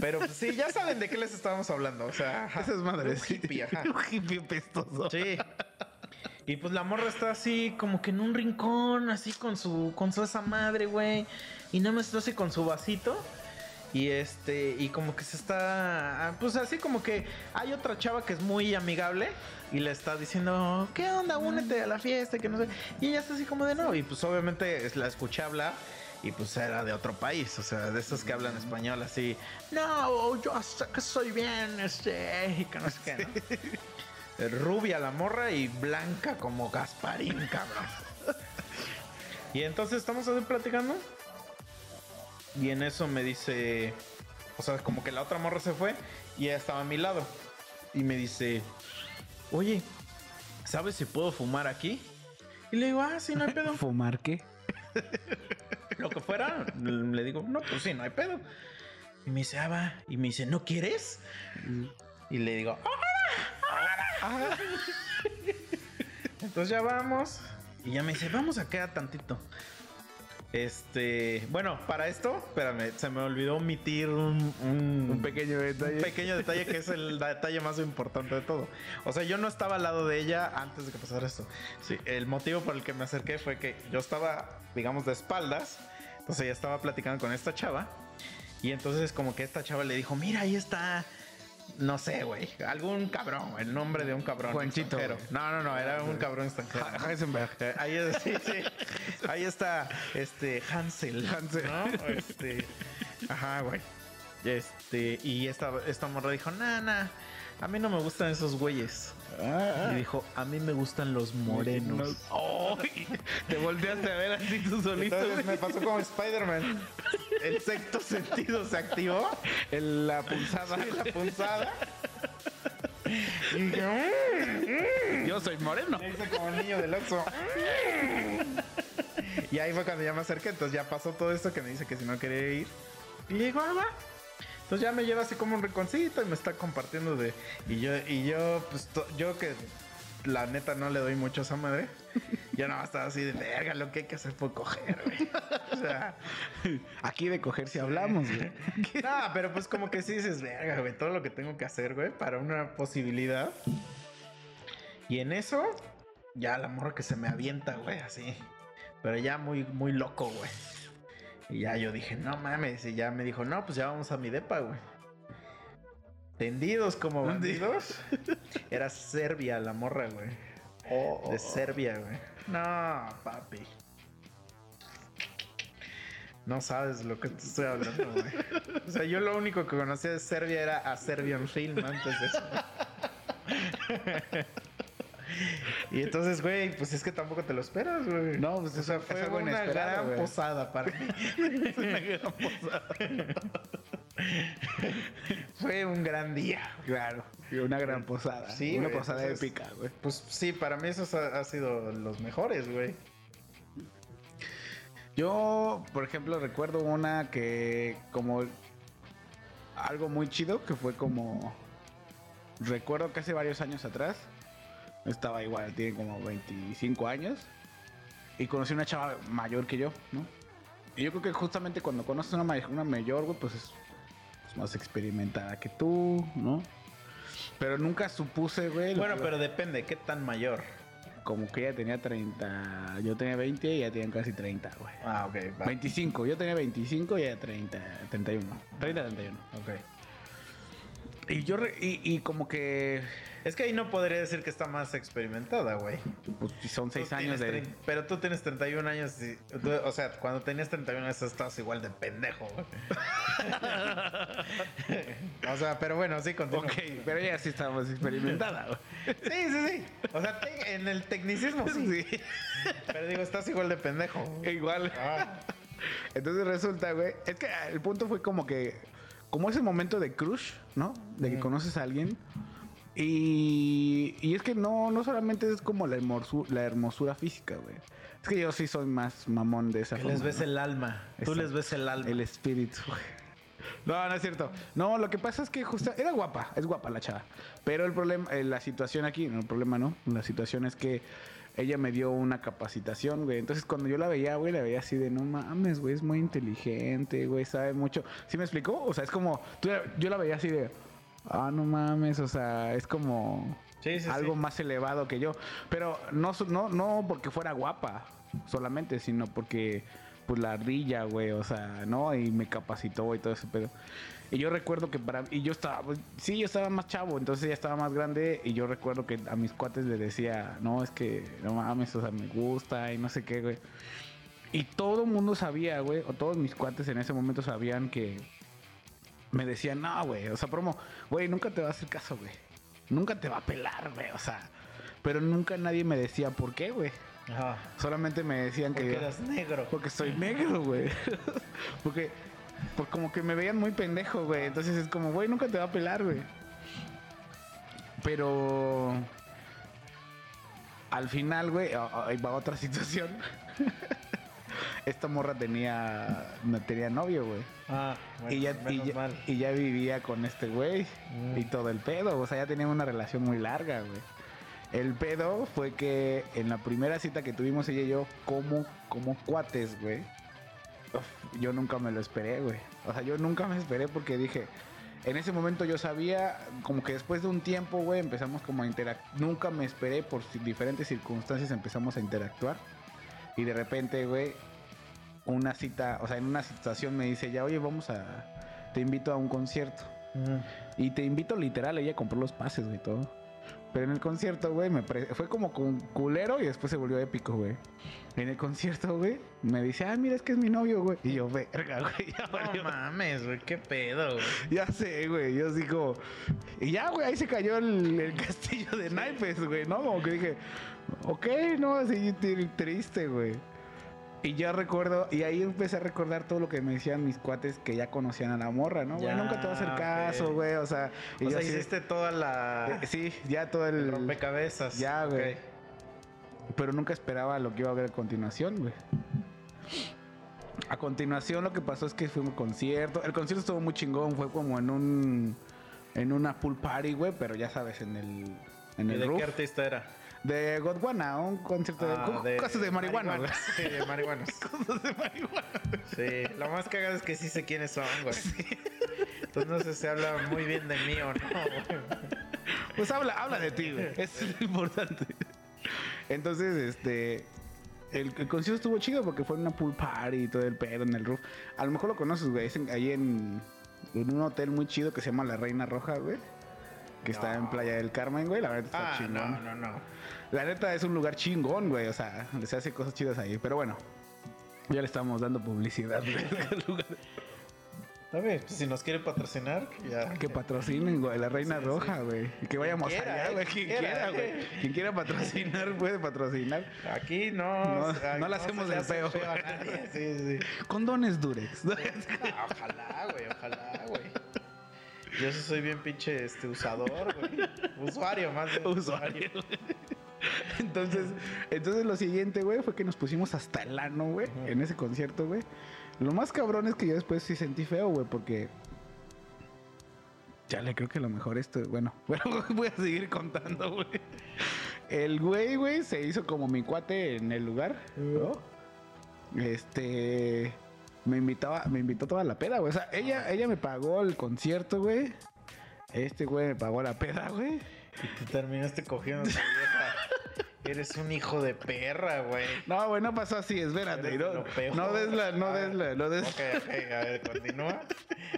Pero pues, sí, ya saben de qué les estábamos hablando. O sea, ajá, Esas madres. un hippie, ajá. Un hippie pestoso. Sí. Y pues la morra está así como que en un rincón, así con su con su esa madre, güey. Y nada más está así con su vasito. Y este, y como que se está, pues así como que hay otra chava que es muy amigable y le está diciendo, ¿qué onda? Únete a la fiesta, que no sé. Y ella está así como de no. Y pues obviamente la escuché hablar y pues era de otro país, o sea, de esos que hablan español así, no, yo sé que soy bien, este, y que no sé qué, ¿no? Rubia la morra y blanca como Gasparín, cabrón. Y entonces estamos así platicando. Y en eso me dice. O sea, como que la otra morra se fue y ella estaba a mi lado. Y me dice: Oye, ¿sabes si puedo fumar aquí? Y le digo: Ah, sí, no hay pedo. ¿Fumar qué? Lo que fuera. Le digo: No, pues sí, no hay pedo. Y me dice: Ah, va. Y me dice: ¿No quieres? Y le digo: "Ah". Entonces ya vamos. Y ya me dice, vamos a quedar tantito. Este, bueno, para esto, espérame, se me olvidó omitir un, un, Un pequeño detalle. un pequeño detalle que es el detalle más importante de todo. O sea, yo no estaba al lado de ella antes de que pasara esto. Sí, el motivo por el que me acerqué fue que yo estaba, digamos, de espaldas. Entonces ella estaba platicando con esta chava. Y entonces como que esta chava le dijo, mira, ahí está... No sé, güey. Algún cabrón, el nombre de un cabrón. Juanchito. No, no, no, era un cabrón extranjero. Ha- Heisenberg. Eh, Ahí, es- sí, sí. Ahí está este Hansel. Hansel. ¿no? Este. Ajá, güey. Este. Y esta, esta morra dijo: nah. A mí no me gustan esos güeyes. Y dijo: A mí me gustan los morenos. Te volteaste a ver así tú solito. Entonces me pasó como Spider-Man. El sexto sentido se activó. La pulsada. La punzada. Y dije: "Mm". Yo soy moreno. Me hice como el niño del Oxxo. y ahí fue cuando ya me acerqué. Entonces ya pasó todo esto que me dice que si no quería ir. Y le digo, ah. Entonces ya me lleva así como un rinconcito y me está compartiendo de. Y yo, y yo, pues to- yo que la neta no le doy mucho a esa madre. Yo más estaba así de verga, lo que hay que hacer fue coger, güey. O sea. Aquí de coger si hablamos, güey. No, pero pues como que sí dices, verga, güey, todo lo que tengo que hacer, güey, para una posibilidad. Y en eso, ya la morra que se me avienta, güey, así. Pero ya muy, muy loco, güey. Y ya yo dije, no mames. Y ya me dijo, no, pues ya vamos a mi depa, güey. Tendidos como bandidos. Era Serbia la morra, güey. De Serbia, güey. No, papi. No sabes lo que te estoy hablando, güey. O sea, yo lo único que conocía de Serbia era a Serbian Film antes de eso. y entonces, güey, pues es que tampoco te lo esperas, güey. No, pues o sea, es- fue es algo una gran güey. posada para mí. una gran posada. fue un gran día. Claro. Y una gran posada. Sí, Una güey, posada entonces- épica, güey. Pues sí, para mí esos ha, ha sido los mejores, güey. Yo, por ejemplo, recuerdo una que como algo muy chido que fue como recuerdo que hace varios años atrás estaba igual, tiene como 25 años y conocí una chava mayor que yo, ¿no? Y yo creo que justamente cuando conoces una, ma- una mayor, güey, pues es, es más experimentada que tú, ¿no? Pero nunca supuse, güey. Bueno, pero depende, ¿qué tan mayor? Como que ella tenía 30, yo tenía 20 y ella tenía casi 30, güey. Ah, ok, va. 25, yo tenía 25 y ella 30, 31. 30, 31. Ok. Y yo, re- y, y como que, Es que ahí no podría decir que está más experimentada, güey. pues si son 6 Tú años de... Pero tú tienes 31 años y... tú- o sea, cuando tenías 31 años estabas igual de pendejo, güey. o sea, pero bueno, sí, continúa. Ok, pero ella sí estaba más experimentada, güey. Sí, sí, sí. O sea, te- en el tecnicismo sí. Pero digo, estás igual de pendejo. Igual. Ah, Entonces resulta, güey, es que el punto fue como que, como ese momento de crush, ¿no? De que conoces a alguien. Y, y es que no, no solamente es como la, hermosu- la hermosura física, güey. Es que yo sí soy más mamón de esa que forma. les ves ¿no? el alma. Tú les ves el alma. El espíritu. güey. No, no es cierto. No, lo que pasa es que justo era guapa, es guapa la chava. Pero el problema, eh, la situación aquí, no el problema no, la situación es que ella me dio una capacitación, güey. Entonces cuando yo la veía, güey, la veía así de, no mames, güey, es muy inteligente, güey, sabe mucho. ¿Sí me explicó? O sea, es como, tú- yo la veía así de, ah, no mames, o sea, es como Sí, sí, algo sí. más elevado que yo. Pero no, no, no porque fuera guapa solamente, sino porque, pues la ardilla, güey, o sea, ¿no? Y me capacitó y todo ese pedo. Y yo recuerdo que para y yo estaba, pues, sí, yo estaba más chavo, entonces ella estaba más grande y yo recuerdo que a mis cuates les decía, no, es que no mames, o sea, me gusta y no sé qué, güey. Y todo el mundo sabía, güey, o todos mis cuates en ese momento sabían que me decían, no, güey, o sea, promo, güey, nunca te va a hacer caso, güey. Nunca te va a pelar, güey, o sea. Pero nunca nadie me decía por qué, güey. Ajá. Solamente me decían Porque que... eras negro. Porque soy negro, güey. Porque, pues como que me veían muy pendejo, güey. Entonces es como, güey, nunca te va a pelar, güey. Pero al final, güey, a- a- ahí va otra situación. Esta morra tenía, no tenía novio, güey. Ah, bueno, y, ya, y, ya, mal. y ya vivía con este güey. Mm. Y todo el pedo. O sea, ya tenían una relación muy larga, güey. El pedo fue que en la primera cita que tuvimos ella y yo, como, como cuates, güey. Uf, Yo nunca me lo esperé, güey. O sea, yo nunca me esperé porque dije, en ese momento yo sabía, como que después de un tiempo, güey, empezamos como a interactuar. Nunca me esperé por diferentes circunstancias empezamos a interactuar. Y de repente, güey, una cita, o sea, en una situación me dice ya, oye, vamos a, te invito a un concierto. Y te invito literal, ella compró los pases, güey, todo. Pero en el concierto, güey, me pre- fue como con culero y después se volvió épico, güey. En el concierto, güey, me dice, ah, mira, es que es mi novio, güey. Y yo, verga, güey, ya No valió. mames, güey, qué pedo, güey. Ya sé, güey, yo así como... Y ya, güey, ahí se cayó el, el castillo de naipes, güey, ¿no? Como que dije, ok, no, así tri- triste, güey. Y yo recuerdo, y ahí empecé a recordar todo lo que me decían mis cuates que ya conocían a la morra, ¿no? Güey, nunca te va a hacer caso, güey, o sea... y O yo sea, así de- hiciste toda la... eh, sí, ya todo el... el rompecabezas. Ya, güey. Pero nunca esperaba lo que iba a haber a continuación, güey. A continuación lo que pasó es que fue un concierto. El concierto estuvo muy chingón, fue como en un en una pool party, güey, pero ya sabes, en el en ¿Y el de roof qué artista era? De Godwana, un concierto Ah, de, cosas de marihuana. Sí, de marihuanas. Cosas de marihuana. Sí, lo más cagado es que sí sé quiénes son, güey. Entonces no sé si habla muy bien de mí o no, güey. Pues habla, habla de ti, güey. Eso es lo importante. Entonces, este. El, el concierto estuvo chido porque fue en una pool party y todo el pedo en el roof. A lo mejor lo conoces, güey. Es en- ahí en, en un hotel muy chido que se llama La Reina Roja, güey. Que está en Playa del Carmen, güey. La verdad está Ah, chingón. no, no, no. La neta es un lugar chingón, güey. O sea, se hace cosas chidas ahí. Pero bueno, ya le estamos dando publicidad, güey. al lugar. Está bien, pues si nos quiere patrocinar, ya. Que patrocinen, güey, la Reina Sí, Roja, güey. Y que vayamos quiera, allá, eh, güey. quien Quien quiera, güey. eh. Quien quiera patrocinar, puede patrocinar. Aquí no. No, o sea, no le hacemos el hace feo. a nadie. Sí, sí. Condones Durex. Ojalá, güey, ojalá, güey. Yo soy bien pinche este usador, güey. Usuario, más de Usuario. Entonces, entonces lo siguiente, güey, fue que nos pusimos hasta el ano, güey, en ese concierto, güey. Lo más cabrón es que yo después sí sentí feo, güey, porque. Ya le creo que lo mejor esto, bueno, bueno, voy a seguir contando, güey. El güey, güey, se hizo como mi cuate en el lugar, ¿no? Este. Me invitaba, me invitó toda la peda, güey. O sea, ella, ella me pagó el concierto, güey. Este güey me pagó la peda, güey. Y te terminaste cogiendo a esa vieja. Eres un hijo de perra, güey. No, güey, no pasó así, espérate. No, no des la, no Ah, des la, no des. Ok, ok, a ver, continúa.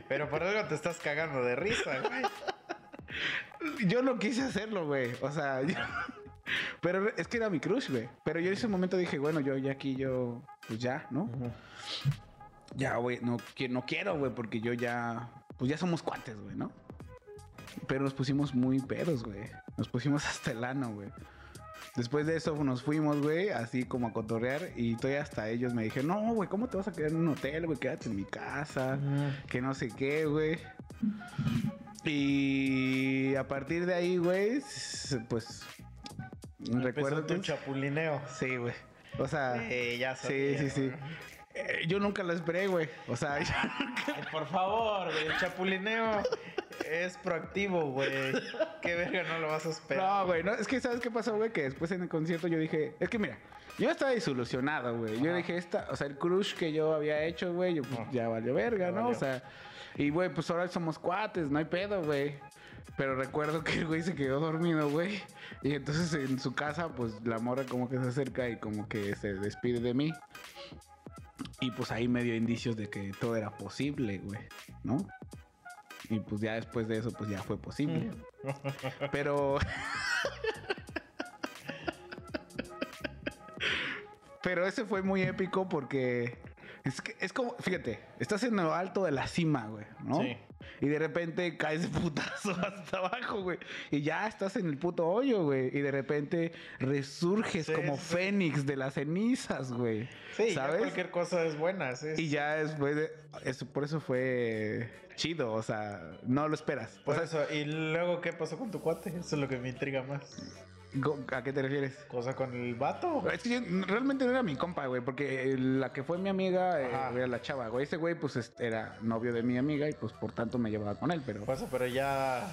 Pero por algo te estás cagando de risa, güey. Yo no quise hacerlo, güey. O sea, yo- pero es que era mi crush, güey. Pero yo en ese momento dije, bueno, yo ya aquí, yo, pues ya, ¿no? Ya, güey, no, no quiero, güey, porque yo ya, pues ya somos cuates, güey, ¿no? Pero nos pusimos muy pedos, güey. Nos pusimos hasta el ano, güey. Después de eso nos fuimos, güey, así como a cotorrear y todavía hasta ellos me dijeron, no, güey, ¿cómo te vas a quedar en un hotel, güey? Quédate en mi casa, que no sé qué, güey. Y a partir de ahí, güey, pues recuerdo tu chapulineo. Sí, güey. O sea, Sí, ya sí, sabía, sí, sí. güey. Eh, yo nunca lo esperé, güey. O sea, yo- Ay, por favor, güey, el chapulineo es proactivo, güey. Qué verga no lo vas a esperar. No, güey, no, es que ¿sabes qué pasó, güey? Que después en el concierto yo dije, es que mira, yo estaba desilusionado, güey. Yo dije, esta, o sea, el crush que yo había hecho, güey, yo, pues, ya valió verga, ¿no? O sea, y güey, pues ahora somos cuates, no hay pedo, güey. Pero recuerdo que el güey se quedó dormido, güey. Y entonces en su casa, pues la morra como que se acerca y como que se despide de mí. Y pues ahí me dio indicios de que todo era posible, güey, ¿no? Y pues ya después de eso, pues ya fue posible. Pero. Pero ese fue muy épico porque. Es, que, es como, fíjate, estás en lo alto de la cima, güey, ¿no? Sí. Y de repente caes de putazo hasta abajo, güey. Y ya estás en el puto hoyo, güey. Y de repente resurges Sí, como sí. fénix de las cenizas, güey. Sí, ya ¿sabes? cualquier cosa es buena. Sí, Y ya después de. Eso, por eso fue chido, o sea, no lo esperas. O Por sea, eso, ¿y luego qué pasó con tu cuate? Eso es lo que me intriga más. ¿A qué te refieres? ¿Cosa con el vato? Es que yo- realmente no era mi compa, güey, porque la que fue mi amiga eh, era la chava, güey. Ese güey, pues es- era novio de mi amiga y pues por tanto me llevaba con él, pero. Por eso, pero ya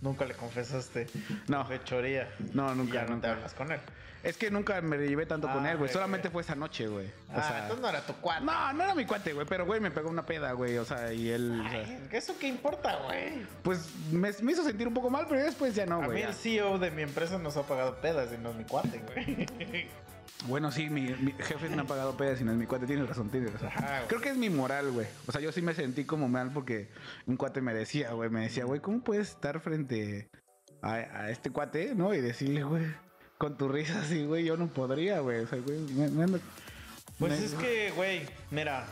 nunca le confesaste No. fechoría. No, Y nunca, ya no te nunca. hablas con él. Es que nunca me llevé tanto con Ah, él, güey. ok, Solamente fue esa noche, güey. O ah, sea. entonces no era tu cuate. No, no era mi cuate, güey, pero güey me pegó una peda, güey. O sea, y él. o sea, Ay, ¿Eso qué importa, güey? pues me, me hizo sentir un poco mal, pero después ya no, A mí güey. el CEO de mi empresa nos ha pagado pedas y no es mi cuate, güey. Bueno, sí, mi, mi jefe me ha pagado pedas y no es mi cuate. Tienes razón, tienes razón. Ajá, güey. Creo que es mi moral, güey. O sea, yo sí me sentí como mal porque un cuate me decía, güey, me decía, güey, ¿cómo puedes estar frente a, a este cuate, no? Y decirle, güey, con tu risa así, güey, yo no podría, güey. O sea, güey, me, me Pues es que, güey, mira,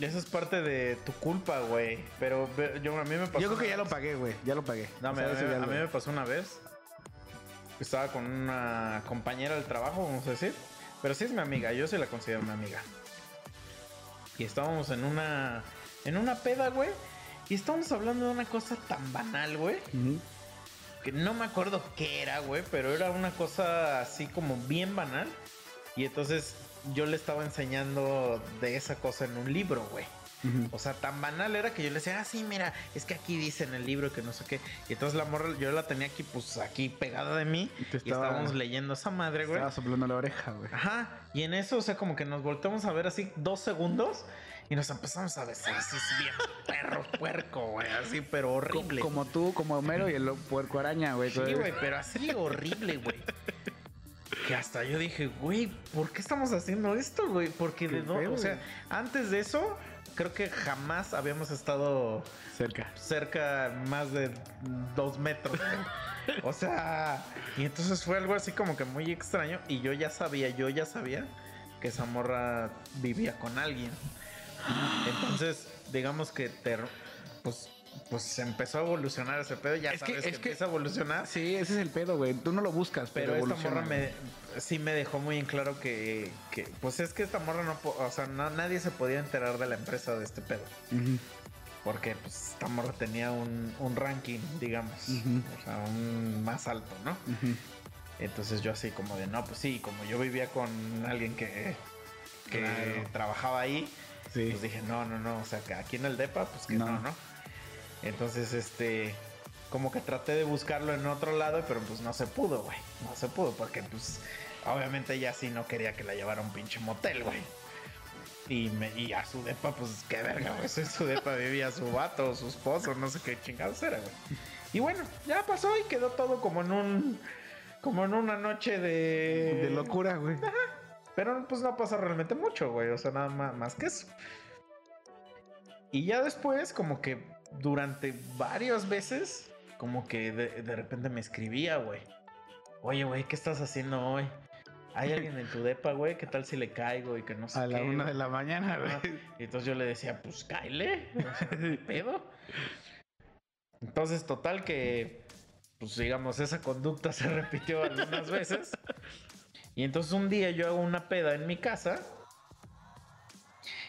eso es parte de tu culpa, güey. Pero yo a mí me pasó. Yo creo que ya lo pagué, güey. Ya lo pagué. No, O me- sea, a, mí, a lo- mí me pasó una vez. Estaba con una compañera del trabajo, vamos a decir. Pero sí es mi amiga, yo sí la considero mi amiga. Y estábamos en una. En una peda, güey. Y estábamos hablando de una cosa tan banal, güey. Ujú. Que no me acuerdo qué era, güey. Pero era una cosa así como bien banal. Y entonces yo le estaba enseñando de esa cosa en un libro, güey. Ujú. O sea, tan banal era que yo le decía, ah, sí, mira, es que aquí dice en el libro que no sé qué. Y entonces la morra, yo la tenía aquí, pues aquí pegada de mí. Y Y estábamos leyendo esa madre, güey. Estaba soplando la oreja, güey. Ajá. Y en eso, o sea, como que nos volteamos a ver así dos segundos. Y nos empezamos a besar así, bien perro, puerco, güey. Así, pero horrible. Como tú, como Homero y el puerco araña, güey. Sí, güey, pero así horrible, güey. Que hasta yo dije, güey, ¿por qué estamos haciendo esto, güey? Porque de Qué feo, o sea, antes de eso, creo que jamás habíamos estado Cerca. cerca más de dos metros. güey. O sea, y entonces fue algo así como que muy extraño. Y yo ya sabía, yo ya sabía que esa morra vivía con alguien. Entonces, digamos que te, pues, pues se empezó a evolucionar ese pedo. Ya Es sabes que, es que- empieza a evolucionar. Sí, ese es el pedo, güey. Tú no lo buscas, pero, Pero esta morra me, sí me dejó muy en claro que, que, pues es que esta morra no, o sea, no- nadie se podía enterar de la empresa de este pedo. Porque pues esta morra tenía un, un ranking, digamos, o sea, un más alto, ¿no? Entonces yo así como de, no, pues sí, como yo vivía con alguien que, que Claro. trabajaba ahí, Sí. pues dije, no, no, no, o sea, que aquí en el DEPA, pues que No. no, no. Entonces, este, como que traté de buscarlo en otro lado, pero pues no se pudo, güey. No se pudo, porque pues obviamente ella sí no quería que la llevara a un pinche motel, güey. Y, me, y a su depa, pues qué verga, güey. En su depa vivía su vato, su esposo, no sé qué chingados era, güey. Y bueno, ya pasó y quedó todo como en un. Como en una noche de. De locura, güey. Pero pues no pasa realmente mucho, güey. O sea, nada más, más que eso. Y ya después, como que durante varias veces, como que de, de repente me escribía, güey. Oye, güey, ¿qué estás haciendo hoy? ¿Hay alguien en tu depa, güey? ¿Qué tal si le caigo y que no sé A la una güey? de la mañana, güey. Y entonces yo le decía, pues cáele. O sea, ¿qué pedo? Entonces, total que, pues digamos, esa conducta se repitió algunas veces. Y entonces un día yo hago una peda en mi casa.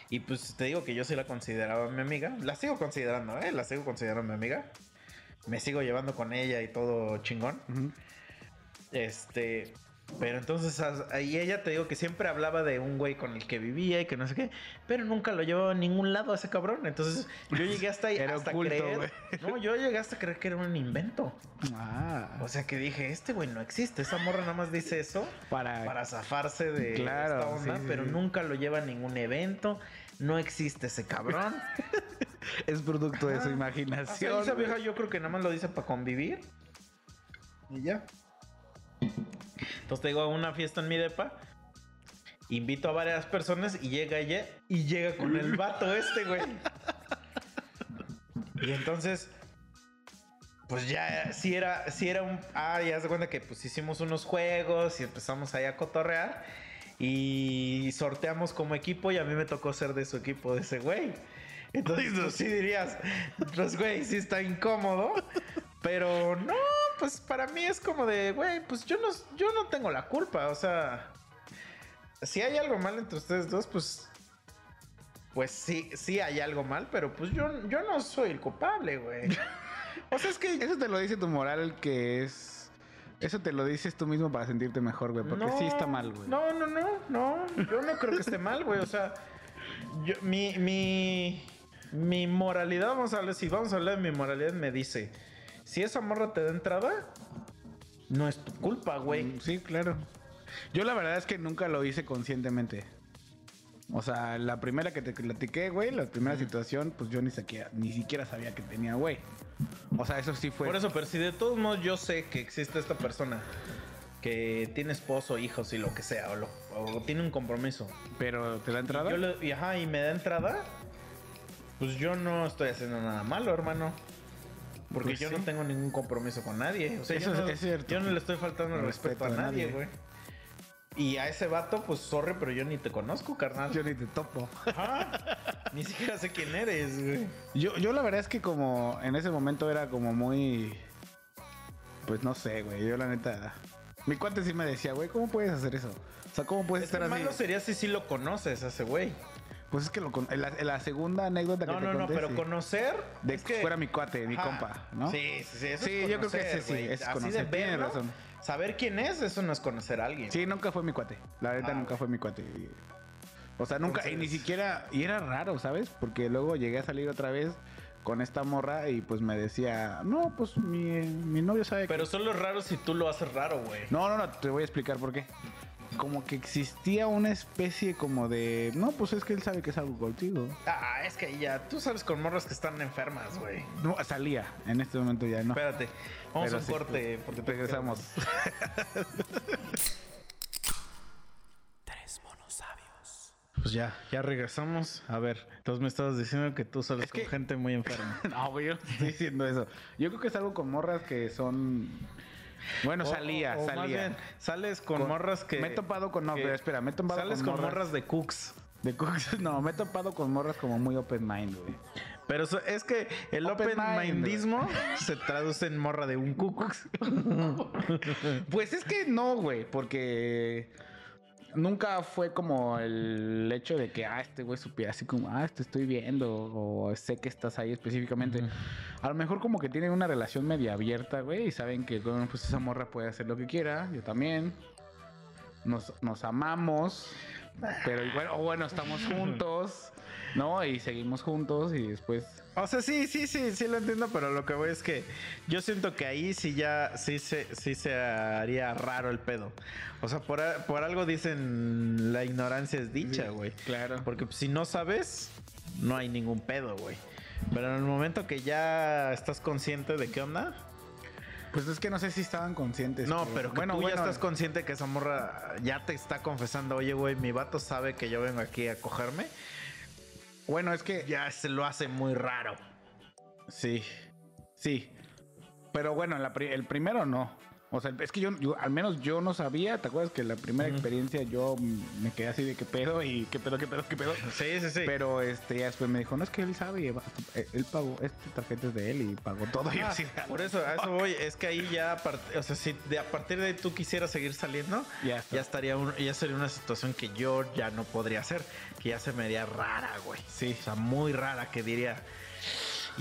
Y pues te digo que yo sí la consideraba mi amiga. La sigo considerando, ¿eh? La sigo considerando mi amiga. Me sigo llevando con ella y todo chingón. Este. Pero entonces ahí ella te digo que siempre hablaba de un güey con el que vivía y que no sé qué, pero nunca lo llevaba a ningún lado a ese cabrón. Entonces yo llegué hasta ahí Era hasta oculto, creer. No, yo llegué hasta creer que era un invento. Ah, O sea que dije, este güey no existe. Esa morra nada más dice eso para, para zafarse de Claro, esta onda, sí, sí, pero sí. nunca lo lleva a ningún evento. No existe ese cabrón. es producto de su Ajá. O sea, imaginación. esa vieja yo creo que nada más lo dice para convivir. Y ya. Entonces te digo a una fiesta en mi depa. Invito a varias personas y llega ella y llega con el vato este, güey. Y entonces, pues ya, si era, si era un. Ah, ya se cuenta que pues hicimos unos juegos y empezamos ahí a cotorrear. Y sorteamos como equipo y a mí me tocó ser de su equipo, de ese güey. Entonces, sí dirías, pues güey, sí está incómodo. Pero no, pues para mí es como de, güey, pues yo no, yo no tengo la culpa. O sea, si hay algo mal entre ustedes dos, pues. Pues sí, sí hay algo mal, pero pues yo, yo no soy el culpable, güey. O sea, es que. Eso te lo dice tu moral que es... Eso te lo dices tú mismo para sentirte mejor, güey. Porque sí está mal, güey. No, no, no, no. Yo no creo que esté mal, güey. O sea, yo- mi, mi, mi moralidad, vamos a hablar, si vamos a hablar de mi moralidad, me dice: si esa morra te da entrada, no es tu culpa, güey. Mm, Sí, claro. Yo la verdad es que nunca lo hice conscientemente. O sea, la primera que te platiqué, güey, la primera situación, pues yo ni siquiera, ni siquiera sabía que tenía, güey. O sea, eso sí fue. Por eso, pero si de todos modos yo sé que existe esta persona que tiene esposo, hijos y lo que sea, o, lo- o tiene un compromiso, Pero te da y, entrada. yo le- y, ajá, y me da entrada, pues yo no estoy haciendo nada malo, hermano. Porque Pues yo sí. no tengo ningún compromiso con nadie. O sea, Eso yo, no, es cierto. yo no le estoy faltando el respeto, Respeto a nadie, güey. Y a ese vato, pues sorry, pero yo ni te conozco, carnal. Yo ni te topo. Ajá. Ni siquiera sé quién eres, güey. Yo, yo la verdad es que como en ese momento era como muy... Pues no sé, güey. Yo la neta... Mi cuate sí me decía, güey, ¿cómo puedes hacer eso? O sea, ¿cómo puedes Es estar así? malo sería si sí lo conoces a ese güey. Pues es que lo con- la, segunda anécdota que No, te no, no, conté, pero sí. conocer. De es que fuera mi cuate, mi Ajá. compa, ¿no? Sí, sí, sí. Eso Sí, es yo creo que conocer, ese sí, es Así conocer, de verlo, razón. Saber quién es, eso no es conocer a alguien. Sí, nunca fue mi cuate. La neta Ah, nunca fue mi cuate. O sea, nunca, y ni siquiera, y era raro, ¿sabes? Porque luego llegué a salir otra vez con esta morra y pues me decía, no, pues mi, mi novio sabe Pero que... solo es raro si tú lo haces raro, güey. No, no, no, te voy a explicar por qué. Como que existía una especie como de, no, pues es que él sabe que es algo contigo. Ah, es que ya, tú sabes con morras que están enfermas, güey. No, salía, en este momento ya no. Espérate, vamos Pero a un sí, corte porque te Regresamos. Tres monos sabios. Pues ya, ya regresamos. A ver, entonces me estabas diciendo que tú sales Es con que- gente muy enferma. No, güey, yo no estoy diciendo eso. Yo creo que es algo con morras que son... Bueno, O- salía, o- o más salía. bien, sales con, Con- morras que. Me he topado con... No, que- espera, me he topado Sales con, con morras de cooks. De cooks. No, me he topado con morras como muy open mind, güey. Pero es que el Open open, mind, mindismo se traduce en morra de un cook. Pues es que no, güey, porque nunca fue como el hecho de que, ah, este güey supiera así como, ah, te estoy viendo, o sé que estás ahí específicamente. A lo mejor como que tienen una relación media abierta, güey, y saben que, bueno, pues esa morra puede hacer lo que quiera, yo también. Nos, nos amamos, pero bueno, bueno, estamos juntos, ¿no? Y seguimos juntos y después... O sea, sí, sí, sí, sí lo entiendo, pero lo que voy es que yo siento que ahí sí ya, sí se, sí se haría raro el pedo. O sea, por, por algo dicen la ignorancia es dicha, güey. Claro. Porque si no sabes, no hay ningún pedo, güey. Pero en el momento que ya estás consciente de qué onda, Pues es que no sé si estaban conscientes. no, pero que bueno, tú bueno, ya estás consciente que esa morra ya te está confesando, oye, güey, mi vato sabe que yo vengo aquí a cogerme, Bueno, es que ya se lo hace muy raro. Sí, sí. Pero bueno, la pri- el primero no. O sea, es que yo, yo- al menos yo no sabía. ¿Te acuerdas que la primera experiencia yo me quedé así de qué pedo y qué pedo, qué pedo, qué pedo? Sí, sí, sí. Pero este, ya después me dijo, no es que él sabe, y eh, él pagó, este tarjeta es de él y pagó todo. Y Ah, así, por eso, a eso voy. Es que ahí ya, o sea, si de, a partir de ahí tú quisieras seguir saliendo, Ya ya estaría, un- ya sería una situación que yo ya no podría hacer, que ya se me haría rara, güey. Sí. O sea, muy rara, que diría,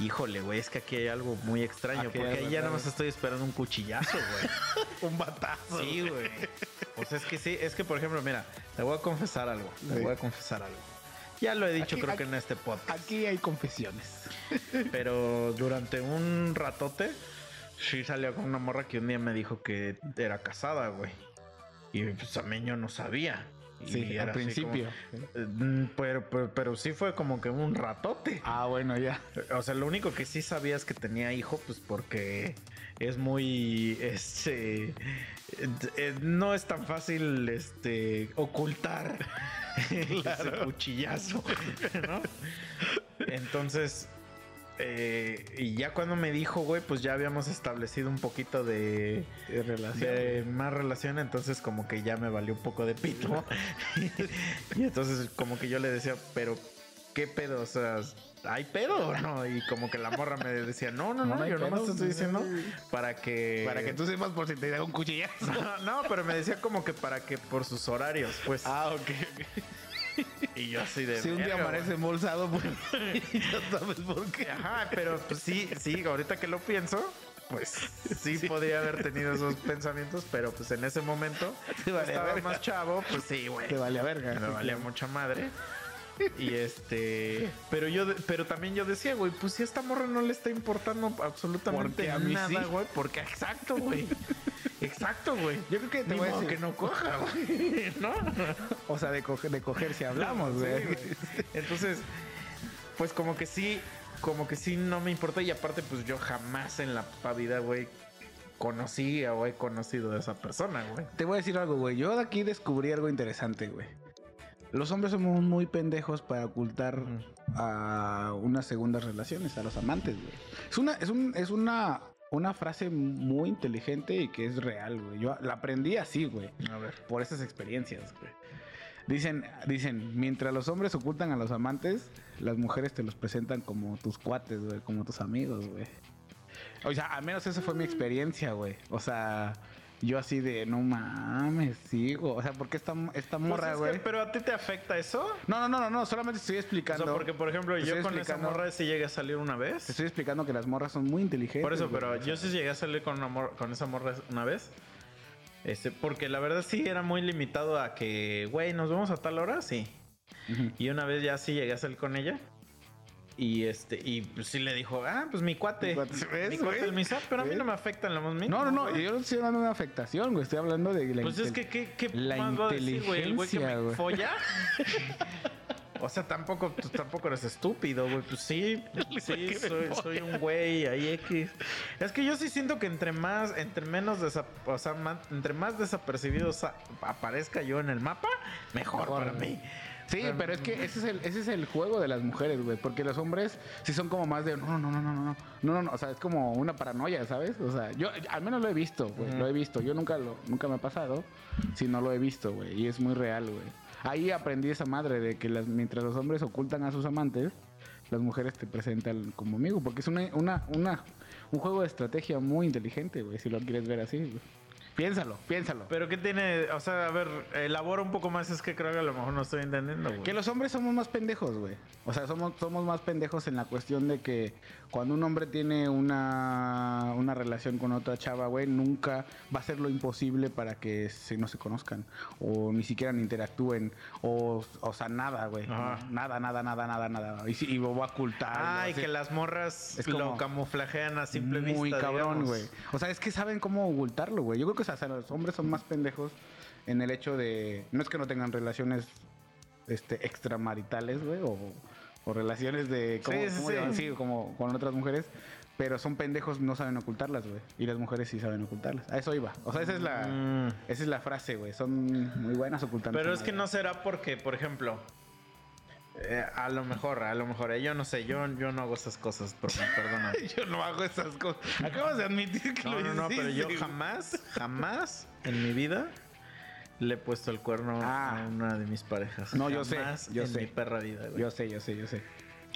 Híjole, güey, es que aquí hay algo muy extraño. Aquí porque ahí ya nada más estoy esperando un cuchillazo, güey. Un batazo. Sí, güey. O sea, es que sí, es que por ejemplo, mira, te voy a confesar algo. Te Sí. voy a confesar algo. Ya lo he dicho, Aquí- creo aquí- que en este podcast. Aquí hay confesiones. Pero durante un ratote, sí salió con una morra que un día me dijo que era casada, güey. Y pues también yo no sabía. Sí, al principio. como- Eh, mm, pero, pero, pero sí fue como que un ratote. Ah, bueno, ya. O sea, lo único que sí sabía es que tenía hijo, pues porque es muy, este, eh, eh, no es tan fácil, este, ocultar ese cuchillazo, ¿no? Entonces, eh, y ya cuando me dijo, güey, pues ya habíamos establecido un poquito de, De relación. de más relación, entonces como que ya me valió un poco de pito. y entonces como que yo le decía, pero ¿qué pedo? O sea, ¿hay pedo no? Y como que la morra me decía, no, no, no, yo nomás pedo, te estoy diciendo para que... Para que tú sepas por si te da un cuchillazo. No, no, pero me decía como que para que por sus horarios, pues. Ah, ok. Y yo así de... Si un día "Verga, amanece embolsado, pues ya sabes por qué. güey". Ajá, pero pues sí, sí, ahorita que lo pienso... Pues sí, podría haber tenido esos pensamientos, pero pues en ese momento Te vale estaba verga. más chavo, pues sí, güey. Te vale a verga. me valía mucha madre. Y este, pero yo, pero también yo decía, güey, pues si a esta morra no le está importando absolutamente Porque a mí nada, sí. güey, porque exacto, güey. Exacto, güey. Yo creo que te Ni voy a decir. que no coja, güey, ¿no? O sea, de coger, de coger si hablamos, güey. Entonces, pues como que sí, como que sí no me importa y aparte pues yo jamás en la vida, güey, conocí o he conocido a esa persona, güey. Te voy a decir algo, güey. Yo de aquí descubrí algo interesante, güey. Los hombres somos muy pendejos para ocultar a unas segundas relaciones, a los amantes, güey. Es una, es un, es una, una frase muy inteligente y que es real, güey. Yo la aprendí así, güey. A ver. Por esas experiencias, güey. Dicen, dicen, mientras los hombres ocultan a los amantes, las mujeres te los presentan como tus cuates, güey, como tus amigos, güey. O sea, al menos esa fue mi experiencia, güey. O sea, yo así de, no mames, güey. O sea, porque esta, esta Pues morra, es que, güey. pero a ti te afecta eso? No, no, no, no, no, solamente estoy O explicando. sea, porque por ejemplo, Te yo con esa morra sí llegué a salir una Te vez. estoy explicando que las morras son muy inteligentes. Por eso, pero yo sí llegué a salir con una mor- con esa morra una vez. Este, porque la verdad sí era muy limitado a que, güey, nos vemos a tal hora, sí. Y una vez ya sí llegué a salir con ella. Y este, y pues sí le dijo, ah, pues mi cuate. Mi cuate, ¿ves, Mi cuate güey? el misa, pero a mí no me afecta en la voz No, no, no, yo no estoy hablando de una afectación, güey. Estoy hablando de la Pues es que, ¿qué, qué la más va a decir, güey? El güey que me güey. folla. O sea, tampoco, tú tampoco eres estúpido, güey. Pues sí, sí, soy, soy un güey ahí X. Es que yo sí siento que entre más, entre menos, desa- o sea, ma- entre más desapercibido sa- aparezca yo en el mapa, mejor, Mejor, para güey. mí. Sí, Pero- es que ese es el, ese es el juego de las mujeres, güey. Porque los hombres sí son como más de no, no, no, no, no, no, no, no, no. O sea, es como una paranoia, ¿sabes? O sea, yo al menos lo he visto, güey. Lo he visto. Yo nunca lo, nunca me ha pasado. Si no lo he visto, güey. Y es muy real, güey. Ahí aprendí esa madre de que las, mientras los hombres ocultan a sus amantes, las mujeres te presentan como amigo. Porque es una, una, una, un juego de estrategia muy inteligente, güey. Si lo quieres ver así, güey. Piénsalo, piénsalo. Pero ¿qué tiene? O sea, a ver, elabora un poco más. Es que creo que a lo mejor no estoy entendiendo, güey. Que los hombres somos más pendejos, güey. O sea, somos, somos más pendejos en la cuestión de que cuando un hombre tiene una, una relación con otra chava, güey, nunca va a ser lo imposible para que se, no se conozcan. O ni siquiera ni interactúen. O, o sea, nada, güey. Nada, nada, nada, nada, nada. Y, si- y lo va a ocultar. Ah, y así. que las morras Es lo como camuflajean a simple vista. Muy cabrón, güey. O sea, es que saben cómo ocultarlo, güey. Yo creo que o sea, los hombres son más pendejos en el hecho de. No es que no tengan relaciones este, extramaritales, güey, o, o relaciones de. ¿Cómo, Sí, sí, cómo sí. llaman? Sí, como con otras mujeres. Pero son pendejos, no saben ocultarlas, güey. Y las mujeres sí saben ocultarlas. A eso iba. O sea, esa es la, Mm. esa es la frase, güey. Son muy buenas ocultando. Pero es que no será porque, por ejemplo, eh, a lo mejor, a lo mejor, eh, yo no sé, yo, yo no hago esas cosas, pero perdóname. Yo no hago esas cosas. Acabas de admitir que No, lo no, no, pero yo jamás, jamás en mi vida le he puesto el cuerno Ah. a una de mis parejas. No, yo sé, yo en sé. mi perra vida, güey. Yo sé, yo sé, yo sé.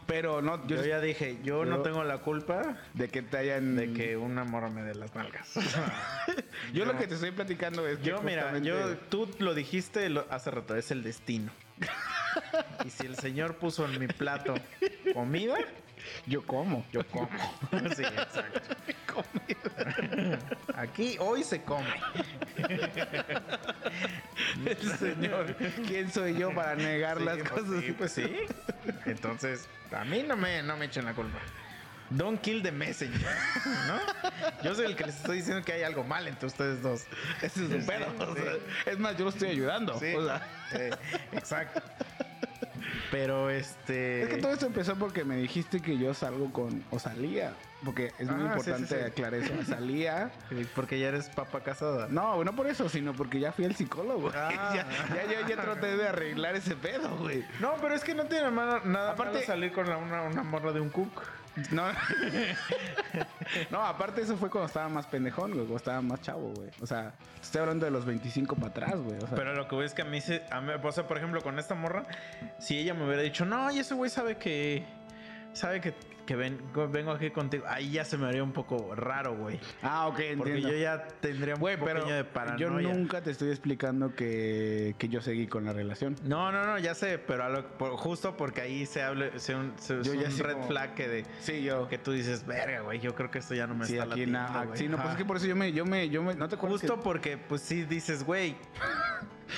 Pero no, Yo, yo, ya dije, yo no tengo la culpa de que te hayan. de que una morra me dé las nalgas. Yo lo que te estoy platicando es que Yo, mira, yo, tú lo dijiste hace rato, es el destino. y si el Señor puso en mi plato comida, Yo como. yo como. Sí, exacto. Aquí hoy se come. El señor. ¿Quién soy yo para negar Sí, las pues cosas? sí, pues sí. Entonces, a mí no me, no me echen la culpa. Don't kill the messenger, ¿no? Yo soy el que les estoy diciendo que hay algo mal entre ustedes dos. Ese es un Sí, pedo. o sí. sea, es más, yo lo estoy ayudando. Sí, o sea, exacto. Pero este. es que todo esto empezó porque me dijiste que yo salgo con. O salía. Porque es muy Ah, importante sí, sí. aclarar eso. Salía. Porque ya eres papa casada. No, no por eso, sino porque ya fui al psicólogo. Ah. ya, ya, ya traté de arreglar ese pedo, güey. No, pero es que no tiene nada, nada Aparte- malo salir con la- una, una morra de un cook. No. no, aparte eso fue cuando estaba más pendejón, güey. Cuando estaba más chavo, güey. O sea, estoy hablando de los 25 para atrás, güey. O sea, Pero lo que voy es que a mí se. A mí, o sea, por ejemplo, con esta morra, si ella me hubiera dicho, no, y ese güey sabe que. Sabe que, que ven- vengo aquí contigo. Ahí ya se me haría un poco raro, güey. Ah, ok, Porque entiendo. yo ya tendría un Güey, pero de paranoia. yo nunca te estoy explicando que, que yo seguí con la relación. No, no, no, ya sé, pero a lo- por- justo porque ahí se hable, se un, se- Yo ya un red como- flag que de Sí, yo. que tú dices, verga, güey, yo creo que esto ya no me Sí, está latiendo, la- güey". sí, no, pues es que por eso yo me, yo me, yo me, no te acuerdas Justo que- porque, pues sí dices, güey,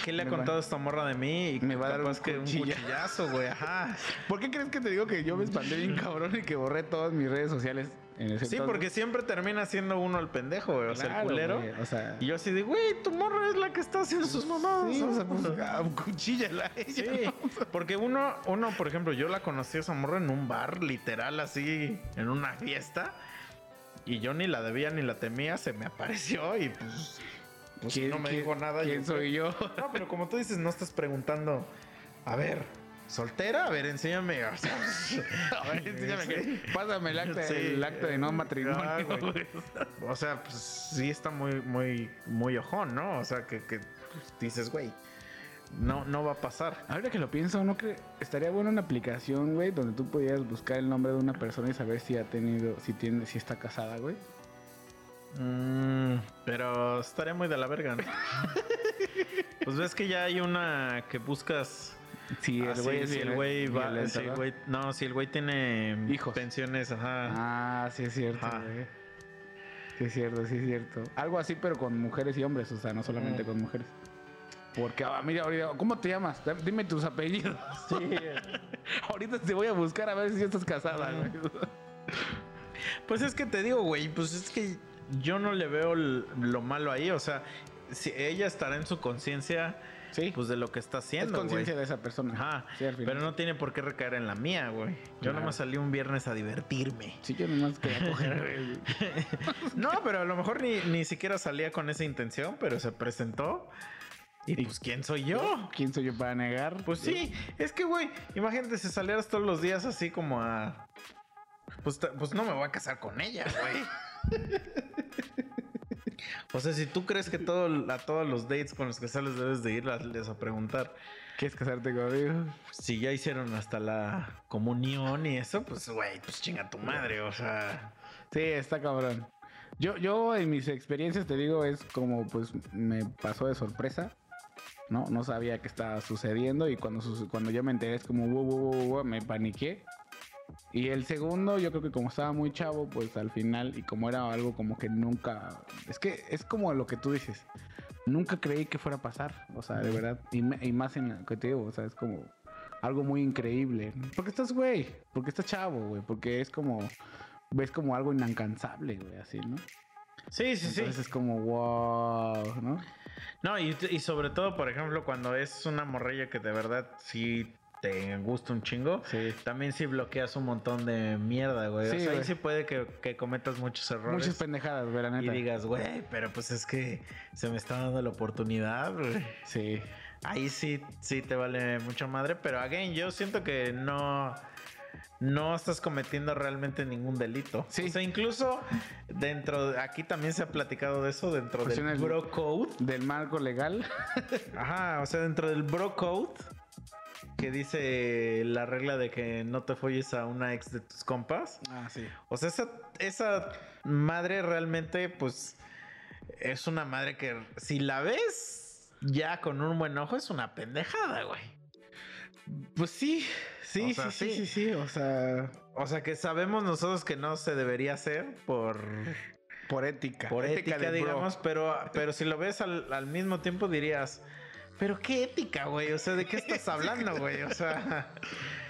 ¿qué le ha va- contado esta morra de mí? Y me va a dar un que un cuchilla- cuchillazo, güey, ajá. ¿Por qué crees que te digo que yo me espanté bien cabrón y que borré todas mis redes sociales en ese Sí, entonces? porque siempre termina siendo uno el pendejo, güey, o sea, el culero. güey, o sea, Y yo así de, güey, tu morra es la que está haciendo sus mamadas. sí, o sea, pues, ah, cuchíllala a ella. Sí, porque uno, uno, por ejemplo, yo la conocí a esa morra en un bar, literal, así, en una fiesta. Y yo ni la debía ni la temía, se me apareció y pues, ¿Quién- no me quién- dijo nada. ¿Quién yo- soy yo? No, pero como tú dices, no estás preguntando, a ver, ¿soltera? A ver, enséñame. O sea, A ver, enséñame Sí. que. Pásame el acta, Sí. el acta de no matrimonio. Ah, güey. O sea, pues sí está muy, muy, muy ojón, ¿no? O sea, que, que dices, güey, no, no va a pasar. Ahora que lo pienso, ¿no creo? Estaría buena una aplicación, güey, donde tú pudieras buscar el nombre de una persona y saber si ha tenido, si tiene, si está casada, güey. Mm, pero estaría muy de la verga, ¿no? pues ves que ya hay una que buscas. Si Ah, el sí, güey, si el güey va. violento, si el ¿verdad? güey- no, si el güey tiene Hijos. pensiones, ajá. Ah, sí es cierto, güey. Sí es cierto, sí es cierto. Algo así, pero con mujeres y hombres, o sea, no solamente Mm. con mujeres. Porque, ah, mira, ahorita, ¿cómo te llamas? Dime tus apellidos. Sí. ahorita te voy a buscar a ver si estás casada, güey. Pues es que te digo, güey, pues es que yo no le veo lo malo ahí. O sea, si ella estará en su conciencia, Sí, pues de lo que está es haciendo, güey. conciencia de esa persona. Ajá. Sí, al final. Pero no tiene por qué recaer en la mía, güey. Yo nomás salí un viernes a divertirme. Sí, yo nomás quería coger. No, pero a lo mejor ni, ni siquiera salía con esa intención, pero se presentó. Y pues, ¿quién soy yo? ¿Quién soy yo para negar? Pues sí, es que, güey, imagínate si salieras todos los días así como a. Pues, pues no me voy a casar con ella, güey. O sea, si tú crees que todo, a todos los dates con los que sales debes de irles a preguntar ¿Quieres casarte conmigo? si ya hicieron hasta la comunión y eso, pues, güey, pues chinga tu madre, o sea. Sí, está cabrón. Yo, yo en mis experiencias te digo, es como pues me pasó de sorpresa. No, no sabía qué estaba sucediendo y cuando, cuando yo me enteré es como wow, wow, wow, wow, me paniqué. Y el segundo, yo creo que como estaba muy chavo, pues al final, y como era algo como que nunca. Es que es como lo que tú dices. Nunca creí que fuera a pasar. O sea, de verdad. Y, más en lo que te digo, o sea, es como algo muy increíble. Porque estás, güey. Porque estás chavo, güey. Porque es como. Ves como algo inalcanzable, güey, así, ¿no? Sí, sí, sí. Entonces es como, wow, ¿no? No, y, y sobre todo, por ejemplo, cuando es una morrilla que de verdad sí te gusta un chingo, Sí. también sí bloqueas un montón de mierda, güey. Sí, o sea, ahí sí puede que, que cometas muchos errores. Muchas pendejadas, güey, la y digas, güey, pero pues es que se me está dando la oportunidad, güey. Sí. Ahí sí, sí te vale mucha madre, pero again, yo siento que no, no estás cometiendo realmente ningún delito. Sí. O sea, incluso dentro, de- aquí también se ha platicado de eso dentro del bro code. Del marco legal. Ajá, o sea, dentro del bro code que dice la regla de que no te folles a una ex de tus compas. Ah, sí. O sea, esa, esa madre realmente, pues, es una madre que si la ves ya con un buen ojo es una pendejada, güey. Pues sí, sí, O sea, sí, sí, sí, sí, sí, o sea, O sea que sabemos nosotros que no se debería hacer por, por ética. por ética, bro. digamos, pero, pero si lo ves al, al mismo tiempo dirías, pero qué ética, güey, o sea, ¿de qué estás hablando, güey? O sea,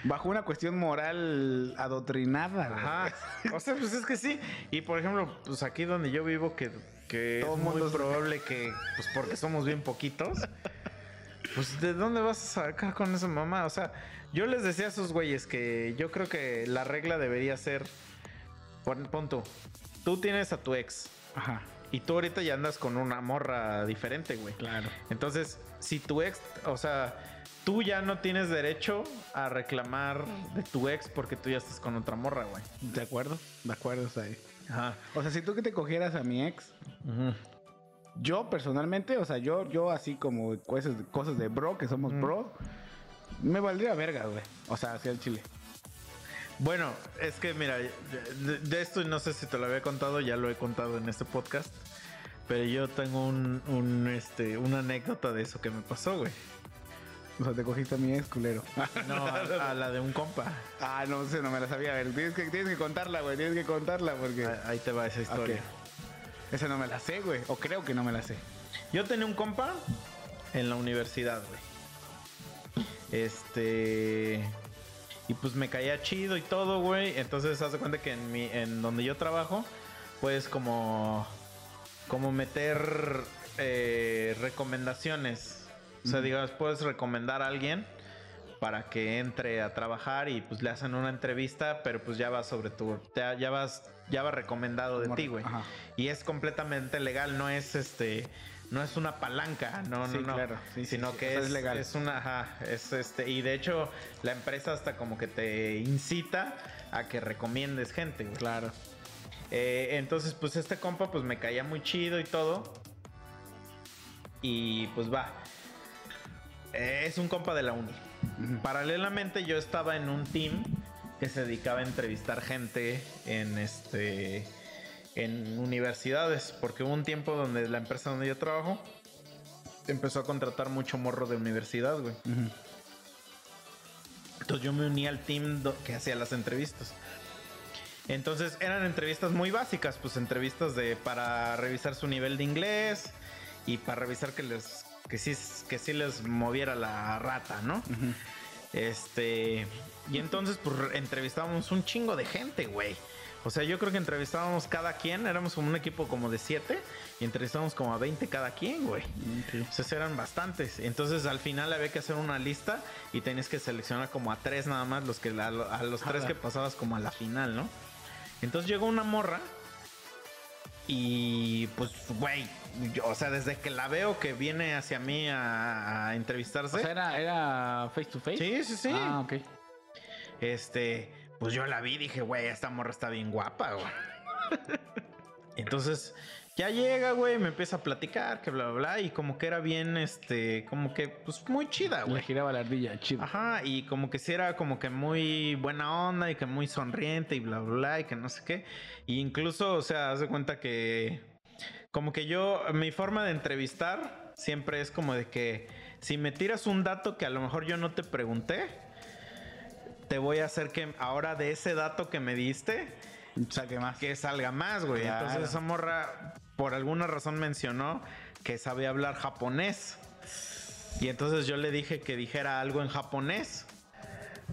Bajo una cuestión moral adoctrinada. güey. ajá. O sea, pues es que sí. Y por ejemplo, pues aquí donde yo vivo, que, que Todo es mundo muy es- probable que, pues porque somos bien poquitos, pues ¿de dónde vas a sacar con esa mamá? O sea, yo les decía a esos güeyes que yo creo que la regla debería ser, pon, pon tú, tú tienes a tu ex Ajá, y tú ahorita ya andas con una morra diferente, güey. claro. Entonces, si tu ex, o sea, tú ya no tienes derecho a reclamar de tu ex porque tú ya estás con otra morra, güey. ¿De acuerdo? De acuerdo, está ahí. Ajá. O sea, si tú que te cogieras a mi ex, yo personalmente, o sea, yo, yo así como cosas, cosas de bro, que somos Mm. bro, me valdría verga, güey. O sea, hacia el chile. Bueno, es que mira, de, de esto no sé si te lo había contado, ya lo he contado en este podcast, pero yo tengo un, un, este, una anécdota de eso que me pasó, güey. O sea, te cogiste a mi ex, culero. No, a, a la de un compa. ah, no sé, no me la sabía. A ver, tienes que, tienes que contarla, güey. Tienes que contarla porque... Ah, Ahí te va esa historia. Esa no me la sé, güey. O creo que no me la sé. Yo tenía un compa en la universidad, güey. Este. Y pues me caía chido y todo, güey. Entonces, haz de cuenta que en, mi, en donde yo trabajo, puedes como. Como meter eh, recomendaciones. O sea, digamos, puedes recomendar a alguien para que entre a trabajar y pues le hacen una entrevista, pero pues ya va sobre tu. Ya, ya vas. Ya va recomendado de ti, güey. Y es completamente legal, no es este, no es una palanca, no, Sí, no, no. claro. Sí, sino sí. que es, es legal. Es una, ajá, es este, y de hecho la empresa hasta como que te incita a que recomiendes gente, güey. Claro. Eh, entonces, pues este compa, pues me caía muy chido y todo. Y pues va. Eh, es un compa de la uni. Paralelamente yo estaba en un team que se dedicaba a entrevistar gente en este en universidades, porque hubo un tiempo donde la empresa donde yo trabajo empezó a contratar mucho morro de universidad, güey. Entonces yo me uní al team que hacía las entrevistas. Entonces eran entrevistas muy básicas, pues entrevistas de para revisar su nivel de inglés y para revisar que les que sí que sí les moviera la rata, ¿no? Este y entonces pues entrevistábamos un chingo de gente, güey. O sea, yo creo que entrevistábamos cada quien, éramos como un equipo como de siete y entrevistábamos como a 20 cada quien, güey. Entonces eran bastantes. Entonces al final había que hacer una lista y tenías que seleccionar como a tres nada más los que a, lo- a los tres que pasabas como a la final, ¿no? Entonces llegó una morra y pues, güey, yo, o sea, desde que la veo que viene hacia mí a, a entrevistarse, O sea, era, era face to face. sí, sí, sí. Ah, ok. Este, pues yo la vi y dije, güey, esta morra está bien guapa, güey. Entonces, ya llega, güey, me empieza a platicar, que bla, bla, bla, y como que era bien, este, como que, pues muy chida, Le güey. giraba la ardilla, chido. Ajá, y como que sí era como que muy buena onda y que muy sonriente y bla, bla, bla, y que no sé qué. Y incluso, o sea, haz de cuenta que, como que yo, mi forma de entrevistar siempre es como de que si me tiras un dato que a lo mejor yo no te pregunté, te voy a hacer que ahora de ese dato que me diste, Saque más. que salga más, güey. Claro. Entonces esa morra, por alguna razón mencionó que sabía hablar japonés. Y entonces yo le dije que dijera algo en japonés.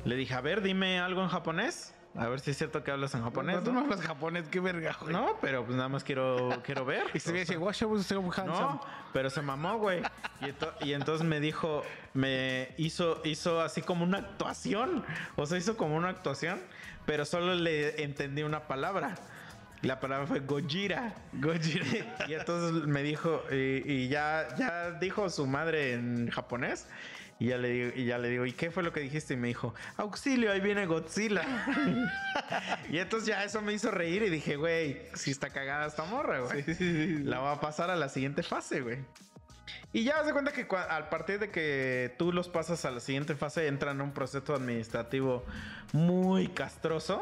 Le dije, a ver, dime algo en japonés. A ver si es cierto que hablas en japonés. Pero tú ¿no? hablas japonés, qué verga, güey. No, pero pues nada más quiero, quiero ver. Y se me dice, "Washa was so handsome". No, pero se mamó, güey. Y, ento- y entonces me dijo, me hizo, hizo así como una actuación. O sea, hizo como una actuación, pero solo le entendí una palabra. La palabra fue Gojira. Gojira. Y entonces me dijo, y, y ya, ya dijo su madre en japonés. Y ya, le digo, y ya le digo, ¿y qué fue lo que dijiste? Y me dijo, auxilio, ahí viene Godzilla. y entonces ya eso me hizo reír y dije, güey, si está cagada esta morra, güey. La va a pasar a la siguiente fase, güey. Y ya se cuenta que al partir de que tú los pasas a la siguiente fase, entran a un proceso administrativo muy castroso.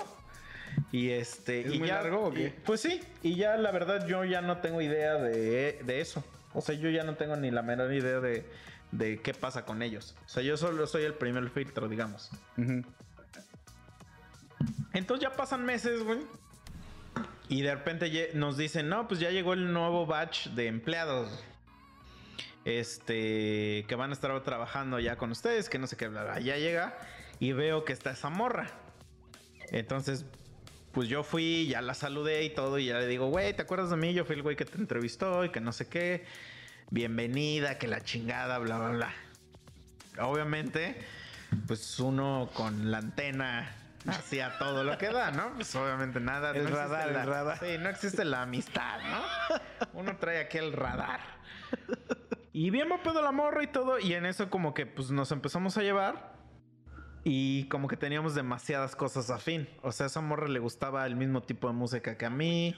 Y este. ¿Es y muy ya, largo o qué? y- pues sí. Y ya la verdad, yo ya no tengo idea de, de eso. O sea, yo ya no tengo ni la menor idea de, de qué pasa con ellos. O sea, yo solo soy el primer filtro, digamos. Ujú. Entonces ya pasan meses, güey. Y de repente nos dicen, no, pues ya llegó el nuevo batch de empleados. Este, que van a estar trabajando ya con ustedes, que no sé qué, bla, bla. Ya llega y veo que está esa morra. Entonces, pues yo fui, ya la saludé y todo, y ya le digo, güey, ¿te acuerdas de mí? Yo fui el güey que te entrevistó y que no sé qué. Bienvenida, que la chingada, bla, bla, bla. Obviamente, pues uno con la antena hacía todo lo que da, ¿no? Pues obviamente nada. El no radar, el la- radar. Sí, no existe la amistad, ¿no? Uno trae aquí el radar. Y bien va pedo la morra y todo. Y en eso como que pues nos empezamos a llevar. Y como que teníamos demasiadas cosas afín. O sea, a esa morra le gustaba el mismo tipo de música que a mí.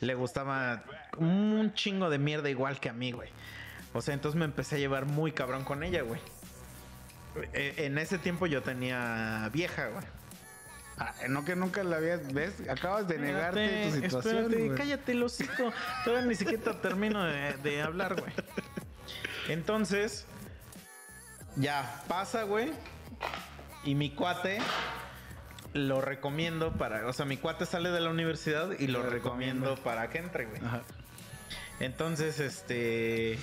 Le gustaba un chingo de mierda igual que a mí, güey. O sea, entonces me empecé a llevar muy cabrón con ella, güey. E- En ese tiempo yo tenía vieja, güey. Ah, no que nunca la habías, ¿ves? Acabas de negarte tu situación. espérate, güey. cállate el hocico. Todavía ni siquiera termino de, de hablar, güey. Entonces, ya pasa, güey. Y mi cuate lo recomiendo para. O sea, mi cuate sale de la universidad y lo Lo recomiendo recomiendo. para que entre, güey. Ajá. Entonces, este.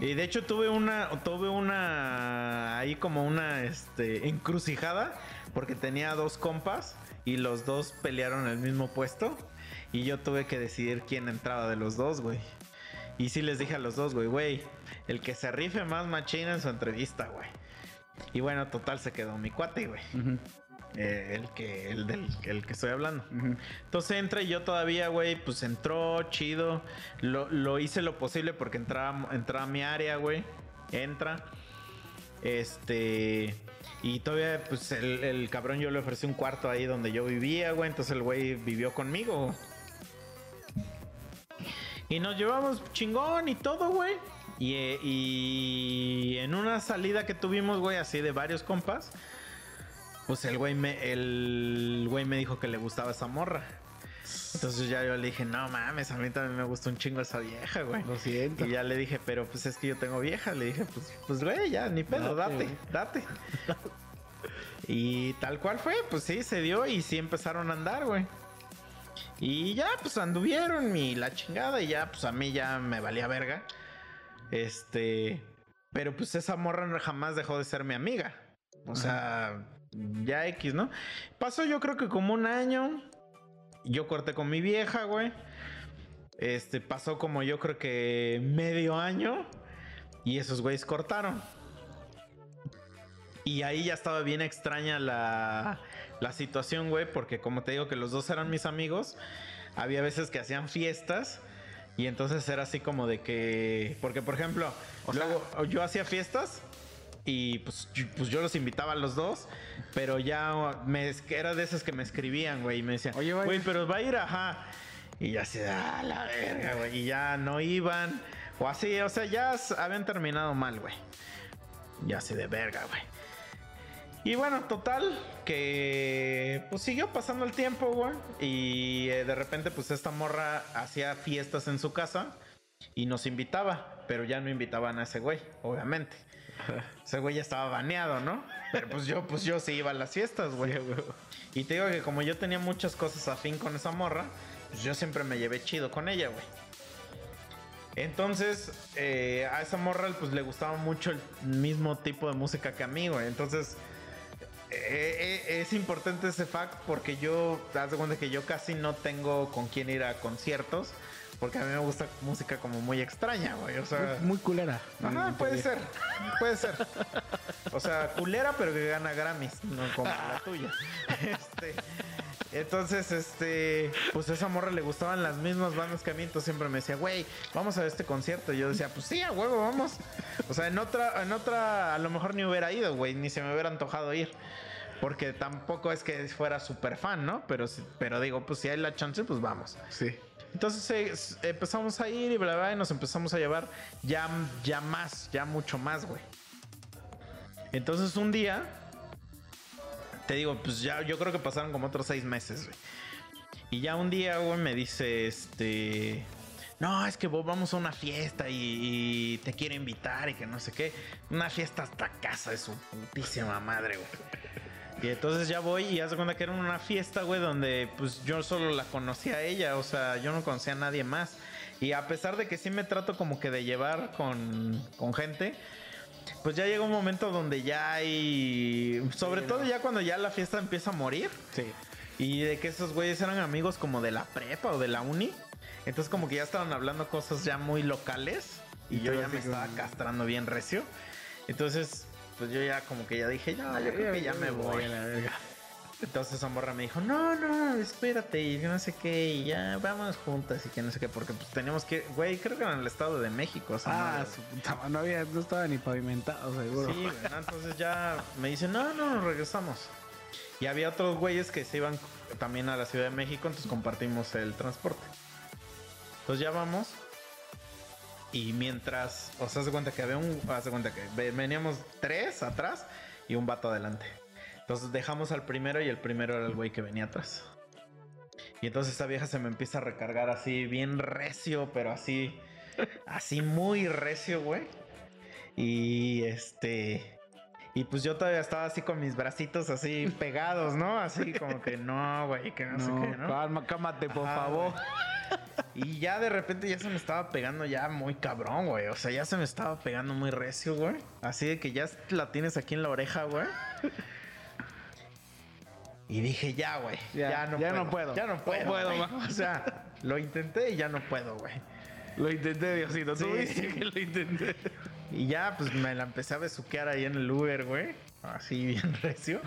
Y de hecho tuve una. Tuve una. Ahí como una este. encrucijada. Porque tenía dos compas. Y los dos pelearon el mismo puesto. Y yo tuve que decidir quién entraba de los dos, güey. Y sí les dije a los dos, güey, güey. El que se rife más machina en su entrevista, güey. Y bueno, total se quedó mi cuate, güey. Eh, el que. El del el que estoy hablando. Entonces entra y yo todavía, güey, pues entró, chido. Lo, lo hice lo posible porque entraba, entraba mi área, güey. Entra. Este. Y todavía, pues el, el cabrón yo le ofrecí un cuarto ahí donde yo vivía, güey. Entonces el güey vivió conmigo. Y nos llevamos chingón y todo, güey. Y, eh, y en una salida que tuvimos, güey, así de varios compas. Pues el güey me, el güey me dijo que le gustaba esa morra. Entonces ya yo le dije, no mames, a mí también me gusta un chingo esa vieja, güey. Lo siento. Y ya le dije, pero pues es que yo tengo vieja. Le dije, pues, pues güey, ya, ni pedo, Date, date, y tal cual fue, pues sí, se dio y sí empezaron a andar, güey. Y ya, pues anduvieron y la chingada y ya, pues a mí ya me valía verga. Este, pero pues esa morra jamás dejó de ser mi amiga. O sea, ya X, ¿no? Pasó yo creo que como un año. Yo corté con mi vieja, güey. Este, pasó como yo creo que medio año. Y esos güeyes cortaron. Y ahí ya estaba bien extraña la, la situación, güey. Porque como te digo que los dos eran mis amigos. Había veces que hacían fiestas. Y entonces era así como de que... Porque, por ejemplo, luego yo hacía fiestas. Y pues yo, pues yo los invitaba a los dos. Pero ya me, era de esos que me escribían, güey. Y me decían, Oye, güey. pero va a ir, ajá. Y ya así, ah, la verga, güey. Y ya no iban. O así, o sea, ya habían terminado mal, güey. Ya así de verga, güey. Y bueno, total, que pues siguió pasando el tiempo, güey. Y eh, de repente, pues esta morra hacía fiestas en su casa y nos invitaba, pero ya no invitaban a ese güey, obviamente. Ese güey ya estaba baneado, ¿no? Pero pues yo, pues yo sí iba a las fiestas, güey. Y te digo que como yo tenía muchas cosas afín con esa morra, pues yo siempre me llevé chido con ella, güey. Entonces, eh, a esa morra pues le gustaba mucho el mismo tipo de música que a mí, güey. Entonces, eh, eh, es importante ese fact porque yo, te das de cuenta que yo casi no tengo con quién ir a conciertos. Porque a mí me gusta música como muy extraña, güey. O sea, Muy culera. Ajá, Mm, puede ser, puede ser. O sea, culera, pero que gana Grammys, no como la tuya. Este, entonces, este, pues a esa morra le gustaban las mismas bandas que a mí, entonces siempre me decía, güey, vamos a este concierto. Y yo decía, pues sí, a huevo, vamos. O sea, en otra, en otra, a lo mejor ni hubiera ido, güey, ni se me hubiera antojado ir. Porque tampoco es que fuera súper fan, ¿no? Pero, pero digo, pues si hay la chance, pues vamos. Sí. Entonces eh, empezamos a ir y bla, bla, y nos empezamos a llevar ya, ya más, ya mucho más, güey. Entonces un día, te digo, pues ya yo creo que pasaron como otros seis meses, güey. Y ya un día, güey, me dice, este, no, es que vos vamos a una fiesta y, y te quiero invitar y que no sé qué. Una fiesta hasta casa de su putísima madre, güey. Y entonces ya voy y hace cuenta que era una fiesta, güey, donde pues yo solo la conocía a ella, o sea, yo no conocía a nadie más. Y a pesar de que sí me trato como que de llevar con, con gente, pues ya llega un momento donde ya hay, sobre Sí, todo no. ya cuando ya la fiesta empieza a morir. Sí. Y de que esos güeyes eran amigos como de la prepa o de la uni. Entonces como que ya estaban hablando cosas ya muy locales. Y, Y yo ya me estaba castrando bien recio. Entonces, pues yo ya como que ya dije, no, yo creo que ya me voy. a la verga. Entonces esa morra me dijo, no, no, espérate, y no sé qué, y ya vamos juntas y que no sé qué, porque pues teníamos que, güey, creo que en el Estado de México, o sea, Ah, no, su puta madre, no había, no estaba ni pavimentado, seguro. Sí, entonces ya me dicen, no, no, nos regresamos. Y había otros güeyes que se iban también a la Ciudad de México, entonces compartimos el transporte. Entonces ya vamos. Y mientras, o sea, se cuenta que había un, haz de cuenta que ve- veníamos tres atrás y un vato adelante. Entonces dejamos al primero y el primero era el güey que venía atrás. Y entonces esta vieja se me empieza a recargar así, bien recio, pero así, así muy recio, güey. Y este. Y pues yo todavía estaba así con mis bracitos así pegados, ¿no? Así como que no, güey, que no, sé qué, ¿no? calma, cámate, por Ajá, favor. güey. Y ya de repente ya se me estaba pegando ya muy cabrón, güey. O sea, ya se me estaba pegando muy recio, güey. Así de que ya la tienes aquí en la oreja, güey. Y dije, ya, güey. Ya, Ya, no ya puedo. no puedo. Ya no No puedo. más. O sea, lo intenté y ya no puedo, güey. Lo intenté, Diosito. Tú Sí. dices que lo intenté. Y ya, pues me la empecé a besuquear ahí en el Uber, güey. Así bien recio.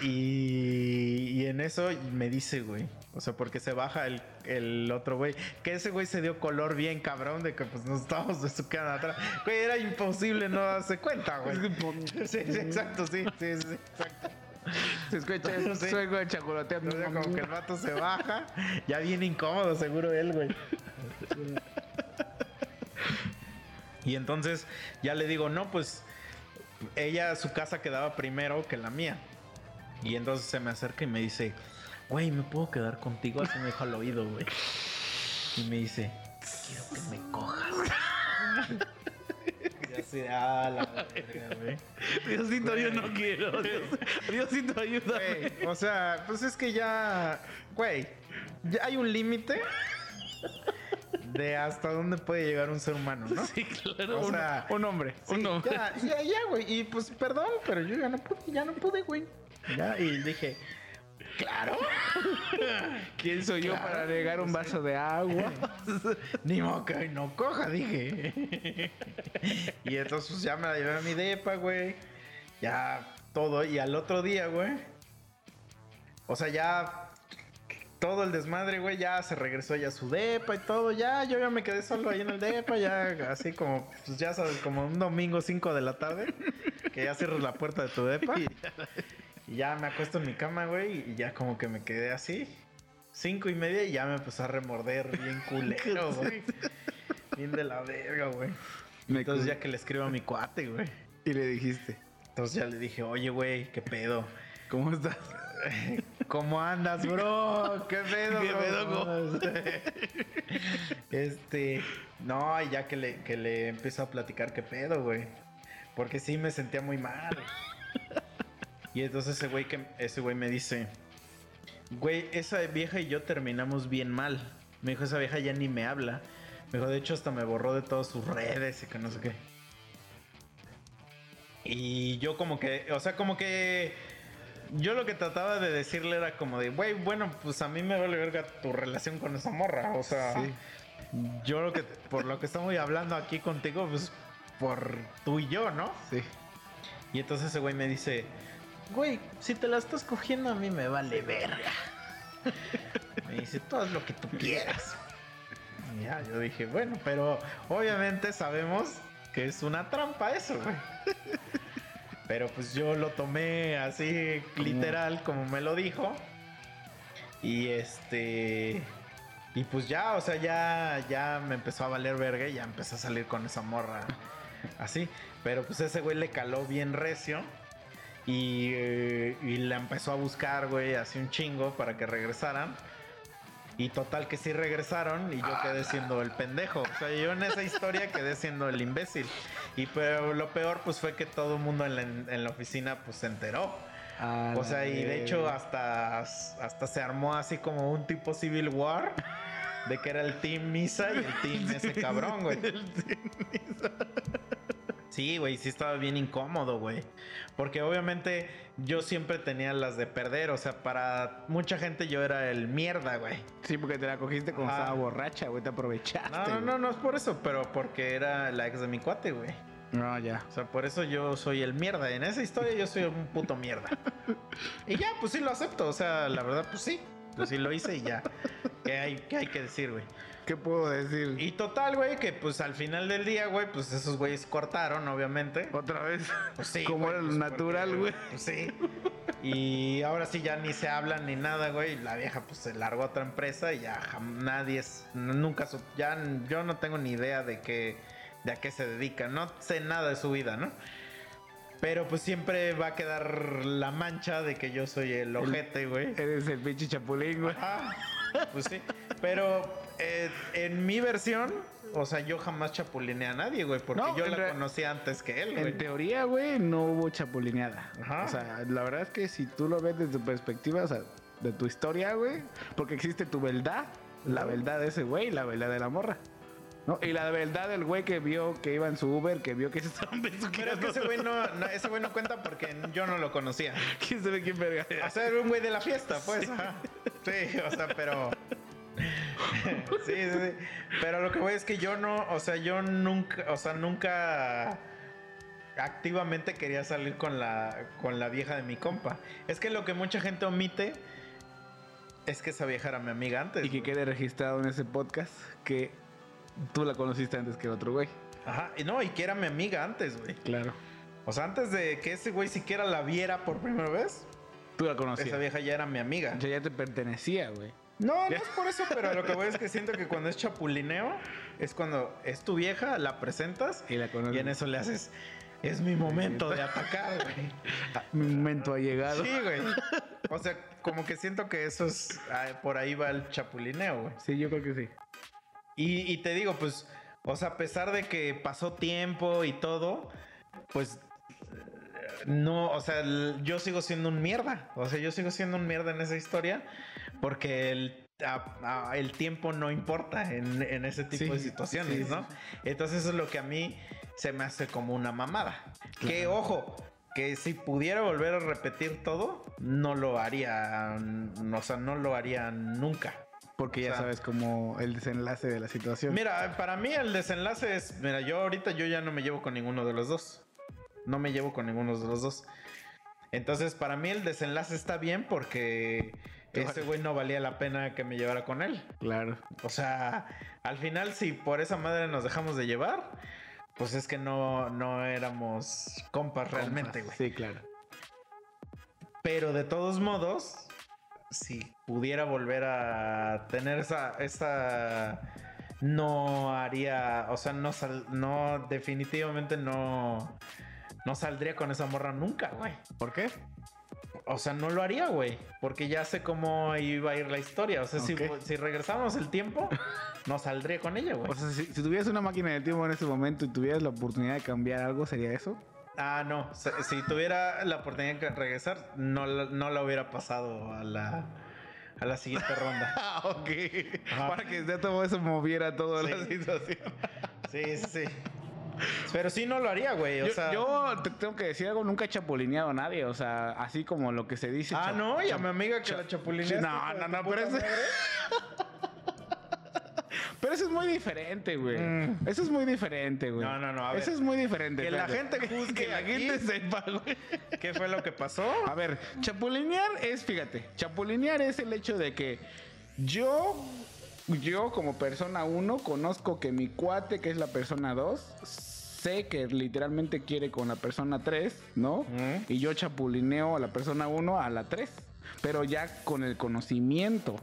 Y, y en eso me dice, güey. O sea, porque se baja el, el otro güey. Que ese güey se dio color bien cabrón de que pues nos estábamos besuqueando atrás. Güey, era imposible no darse cuenta, güey. Sí, sí, exacto, sí, sí, sí, exacto. Se escucha, Sí. suego de. Entonces, como que el vato se baja. Ya bien incómodo, seguro él, güey. Y entonces ya le digo, no, pues ella, su casa quedaba primero que la mía. Y entonces se me acerca y me dice, güey, ¿me puedo quedar contigo? Así me dijo al oído, güey. Y me dice, quiero que me cojas. Y así, ah, la verga, güey. Diosito, yo no quiero. Dios- Diosito, ayúdame. Güey, o sea, pues es que ya, güey, ya hay un límite de hasta dónde puede llegar un ser humano, ¿no? Sí, claro. O un, sea, un hombre. Sí, un hombre. ya, ya, ya, güey. Y pues perdón, pero yo ya no pude, ya no pude, güey. Ya, y dije, claro. ¿Quién soy yo para negar un vaso de agua? Ni que no coja, dije. y entonces ya me la llevé a mi depa, güey. Ya todo. Y al otro día, güey. O sea, ya todo el desmadre, güey, ya se regresó ya a su depa y todo. Ya, yo ya me quedé solo ahí en el depa, ya así como, pues ya sabes, como un domingo 5 de la tarde. Que ya cierras la puerta de tu depa. Y ya me acuesto en mi cama, güey, y ya como que me quedé así. Cinco y media y ya me empezó a remorder bien culero, güey. Bien de la verga, güey. Entonces ya que le escribo a mi cuate, güey. Y le dijiste, Entonces ya le dije, oye, güey, ¿qué pedo? ¿cómo estás? ¿Cómo andas, bro? ¿Qué pedo, ¿Qué pedo. Este, no, y ya que le, que le empiezo a platicar qué pedo, güey. Porque sí me sentía muy mal. Y entonces ese güey que ese güey me dice, güey, esa vieja y yo terminamos bien mal. Me dijo, esa vieja ya ni me habla. Me dijo, de hecho, hasta me borró de todas sus redes y que no sé qué. Y yo como que, o sea, como que yo lo que trataba de decirle era como de, güey, bueno, pues a mí me vale verga tu relación con esa morra. O sea, Sí. yo lo que, por lo que estamos hablando aquí contigo, pues por tú y yo, ¿no? Sí. Y entonces ese güey me dice, güey, si te la estás cogiendo a mí me vale verga. me dice, tú haz lo que tú quieras. Y ya, yo dije, bueno, pero obviamente sabemos que es una trampa eso, güey. Pero pues yo lo tomé así literal como me lo dijo. Y este... Y pues ya, o sea, ya, ya me empezó a valer verga y ya empecé a salir con esa morra así. Pero pues ese güey le caló bien recio. Y, eh, y la empezó a buscar, güey, así un chingo para que regresaran. Y total que sí regresaron y yo quedé siendo el pendejo. O sea, yo en esa historia quedé siendo el imbécil. Y pero lo peor pues fue que todo el mundo en la, en la oficina pues se enteró. A O sea, y de hecho hasta, hasta se armó así como un tipo Civil War. De que era el Team Misa y el Team ese cabrón, güey. Sí, güey, sí estaba bien incómodo, güey. Porque obviamente yo siempre tenía las de perder. O sea, para mucha gente yo era el mierda, güey. Sí, porque te la cogiste cuando Ajá. estaba borracha, güey. Te aprovechaste. No, no, no, no es por eso, pero porque era la ex de mi cuate, güey. No, ya. O sea, por eso yo soy el mierda. En esa historia yo soy un puto mierda. Y ya, pues sí lo acepto. O sea, la verdad, pues sí. Pues sí lo hice y ya. ¿Qué hay, qué hay que decir, güey? ¿Qué puedo decir? Y total, güey, que pues al final del día, güey, pues esos güeyes cortaron, obviamente. Otra vez. Pues sí. Como era lo pues, natural, güey. Pues sí. Y ahora sí ya ni se hablan ni nada, güey. La vieja pues se largó a otra empresa y ya nadie es, nunca, ya yo no tengo ni idea de qué, de a qué se dedica. No sé nada de su vida, ¿no? Pero pues siempre va a quedar la mancha de que yo soy el ojete, güey. Eres el pinche chapulín, güey. Ajá, pues sí. Pero eh, en mi versión, o sea, yo jamás chapulineé a nadie, güey, porque No, yo la conocí antes que él, güey. En teoría, güey, no hubo chapulineada. Ajá. O sea, la verdad es que si tú lo ves desde tu perspectiva, o sea, de tu historia, güey, porque existe tu verdad, la verdad de ese güey y la verdad de la morra. ¿No? Y la verdad del güey que vio que iba en su Uber, que vio que se estaban Pero es que ese güey no, no- ese güey no cuenta porque yo no lo conocía. ¿Quién sabe quién verga? O sea, era un güey de la fiesta, pues. ajá. Sí, o sea, pero. Sí, sí, sí. Pero lo que voy es que yo no, o sea, yo nunca, o sea, nunca activamente quería salir con la, con la vieja de mi compa. Es que lo que mucha gente omite es que esa vieja era mi amiga antes. Y que quede registrado en ese podcast que tú la conociste antes que el otro güey. Ajá, y no, y que era mi amiga antes, güey. Claro. O sea, antes de que ese güey siquiera la viera por primera vez, Tú la esa conocías. vieja ya era mi amiga. Ya, ya te pertenecía, güey. No, no es por eso, pero lo que voy es que siento que cuando es chapulineo, es cuando es tu vieja, la presentas Y la y en eso le haces, es mi momento de atacar, güey. Mi momento ha llegado. Sí, güey. O sea, como que siento que eso es, ah, por ahí va el chapulineo, güey. Sí, yo creo que sí. Y, y te digo, pues, o sea, a pesar de que pasó tiempo y todo, pues no, o sea, yo sigo siendo un mierda. O sea, yo sigo siendo un mierda en esa historia porque el, a- a- el tiempo no importa en, en ese tipo Sí, de situaciones, sí, sí, ¿no? Entonces eso es lo que a mí se me hace como una mamada. Que ojo, que si pudiera volver a repetir todo, no lo haría, o sea, no lo haría nunca. Porque ya O sea, sabes como el desenlace de la situación. Mira, para mí el desenlace es, mira, yo ahorita yo ya no me llevo con ninguno de los dos. No me llevo con ninguno de los dos. Entonces, para mí el desenlace está bien porque ese güey no valía la pena que me llevara con él. Claro. O sea, al final si por esa madre nos dejamos de llevar, pues es que no, no éramos compas realmente, güey. Sí, claro. Pero de todos modos, si pudiera volver a tener esa, esa no haría, o sea, no sal- no definitivamente no no saldría con esa morra nunca, güey. ¿Por qué? O sea, no lo haría, güey, porque ya sé cómo iba a ir la historia. O sea, si, regresamos el tiempo, no saldría con ella, güey. O sea, si, si tuvieras una máquina del tiempo en ese momento y tuvieras la oportunidad de cambiar algo, ¿sería eso? Ah, no. Si, tuviera la oportunidad de regresar, no, la- no la hubiera pasado a la, a la siguiente ronda. Ah, ok. Ajá. Para que de todo eso moviera toda Sí. la situación. Sí, sí, sí. Pero sí no lo haría, güey. O yo, sea. yo te tengo que decir algo, nunca he chapulineado a nadie. O sea, así como lo que se dice. Ah, no, y a mi amiga que la chapulineaste. No, no, no, pero. Pero eso es muy diferente, güey. Mm. Eso es muy diferente, güey. No, no, no, a ver. Eso es muy diferente. Que la gente juzgue Que la aquí. gente sepa, güey. ¿Qué fue lo que pasó? A ver, chapulinear es, fíjate, chapulinear es el hecho de que yo, yo como persona uno, conozco que mi cuate, que es la persona 2, sé que literalmente quiere con la persona 3, ¿no? Ujú. Y yo chapulineo a la persona 1 a la 3, pero ya con el conocimiento.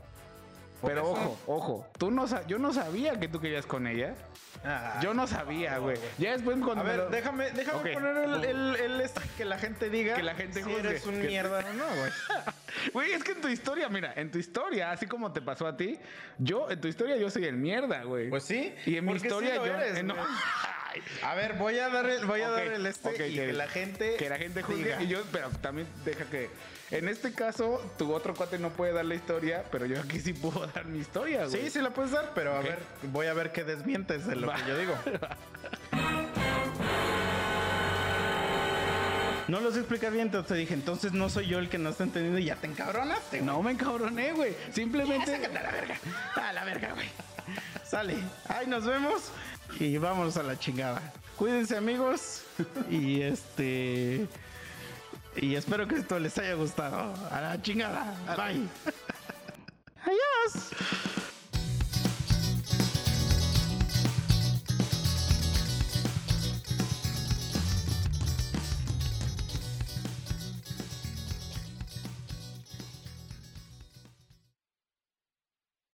Pero ojo, ojo, tú no yo no sabía que tú querías con ella. Ah, Yo no sabía, güey. Ya después cuando A ver, lo- déjame, déjame poner el, el, el este, que la gente diga Que la gente si juzgue. eres un Que- mierda o no, güey. Güey, es que en tu historia, mira, en tu historia, así como te pasó a ti, yo, en tu historia yo soy el mierda, güey. Pues sí. Y en mi sí historia lo yo... eres, eh, A ver, voy a dar el, voy a dar el este y que, la gente que la gente juzgue diga. y yo pero también deja que en este caso tu otro cuate no puede dar la historia pero yo aquí sí puedo dar mi historia güey Sí, sí la puedes dar, pero a ver, voy a ver qué desmientes de lo Va. que yo digo. No lo sé explicar bien, entonces te dije, entonces no soy yo el que no está entendiendo y ya te encabronaste. güey. no me encabroné güey simplemente a la verga. A la verga, güey. Sale. Ahí nos vemos y vamos a la chingada. Cuídense, amigos. Y este. Y espero que esto les haya gustado. A la chingada. Bye. Adiós.